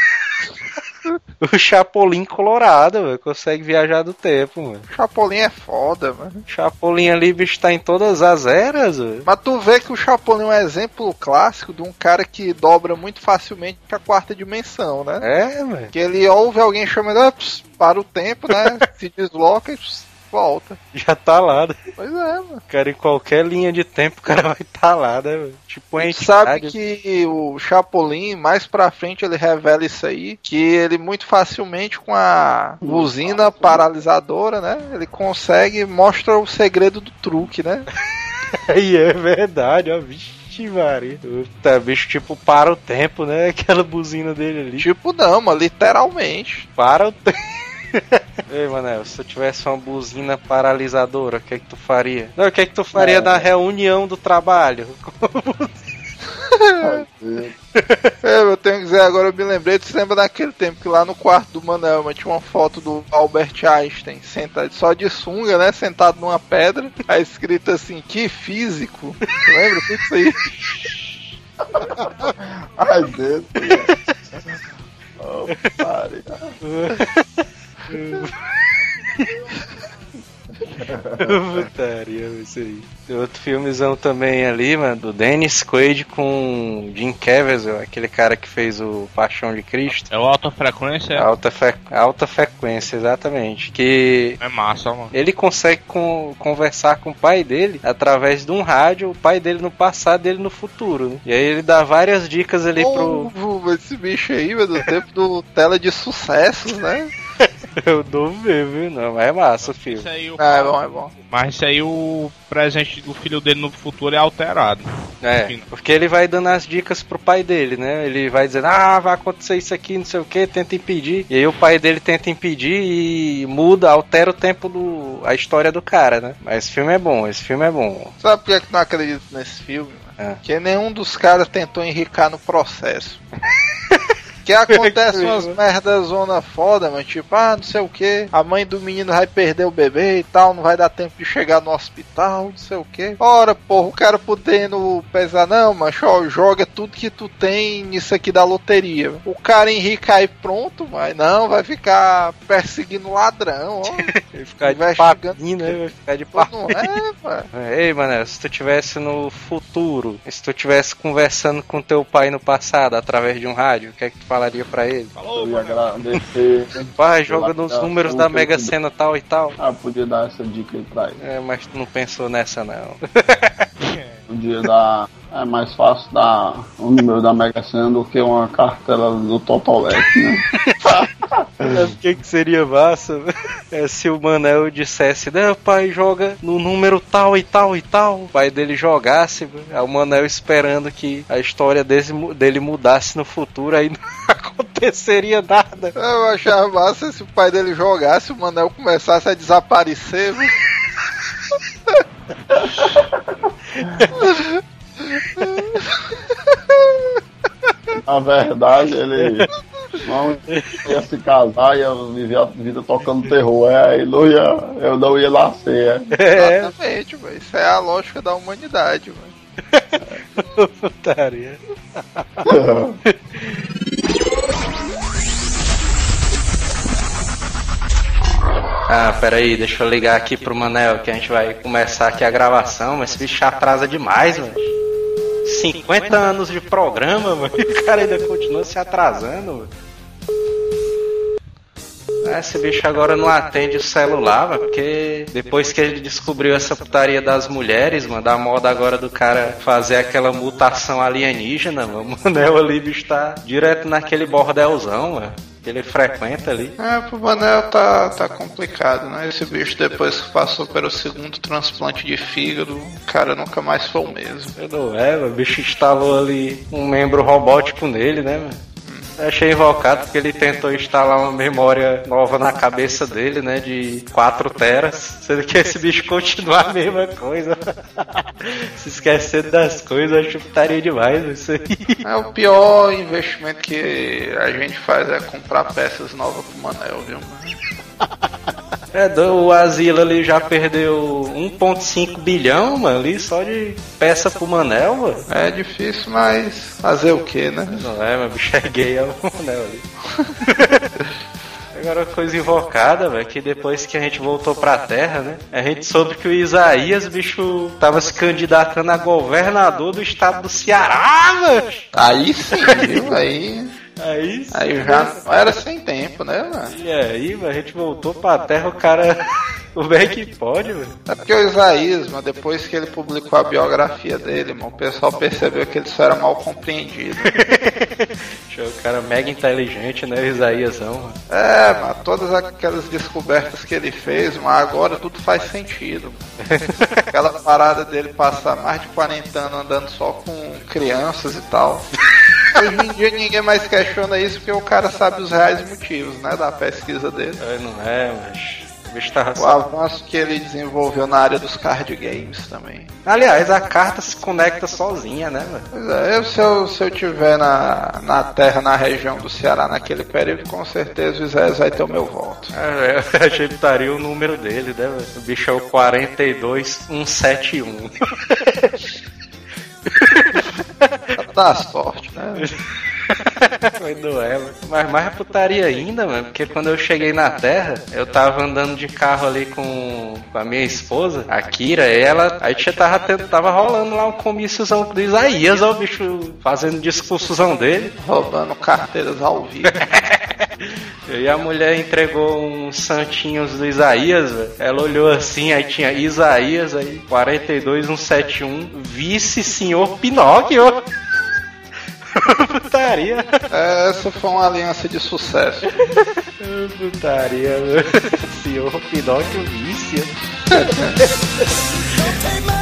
O Chapolin Colorado, velho, consegue viajar do tempo, mano. Chapolin é foda, mano. Chapolin ali, bicho, tá em todas as eras, velho. Mas tu vê que o Chapolin é um exemplo clássico de um cara que dobra muito facilmente a quarta dimensão, né? É, velho. Que ele ouve alguém chamando, ah, para o tempo, né? Se desloca e ps, volta. Já tá lá, né? Pois é, mano. Cara, em qualquer linha de tempo o cara vai tá lá, né, velho? Tipo, a entidade. sabe que o Chapolin, mais pra frente, ele revela isso aí, que ele muito facilmente com a buzina paralisadora, né? Ele consegue, mostra o segredo do truque, né? Aí é verdade, ó, vixe, Maria. Puta, bicho, tipo, para o tempo, né? Aquela buzina dele ali. Tipo, não, literalmente. Para o tempo. Ei, Manel, se tu tivesse uma buzina paralisadora, o que é que tu faria? Não, o que é que tu faria É. na reunião do trabalho? É, eu tenho que dizer, agora eu me lembrei, tu se lembra daquele tempo que lá no quarto do Manel mas tinha uma foto do Albert Einstein sentado só de sunga, né? Sentado numa pedra, aí escrito assim, que físico. Tu lembra disso aí? Ai, Deus. Oh, pare. Putaria, isso aí. Tem outro filmezão também ali, mano, do Dennis Quaid com Jim Caviezel, aquele cara que fez o Paixão de Cristo. É o alta frequência? Alta, fre- alta frequência, exatamente. Que É massa, mano. ele consegue com- conversar com o pai dele através de um rádio, o pai dele no passado e ele no futuro. Né? E aí ele dá várias dicas ali pro. Ô, esse bicho aí, meu, do tempo do tela de sucessos, né? Eu dou ver, viu? Não, mas é massa o filme. Isso aí, o... Ah, é bom, é bom. Mas isso aí o presente do filho dele no futuro é alterado. É, porque ele vai dando as dicas pro pai dele, né? Ele vai dizendo, ah, vai acontecer isso aqui, não sei o que, tenta impedir. E aí o pai dele tenta impedir e muda, altera o tempo do. a história do cara, né? Mas esse filme é bom, esse filme é bom. Sabe por que é que não acredito nesse filme? É. Porque nenhum dos caras tentou enricar no processo. Que acontece umas merdas zona foda, mas tipo, ah, não sei o que, a mãe do menino vai perder o bebê e tal, não vai dar tempo de chegar no hospital, não sei o que. Ora, porra, o cara podendo pensar, não, mas ó, joga tudo que tu tem nisso aqui da loteria. O cara enrica aí pronto, mas não, vai ficar perseguindo ladrão, ó. Vai ficar de papinho, né? Vai ficar de papo. não é, mano. Ei, mano, se tu tivesse no futuro, se tu tivesse conversando com teu pai no passado através de um rádio, o que é que tu falaria pra ele? Eu ia agradecer. Pai, joga nos números da Mega Sena tal e tal. Ah, podia dar essa dica aí pra ele. É, mas tu não pensou nessa não. Podia dar. É mais fácil dar o número da Mega Sena do que uma cartela do Totolec, né? O que, que seria massa? É se o Manel dissesse, né, pai, joga no número tal e tal e tal. O pai dele jogasse, aí o Manel esperando que a história desse, dele mudasse no futuro, aí não aconteceria nada. Eu achava massa se o pai dele jogasse, o Manel começasse a desaparecer. Na verdade, ele não ia se casar, ia viver a vida tocando terror. É, aí não ia, eu não ia nascer. É. Exatamente, mano. Isso é a lógica da humanidade, mano. Putaria. Ah, peraí, deixa eu ligar aqui pro Manel que a gente vai começar aqui a gravação, mas esse bicho atrasa demais, mano. 50 anos de programa, mano, o cara ainda continua se atrasando, mano. Ah, Esse bicho agora não atende o celular, mano, porque depois que ele descobriu essa putaria das mulheres, mano, da moda agora do cara fazer aquela mutação alienígena, mano, o Manel ali, bicho, tá direto naquele bordelzão, mano, que ele frequenta ali. É, pro Manel tá, tá complicado, né? Esse bicho, depois que passou pelo segundo transplante de fígado, o cara nunca mais foi o mesmo. Não é, o bicho instalou ali um membro robótico nele, né, mano? Achei invocado porque ele tentou instalar uma memória nova na cabeça dele, né? De 4 teras. Sendo que esse bicho continua a mesma coisa. Se esquecendo das coisas, acho estaria demais isso aí. É o pior investimento que a gente faz é comprar peças novas pro Manel, viu, mano? É, do- o Asilo ali já perdeu 1.5 bilhão, mano, ali só de peça pro Manel, mano. É difícil, mas fazer o que, né? Não é, mas bicho é gay, é o Manel ali. Agora, coisa invocada, velho, que depois que a gente voltou pra terra, né? A gente soube que o Isaías, bicho, tava se candidatando a governador do estado do Ceará, velho. Aí sim, viu? Aí, Aí, aí já não era sem tempo, né, mano? E aí, a gente voltou pra terra, o cara. Como é que pode, velho? É porque o Isaías, mano, depois que ele publicou a biografia dele, mano, o pessoal percebeu que ele só era mal compreendido. O cara mega inteligente, né? O Isaíasão, mano. É, mano, todas aquelas descobertas que ele fez, mas agora tudo faz sentido. Aquela parada dele passar mais de 40 anos andando só com crianças e tal. Hoje em dia ninguém mais questiona isso porque o cara sabe os reais motivos, né, da pesquisa dele. É, Não é, mas. O O avanço que ele desenvolveu na área dos card games também. Aliás, a carta se conecta sozinha, né, velho? Pois é, eu, se eu, se eu tiver na, na terra, na região do Ceará naquele período, com certeza o Isaías vai ter o meu voto. É, eu que estaria o número dele, né, velho? O bicho é o 42171. Dá sorte, né? Foi duelo. Mas mais putaria ainda, mano, porque quando eu cheguei na Terra, eu tava andando de carro ali com, com a minha esposa, a Kira, e ela. Aí tinha, tava, tendo- tava rolando lá um comíciozão do Isaías, ó, o bicho fazendo discursozão dele. Roubando carteiras ao vivo. E a mulher entregou uns santinhos do Isaías, velho. Ela olhou assim, aí tinha Isaías, aí 42171, vice senhor Pinóquio. Putaria. Essa foi uma aliança de sucesso. Putaria, senhor Pinóquio vice.